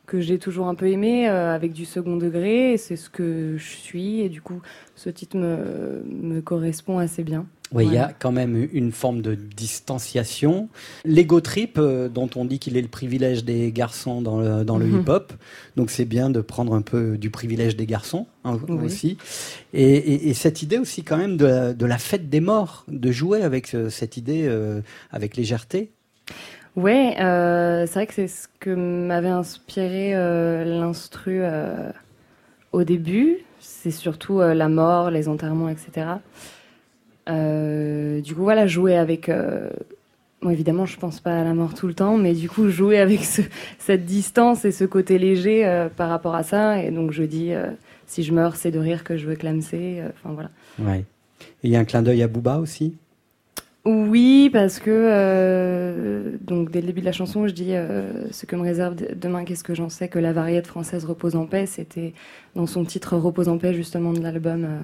Speaker 27: que j'ai toujours un peu aimé, euh, avec du second degré. C'est ce que je suis et du coup, ce titre me, me correspond assez bien.
Speaker 1: Oui, il y a quand même une forme de distanciation. L'ego trip, euh, dont on dit qu'il est le privilège des garçons dans le, dans le
Speaker 27: Mhm.
Speaker 1: hip-hop, donc c'est bien de prendre un peu du privilège des garçons hein,
Speaker 27: Oui.
Speaker 1: aussi. Et, et- et cette idée aussi quand même de la, de la fête des morts, de jouer avec euh, cette idée avec légèreté.
Speaker 27: Ouais, euh, c'est vrai que c'est ce que m'avait inspiré euh, l'instru euh, au début. C'est surtout la mort, les enterrements, etc. Du coup, voilà, jouer avec. Bon, évidemment, je pense pas à la mort tout le temps, mais du coup, jouer avec ce- cette distance et ce côté léger par rapport à ça. Et donc, je dis, si je meurs, c'est de rire que je veux clamser. Enfin, voilà.
Speaker 1: Ouais. Et il y a un clin d'œil à Booba aussi?
Speaker 27: Oui, parce que euh, donc dès le début de la chanson, je dis euh, ce que me réserve de- demain, qu'est-ce que j'en sais, que la variété française repose en paix. C'était dans son titre Repose en paix justement de l'album euh,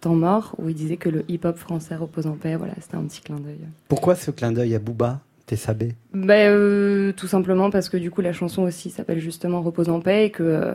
Speaker 27: Temps mort, où il disait que le hip-hop français repose en paix. Voilà, c'était un petit clin d'œil.
Speaker 1: Pourquoi ce clin d'œil à Booba, Tessabé
Speaker 27: Ben, euh, tout simplement parce que du coup la chanson aussi s'appelle justement Repose en paix et que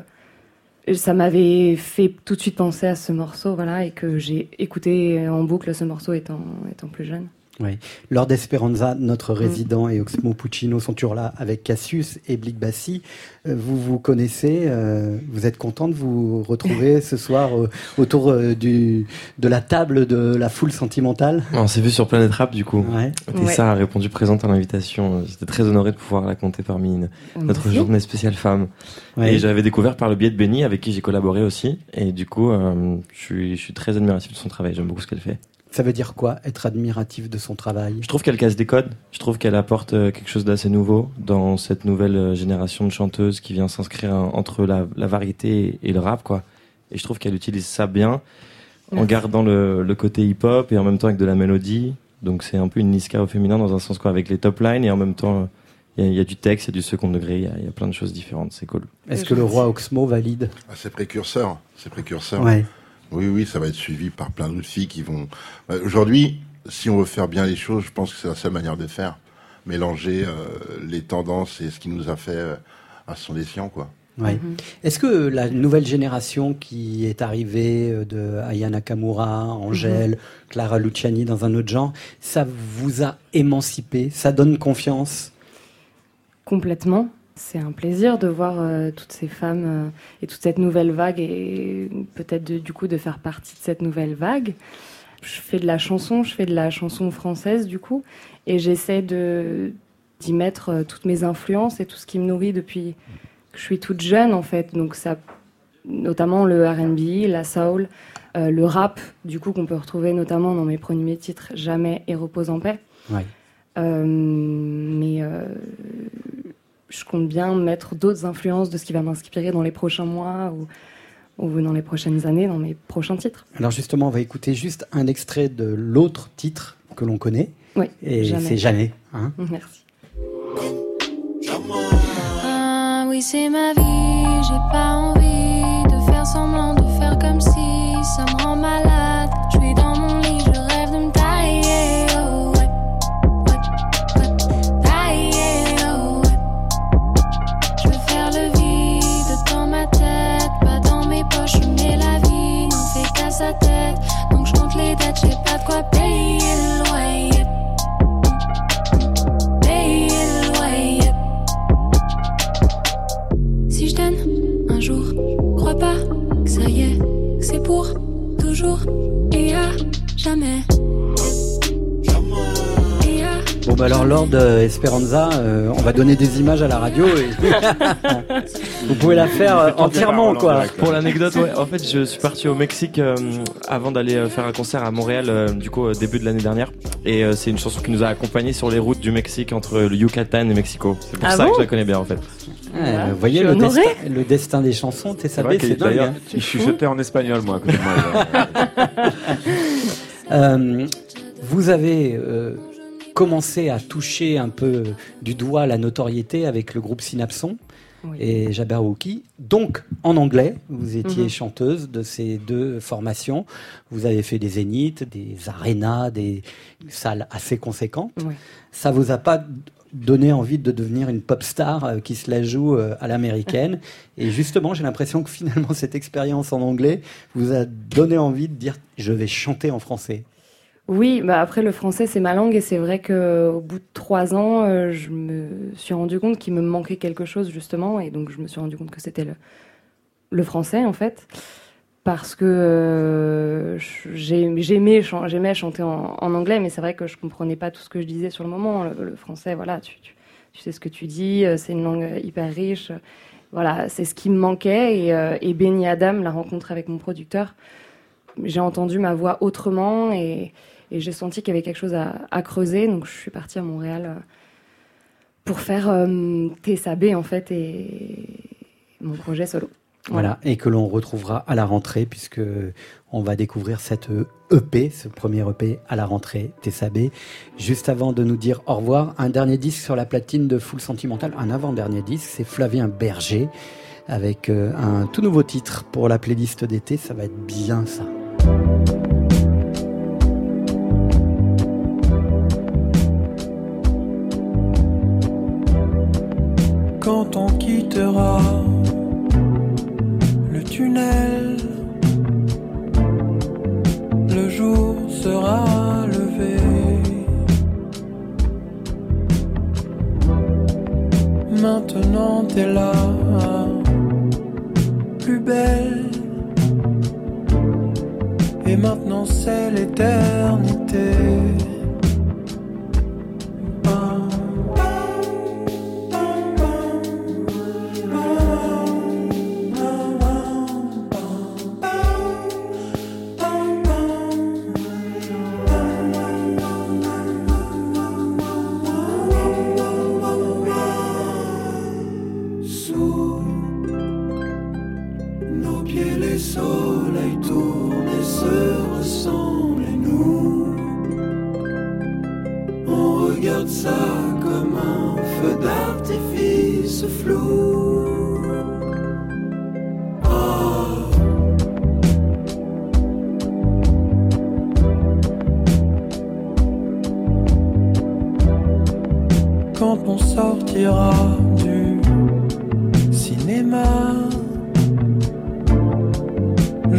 Speaker 27: ça m'avait fait tout de suite penser à ce morceau, voilà, et que j'ai écouté en boucle ce morceau étant étant plus jeune.
Speaker 1: Oui. Lord Esperanza, notre résident, et Oxmo Puccino sont toujours là avec Cassius et Blick Bassi. Euh, Vous vous connaissez, euh, vous êtes content de vous retrouver ce soir euh, autour euh, du, de la table de la foule sentimentale?
Speaker 13: On s'est vu sur Planète Rap du coup.
Speaker 1: Ouais.
Speaker 13: Tessa a répondu présente à l'invitation. J'étais très honoré de pouvoir la compter parmi une- notre
Speaker 1: Merci.
Speaker 13: journée spéciale femme.
Speaker 1: Ouais.
Speaker 13: Et j'avais découvert par le biais de Benny avec qui j'ai collaboré aussi. Et du coup, euh, je, suis, je suis très admiratif de son travail. J'aime beaucoup ce qu'elle fait.
Speaker 1: Ça veut dire quoi, être admiratif de son travail?
Speaker 13: Je trouve qu'elle casse des codes. Je trouve qu'elle apporte euh, quelque chose d'assez nouveau dans cette nouvelle euh, génération de chanteuses qui vient s'inscrire en- entre la, la variété et le rap, quoi. Et je trouve qu'elle utilise ça bien en
Speaker 27: Merci.
Speaker 13: gardant le, le côté hip-hop et en même temps avec de la mélodie. Donc c'est un peu une Niska au féminin dans un sens quoi, avec les top lines et en même temps il y, a- il y a du texte, il y a du second degré, il y a, il y a plein de choses différentes. C'est cool.
Speaker 1: Est-ce que le roi Oxmo valide?
Speaker 2: Ah, c'est précurseur, c'est précurseur.
Speaker 1: Ouais.
Speaker 2: Oui, oui, ça va être suivi par plein d'autres filles qui vont. Euh, Aujourd'hui, si on veut faire bien les choses, je pense que c'est la seule manière de faire. Mélanger euh, les tendances et ce qui nous a fait euh, à son escient, quoi.
Speaker 1: Ouais. Est-ce que la nouvelle génération qui est arrivée de Aya Nakamura, Angèle,
Speaker 27: Mhm.
Speaker 1: Clara Luciani dans un autre genre, ça vous a émancipé Ça donne confiance?
Speaker 27: Complètement. C'est un plaisir de voir euh, toutes ces femmes euh, et toute cette nouvelle vague et peut-être du coup de faire partie de cette nouvelle vague. Je fais de la chanson, je fais de la chanson française du coup et j'essaie de d'y mettre euh, toutes mes influences et tout ce qui me nourrit depuis que je suis toute jeune en fait. Donc ça, notamment le R&B, la soul, le rap du coup qu'on peut retrouver notamment dans mes premiers titres Jamais et Repose en paix.
Speaker 1: Ouais.
Speaker 27: Mais je compte bien mettre d'autres influences de ce qui va m'inspirer dans les prochains mois ou, ou dans les prochaines années, dans mes prochains titres.
Speaker 1: Alors justement, on va écouter juste un extrait de l'autre titre que l'on connaît.
Speaker 27: Oui,
Speaker 1: Et
Speaker 27: Jamais.
Speaker 1: c'est Jamais. Hein
Speaker 27: Merci.
Speaker 28: Ah oui, c'est ma vie, j'ai pas envie de faire semblant, de faire comme si ça me rend malade. J'ai pas de quoi payer le loyer. Payer le loyer. Si je donne un jour, crois pas que ça y est, que c'est pour toujours et à jamais.
Speaker 1: Bon bah alors Lord euh, Esperanza, euh, on va donner des images à la radio et vous pouvez la faire euh, entièrement quoi.
Speaker 13: Pour l'anecdote, ouais, en fait, je suis parti au Mexique euh, avant d'aller faire un concert à Montréal, euh, du coup, début de l'année dernière. Et euh, c'est une chanson qui nous a accompagnés sur les routes du Mexique entre le Yucatan et Mexico. C'est pour
Speaker 1: Ah
Speaker 13: ça
Speaker 1: bon
Speaker 13: que je la connais bien, en fait.
Speaker 1: Ouais, vous voyez le destin, le destin des chansons, t'es
Speaker 16: vrai
Speaker 1: c'est dingue.
Speaker 16: d'ailleurs,
Speaker 1: hein.
Speaker 16: il chuchotait en espagnol, moi, à côté de moi.
Speaker 1: Euh, vous avez euh, commencé à toucher un peu du doigt la notoriété avec le groupe Synapson
Speaker 27: Oui.
Speaker 1: et Jabberwocky. Donc, en anglais, vous étiez
Speaker 27: Mhm.
Speaker 1: chanteuse de ces deux formations. Vous avez fait des zéniths, des arénas, des salles assez conséquentes.
Speaker 27: Ouais.
Speaker 1: Ça vous a pas donné envie de devenir une pop star euh, qui se la joue euh, à l'américaine. Et justement, j'ai l'impression que finalement, cette expérience en anglais vous a donné envie de dire je vais chanter en français.
Speaker 27: Oui, bah après le français c'est ma langue et c'est vrai que au bout de trois ans, euh, je me suis rendu compte qu'il me manquait quelque chose justement et donc je me suis rendu compte que c'était le, français en fait parce que euh, j'ai- j'aimais j'aimais chanter en, anglais mais c'est vrai que je comprenais pas tout ce que je disais sur le moment. Le, français, voilà, tu, tu, sais ce que tu dis, euh, c'est une langue hyper riche. Voilà, c'est ce qui me manquait et, euh, et Benny Adam, la rencontre avec mon producteur, j'ai entendu ma voix autrement et, et j'ai senti qu'il y avait quelque chose à, à creuser. Donc je suis partie à Montréal euh, pour faire euh, Tessa B en fait et mon projet solo.
Speaker 1: Voilà, et que l'on retrouvera à la rentrée, puisque on va découvrir cette EP, ce premier EP à la rentrée, Tessa B. Juste avant de nous dire au revoir, un dernier disque sur la platine de Full Sentimental, un avant-dernier disque, c'est Flavien Berger, avec euh, un tout nouveau titre pour la playlist d'été, ça va être bien ça.
Speaker 29: Le tunnel, le jour sera levé. Maintenant t'es là, plus belle. Et maintenant c'est l'éternité.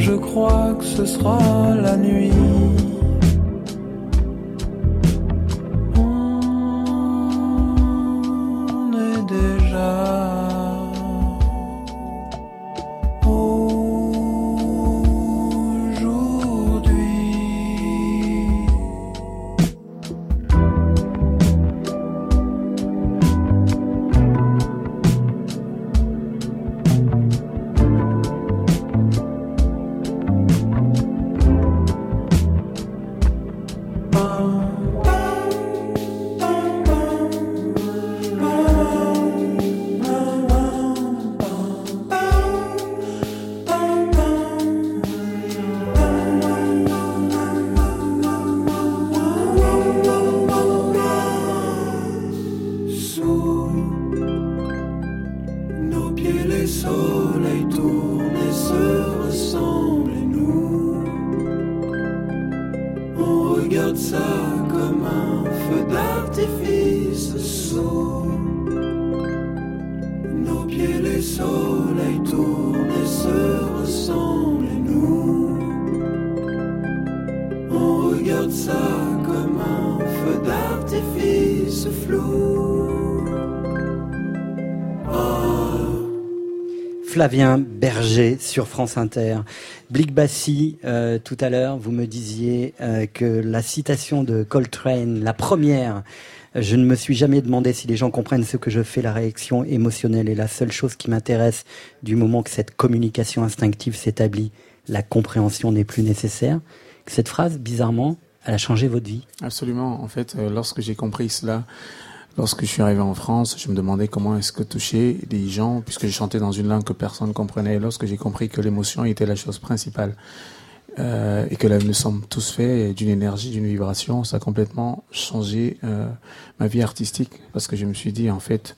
Speaker 29: Je crois que ce sera la nuit.
Speaker 1: Flavien Berger sur France Inter. Blick Bassi, euh, tout à l'heure, vous me disiez euh, que la citation de Coltrane, la première, je ne me suis jamais demandé si les gens comprennent ce que je fais, la réaction émotionnelle est la seule chose qui m'intéresse du moment que cette communication instinctive s'établit, la compréhension n'est plus nécessaire. Cette phrase, bizarrement, elle a changé votre vie.
Speaker 19: Absolument. En fait, euh, lorsque j'ai compris cela, lorsque je suis arrivé en France, je me demandais comment est-ce que toucher des gens, puisque je chantais dans une langue que personne ne comprenait. Lorsque j'ai compris que l'émotion était la chose principale, euh, et que là nous sommes tous faits d'une énergie, d'une vibration. Ça a complètement changé euh, ma vie artistique parce que je me suis dit en fait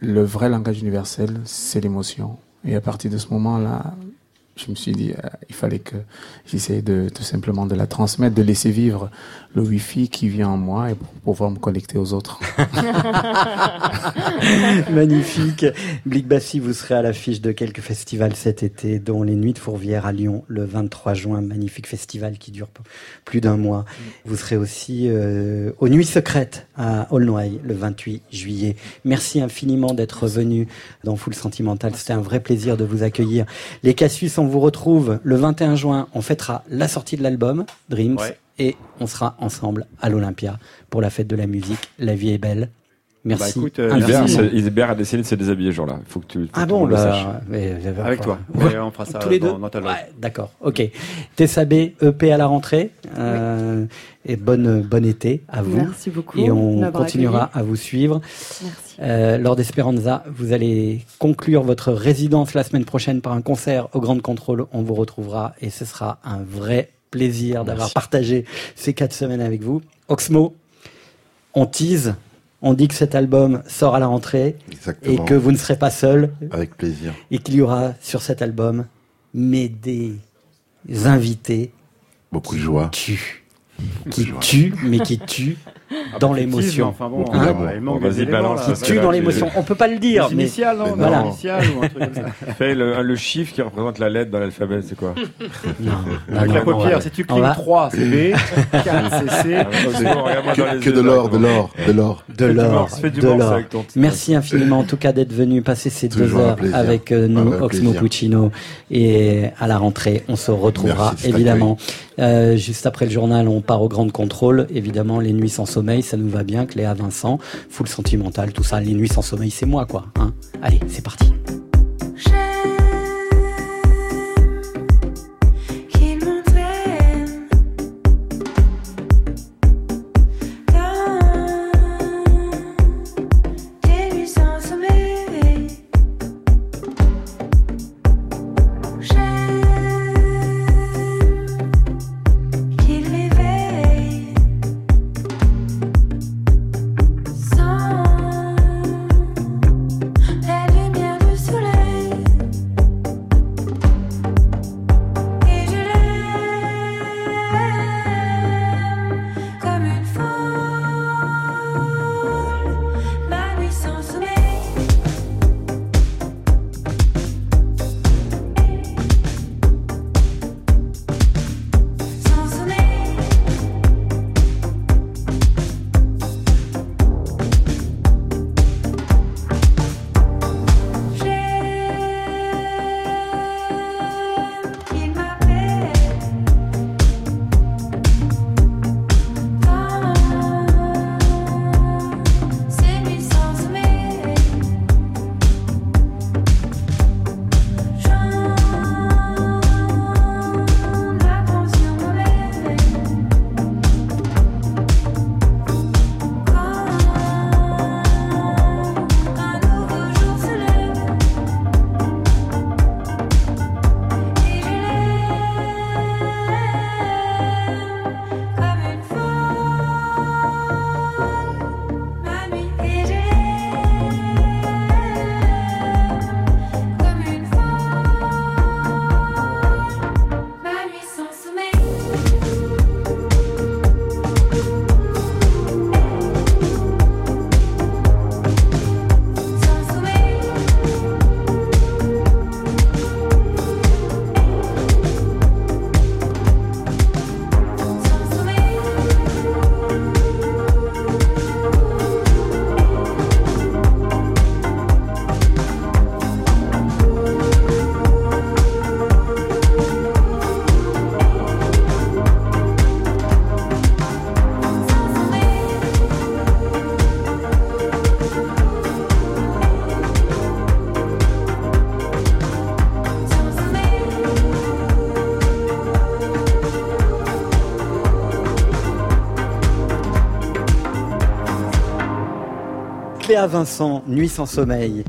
Speaker 19: le vrai langage universel c'est l'émotion. Et à partir de ce moment-là, je me suis dit euh, il fallait que j'essaye de tout simplement de la transmettre, de laisser vivre le wifi qui vient en moi et pour pouvoir me connecter aux autres.
Speaker 1: Magnifique. Blick Bassi, vous serez à l'affiche de quelques festivals cet été, dont les Nuits de Fourvière à Lyon le 23 juin. Magnifique festival qui dure plus d'un mois. Vous serez aussi euh, aux Nuits Secrètes à Aulnoy le 28 juillet. Merci infiniment d'être venu dans Full Sentimental. C'était un vrai plaisir de vous accueillir. Les Cassus, on vous retrouve le 21 juin. On fêtera la sortie de l'album Dreams.
Speaker 16: Ouais.
Speaker 1: Et on sera ensemble à l'Olympia pour la fête de la musique. La vie est belle. Merci.
Speaker 16: Bah, écoute, euh, a décidé de se déshabiller ce jour-là. Il faut que tu, faut
Speaker 1: Ah bon,
Speaker 16: on le
Speaker 1: bah,
Speaker 16: sache.
Speaker 1: mais- mais-
Speaker 17: Avec toi.
Speaker 1: Ouais.
Speaker 17: Mais on fera ça
Speaker 1: Tous les
Speaker 17: dans-
Speaker 1: deux
Speaker 17: dans ta loge.
Speaker 1: Ouais, D'accord, ok. TSAB, EP à la rentrée. euh, Et bonne, bon été à vous.
Speaker 27: Merci beaucoup
Speaker 1: Et on continuera
Speaker 27: accueilli.
Speaker 1: à vous suivre.
Speaker 27: Merci.
Speaker 1: Euh, Lord Esperanza, vous allez conclure votre résidence la semaine prochaine par un concert au Grand Contrôle. On vous retrouvera et ce sera un vrai plaisir d'avoir partagé ces quatre semaines avec vous. Oxmo, on tease, on dit que cet album sort à la rentrée
Speaker 2: Exactement.
Speaker 1: et que vous ne serez pas seul
Speaker 2: Avec plaisir.
Speaker 1: et qu'il y aura sur cet album mais des invités
Speaker 2: Beaucoup de joie.
Speaker 1: tuent.
Speaker 2: Beaucoup
Speaker 1: qui
Speaker 2: de joie.
Speaker 1: tuent, mais qui tuent dans l'émotion.
Speaker 17: enfin bon,
Speaker 1: Hein
Speaker 17: il manque
Speaker 16: Vas-y, balance,
Speaker 1: qui tue dans l'émotion. On peut pas le dire. Mais
Speaker 17: initiales, non,
Speaker 1: voilà.
Speaker 17: des initiales ou un truc comme ça.
Speaker 16: Fais le, le chiffre qui représente la lettre dans l'alphabet, c'est quoi
Speaker 1: Non,
Speaker 17: Avec
Speaker 1: non,
Speaker 17: la
Speaker 1: non,
Speaker 17: paupière, si tu
Speaker 1: va-
Speaker 17: 3, c'est B, 4, c'est C.
Speaker 16: Ah,
Speaker 2: Que, de l'or, de l'or, de l'or.
Speaker 1: De
Speaker 16: Fais du
Speaker 1: l'or, de l'or. Merci infiniment en tout cas d'être venu passer ces deux heures avec euh, nous, Oxmo. Puccino. Et à la rentrée, on se retrouvera évidemment. Euh, juste après le journal, on part au Grand Contrôle. Évidemment, les nuits sans sommeil, ça nous va bien. Cléa Vincent, full sentimental, tout ça. Les nuits sans sommeil, c'est moi quoi. Hein Allez, c'est parti. Cléa Vincent, Nuit sans sommeil.